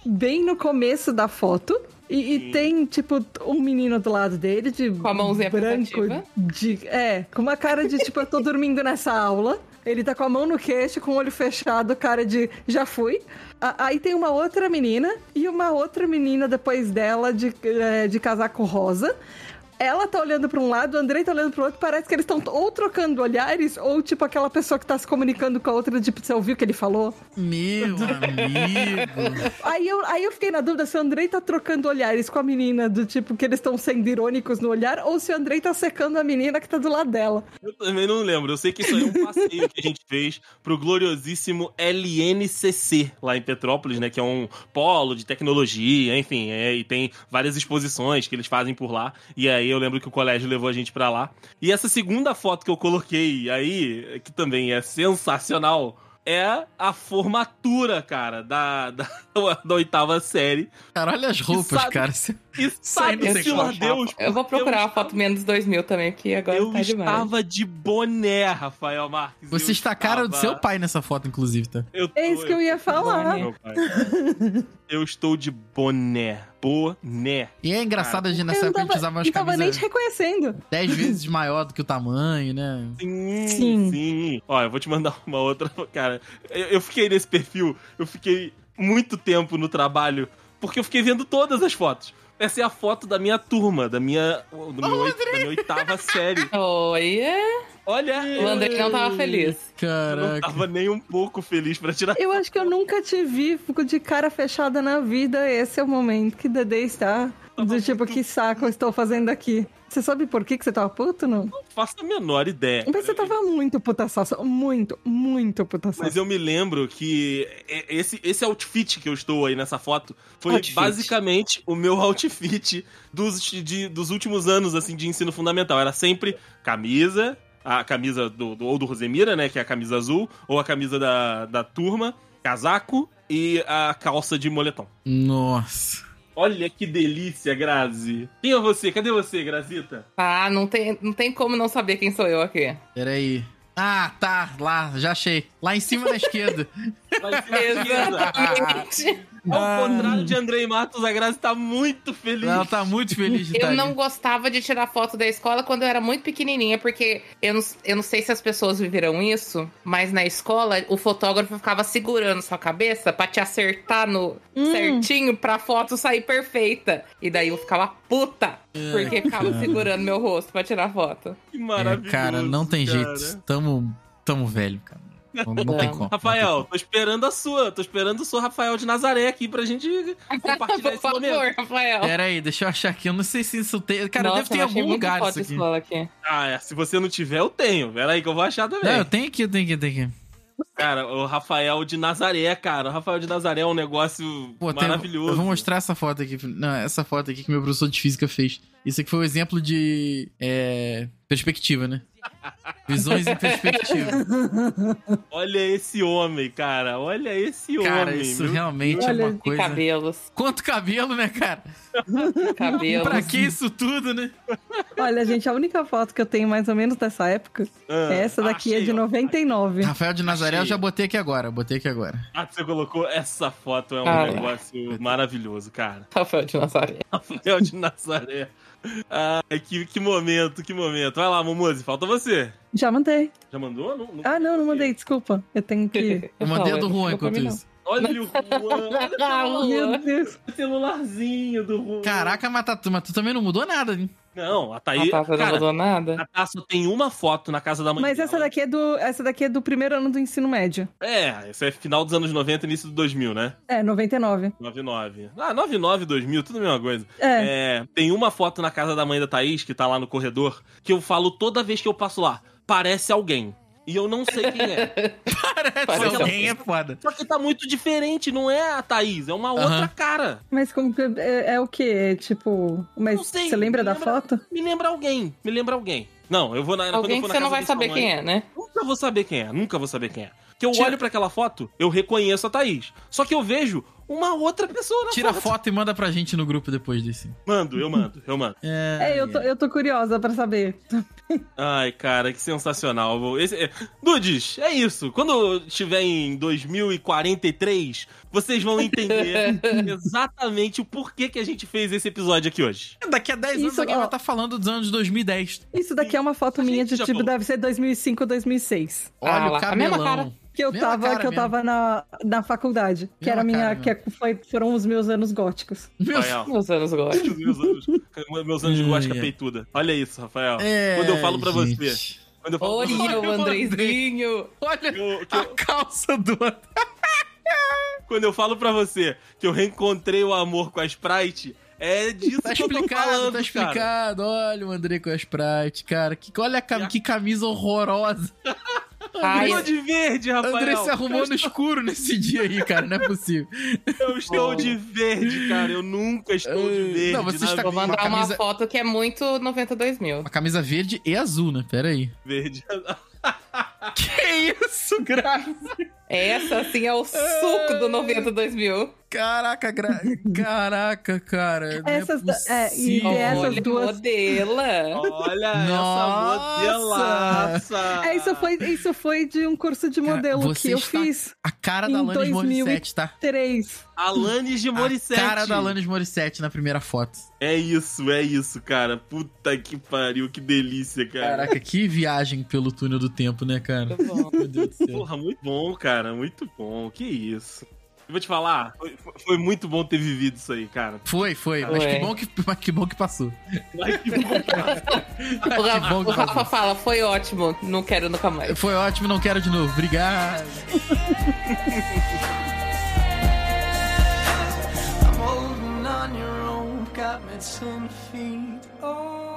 [SPEAKER 6] bem no começo da foto. E, e tem, tipo, um menino do lado dele, de
[SPEAKER 5] Com a mãozinha
[SPEAKER 6] branco.
[SPEAKER 5] pensativa.
[SPEAKER 6] De, é, com uma cara de, tipo, eu tô dormindo nessa aula. Ele tá com a mão no queixo, com o olho fechado, cara de já fui. Aí tem uma outra menina e uma outra menina depois dela de, é, de casaco rosa. Ela tá olhando pra um lado, o Andrei tá olhando pro outro. Parece que eles estão ou trocando olhares, ou tipo aquela pessoa que tá se comunicando com a outra, tipo, você ouviu o que ele falou?
[SPEAKER 3] Meu amigo.
[SPEAKER 6] Aí eu, aí eu fiquei na dúvida se o Andrei tá trocando olhares com a menina, do tipo que eles estão sendo irônicos no olhar, ou se o Andrei tá secando a menina que tá do lado dela.
[SPEAKER 4] Eu também não lembro. Eu sei que isso aí é um passeio que a gente fez pro gloriosíssimo LNCC lá em Petrópolis, né? Que é um polo de tecnologia, enfim, é, e tem várias exposições que eles fazem por lá. E aí eu lembro que o colégio levou a gente pra lá. E essa segunda foto que eu coloquei aí, que também é sensacional. É a formatura, cara, da, da, da oitava série.
[SPEAKER 3] Cara, olha as roupas,
[SPEAKER 4] sabe-
[SPEAKER 3] cara.
[SPEAKER 4] E sabe-se
[SPEAKER 5] Eu,
[SPEAKER 4] lá Deus.
[SPEAKER 5] eu vou procurar a foto menos 2000 também, porque agora
[SPEAKER 4] Eu
[SPEAKER 5] tá demais.
[SPEAKER 4] estava de boné, Rafael Marques.
[SPEAKER 3] Você
[SPEAKER 4] Eu
[SPEAKER 3] está a cara do seu pai nessa foto, inclusive, tá?
[SPEAKER 4] Eu tô-
[SPEAKER 6] É isso que eu ia falar.
[SPEAKER 4] Eu estou de boné. Boné.
[SPEAKER 3] E é engraçado a gente nessa
[SPEAKER 6] eu
[SPEAKER 3] época a gente
[SPEAKER 6] tava,
[SPEAKER 3] usava umas
[SPEAKER 6] não tava nem
[SPEAKER 3] camisas
[SPEAKER 6] te reconhecendo.
[SPEAKER 3] 10 vezes maior do que o tamanho, né?
[SPEAKER 4] Sim,
[SPEAKER 6] Sim.
[SPEAKER 4] sim. Ó, eu vou te mandar uma outra. Cara, eu, eu fiquei nesse perfil, eu fiquei muito tempo no trabalho, porque eu fiquei vendo todas as fotos. Essa é a foto da minha turma, da minha, do meu da minha oitava série.
[SPEAKER 5] Oi,
[SPEAKER 4] Olha,
[SPEAKER 5] o André não tava feliz.
[SPEAKER 4] eu não
[SPEAKER 3] Caraca.
[SPEAKER 4] tava nem um pouco feliz pra tirar.
[SPEAKER 6] Eu acho que eu nunca te vi de cara fechada na vida. Esse é o momento que Dedê está Do tipo, que saco eu estou fazendo aqui. Você sabe por que, que você tava puto, não?
[SPEAKER 4] Não faço a menor ideia.
[SPEAKER 6] Mas você tava muito putaçaço. Muito, muito putaçaço.
[SPEAKER 4] Mas eu me lembro que esse, esse outfit que eu estou aí nessa foto foi
[SPEAKER 5] Outfit.
[SPEAKER 4] basicamente o meu outfit dos, de- dos últimos anos, assim, de ensino fundamental. Era sempre camisa, a camisa do, do- ou do Rosemira, né, que é a camisa azul, ou a camisa da, da turma, casaco e a calça de moletom.
[SPEAKER 3] Nossa.
[SPEAKER 4] Olha que delícia, Grazi. Quem é você? Cadê você, Grazita?
[SPEAKER 5] Ah, não tem, não tem como não saber quem sou eu aqui.
[SPEAKER 3] Peraí. Ah, tá. Lá, já achei. Lá em cima da esquerda.
[SPEAKER 4] Vai ser.
[SPEAKER 5] Exatamente.
[SPEAKER 4] Ao contrário de Andrei Matos, a Grazi tá muito feliz.
[SPEAKER 3] Ela tá muito feliz de
[SPEAKER 5] Eu
[SPEAKER 3] estar
[SPEAKER 5] não
[SPEAKER 3] ali.
[SPEAKER 5] gostava de tirar foto da escola quando eu era muito pequenininha, porque eu não, eu não sei se as pessoas viveram isso, mas na escola o fotógrafo ficava segurando sua cabeça pra te acertar no certinho pra foto sair perfeita. E daí eu ficava puta, porque ficava segurando meu rosto pra tirar foto.
[SPEAKER 4] Que
[SPEAKER 3] É,
[SPEAKER 4] maravilhoso.
[SPEAKER 3] cara, não tem
[SPEAKER 4] cara.
[SPEAKER 3] jeito. Tamo, tamo velho, cara. Não, não tem como.
[SPEAKER 4] Rafael, tô esperando a sua. Tô esperando o seu Rafael de Nazaré aqui pra gente compartilhar
[SPEAKER 5] Por
[SPEAKER 4] esse momento.
[SPEAKER 5] favor, Rafael.
[SPEAKER 3] Pera aí, deixa eu achar aqui. Eu não sei se isso tem. Cara,
[SPEAKER 5] Nossa,
[SPEAKER 3] deve ter algum lugar isso
[SPEAKER 5] de
[SPEAKER 3] aqui.
[SPEAKER 5] aqui.
[SPEAKER 4] Ah, é, se você não tiver, eu tenho. Pera aí que eu vou achar também.
[SPEAKER 3] Não, eu tenho aqui, eu tenho aqui, eu tenho aqui.
[SPEAKER 4] Cara, o Rafael de Nazaré, cara. O Rafael de Nazaré é um negócio
[SPEAKER 3] Pô, tem-
[SPEAKER 4] maravilhoso.
[SPEAKER 3] eu vou mostrar essa foto aqui. Não, essa foto aqui que meu professor de física fez. Isso aqui foi um exemplo de é, perspectiva, né? Visões em perspectiva.
[SPEAKER 4] Olha esse homem, cara. Olha esse
[SPEAKER 3] Cara,
[SPEAKER 4] homem.
[SPEAKER 3] isso
[SPEAKER 4] meu
[SPEAKER 3] realmente é
[SPEAKER 6] Olha,
[SPEAKER 3] uma
[SPEAKER 5] De
[SPEAKER 3] coisa.
[SPEAKER 5] cabelos.
[SPEAKER 3] Quanto cabelo, né, cara?
[SPEAKER 5] Cabelos.
[SPEAKER 3] Pra que isso tudo, né?
[SPEAKER 6] Olha, gente, a única foto que eu tenho mais ou menos dessa época
[SPEAKER 4] Ah,
[SPEAKER 6] é essa daqui, é
[SPEAKER 4] achei,
[SPEAKER 6] de
[SPEAKER 4] ó.
[SPEAKER 6] 99.
[SPEAKER 3] Rafael de Nazaré eu já botei aqui agora. Botei aqui agora.
[SPEAKER 4] Ah, você colocou essa foto, é um
[SPEAKER 5] Cara.
[SPEAKER 4] negócio maravilhoso, cara.
[SPEAKER 5] Rafael de Nazaré.
[SPEAKER 4] Rafael de Nazaré. Ai, que, que momento, que momento. Vai lá, Momose, falta você.
[SPEAKER 6] Já mandei.
[SPEAKER 4] Já mandou? Não, não-
[SPEAKER 6] Ah, não, não mandei, desculpa. Eu tenho que.
[SPEAKER 3] Eu mandei a do Juan enquanto isso.
[SPEAKER 4] Olha o Juan, olha
[SPEAKER 5] Ah,
[SPEAKER 4] o
[SPEAKER 6] Meu Deus.
[SPEAKER 4] celularzinho do Juan.
[SPEAKER 3] Caraca, mas, tá, mas tu também não mudou nada, hein?
[SPEAKER 4] Não, a
[SPEAKER 5] A
[SPEAKER 4] Thaís.
[SPEAKER 5] Tata não
[SPEAKER 4] cara,
[SPEAKER 5] mudou nada.
[SPEAKER 4] a Thaís só tem uma foto na casa da mãe
[SPEAKER 6] Mas essa
[SPEAKER 4] dela.
[SPEAKER 6] daqui é do. Essa daqui é do primeiro ano do ensino médio.
[SPEAKER 4] É, esse é final dos anos 90, início do 2000, né?
[SPEAKER 6] É, 99.
[SPEAKER 4] 99. Ah, 99, 2000, tudo a mesma coisa.
[SPEAKER 6] É.
[SPEAKER 4] É, tem uma foto na casa da mãe da Thaís, que tá lá no corredor, que eu falo toda vez que eu passo lá. Parece alguém. E eu não sei quem é.
[SPEAKER 3] Parece
[SPEAKER 5] Parece
[SPEAKER 3] alguém, é foda.
[SPEAKER 4] Só que tá muito diferente, não é a Thaís, é uma outra cara.
[SPEAKER 6] Mas como que. É, é o quê? Tipo. Mas
[SPEAKER 4] Não sei,
[SPEAKER 6] você lembra
[SPEAKER 4] me
[SPEAKER 6] da
[SPEAKER 4] lembra-
[SPEAKER 6] foto?
[SPEAKER 4] Me lembra alguém, me lembra alguém. Não, eu vou na. quando eu
[SPEAKER 5] Alguém
[SPEAKER 4] for
[SPEAKER 5] que
[SPEAKER 4] na
[SPEAKER 5] você não vai saber
[SPEAKER 4] sua
[SPEAKER 5] quem
[SPEAKER 4] mãe,
[SPEAKER 5] é, né?
[SPEAKER 4] Nunca vou saber quem é, nunca vou saber quem é. Que eu
[SPEAKER 3] Tira-
[SPEAKER 4] olho pra aquela foto, eu reconheço a Thaís. Só que eu vejo uma outra pessoa na
[SPEAKER 3] Tira a
[SPEAKER 4] foto.
[SPEAKER 3] foto e manda pra gente no grupo depois desse.
[SPEAKER 4] Mando, eu mando, eu mando.
[SPEAKER 6] É, eu tô, eu tô curiosa pra saber.
[SPEAKER 4] Ai, cara, que sensacional. Vou- Esse, é... Dudes, é isso. Quando estiver em 2043, vocês vão entender exatamente o porquê que a gente fez esse episódio aqui hoje.
[SPEAKER 3] Daqui a 10 anos
[SPEAKER 6] Isso,
[SPEAKER 3] alguém
[SPEAKER 6] ó.
[SPEAKER 3] vai estar falando dos anos 2010.
[SPEAKER 6] Isso daqui é uma foto
[SPEAKER 4] A
[SPEAKER 6] minha de tipo,
[SPEAKER 4] falou.
[SPEAKER 6] deve ser 2005 ou 2006.
[SPEAKER 3] Olha
[SPEAKER 5] Ah
[SPEAKER 3] o
[SPEAKER 5] lá, a mesma
[SPEAKER 3] cabelão.
[SPEAKER 5] cara.
[SPEAKER 6] Que eu
[SPEAKER 3] Mesma
[SPEAKER 6] tava, que eu
[SPEAKER 3] mesmo.
[SPEAKER 6] tava na, na faculdade. Que
[SPEAKER 3] Mesma
[SPEAKER 6] era minha. Que foi, foram os meus anos góticos.
[SPEAKER 3] Meu
[SPEAKER 4] Rafael.
[SPEAKER 5] Meus anos góticos.
[SPEAKER 4] Meus anos, meus anos de gótica peituda. Olha isso, Rafael.
[SPEAKER 3] É,
[SPEAKER 4] Quando eu falo pra
[SPEAKER 3] gente.
[SPEAKER 4] você. Quando eu falo
[SPEAKER 5] Olha o Andrezinho.
[SPEAKER 3] Olha
[SPEAKER 4] que eu- que
[SPEAKER 3] a
[SPEAKER 4] eu-
[SPEAKER 3] calça do...
[SPEAKER 4] quando eu falo pra você que eu reencontrei o amor com a Sprite, é disso
[SPEAKER 3] Tá
[SPEAKER 4] que eu tô
[SPEAKER 3] explicado,
[SPEAKER 4] falando,
[SPEAKER 3] tá
[SPEAKER 4] cara.
[SPEAKER 3] explicado. Olha o André com a Sprite, cara. Que, olha a cam-
[SPEAKER 4] a-
[SPEAKER 3] que camisa horrorosa.
[SPEAKER 4] Tô de verde, Rafael.
[SPEAKER 3] André se arrumou
[SPEAKER 4] eu
[SPEAKER 3] no escuro nesse dia aí, cara. Não é possível.
[SPEAKER 4] Eu estou de verde, cara. Eu nunca estou de verde.
[SPEAKER 3] não, você está-
[SPEAKER 5] mandar
[SPEAKER 3] Uma
[SPEAKER 5] uma,
[SPEAKER 3] camisa-
[SPEAKER 5] foto que é muito 92 mil.
[SPEAKER 3] Uma camisa verde e azul, né? Pera aí.
[SPEAKER 4] verde.
[SPEAKER 3] Que isso, Grazi?
[SPEAKER 5] Essa, assim, é o suco do 92 mil.
[SPEAKER 3] Caraca, gra... Caraca, cara. não
[SPEAKER 6] Essas da- é, e essas
[SPEAKER 5] Olha,
[SPEAKER 6] duas-
[SPEAKER 5] modela.
[SPEAKER 4] Olha
[SPEAKER 3] Nossa!
[SPEAKER 4] essa modelaça.
[SPEAKER 6] É, isso foi, isso foi de um curso de
[SPEAKER 3] Cara,
[SPEAKER 6] modelo
[SPEAKER 3] você
[SPEAKER 6] que eu fiz.
[SPEAKER 3] A cara da Alanis
[SPEAKER 6] 2000 e-
[SPEAKER 3] Morissette, tá?
[SPEAKER 6] Três.
[SPEAKER 4] Alanis de Morissette.
[SPEAKER 3] A cara da Alanis Morissette na primeira foto.
[SPEAKER 4] É isso, é isso, cara. Puta que pariu, que delícia, cara.
[SPEAKER 3] Caraca, que viagem pelo túnel do tempo, né, cara?
[SPEAKER 5] Muito bom.
[SPEAKER 3] Meu Deus do céu.
[SPEAKER 4] Porra, muito bom, cara. Muito bom. Que isso. Eu vou te falar, foi, foi muito bom ter vivido isso aí, cara.
[SPEAKER 3] Foi, foi. Mas que bom que, mas que bom que passou.
[SPEAKER 4] Mas que bom, cara.
[SPEAKER 5] O
[SPEAKER 3] que bom que
[SPEAKER 5] o Rafa
[SPEAKER 3] passou.
[SPEAKER 5] fala, foi ótimo, não quero nunca mais.
[SPEAKER 3] Foi ótimo, não quero de novo. Obrigado.
[SPEAKER 2] I'm holding on your own
[SPEAKER 3] got some feet. Oh.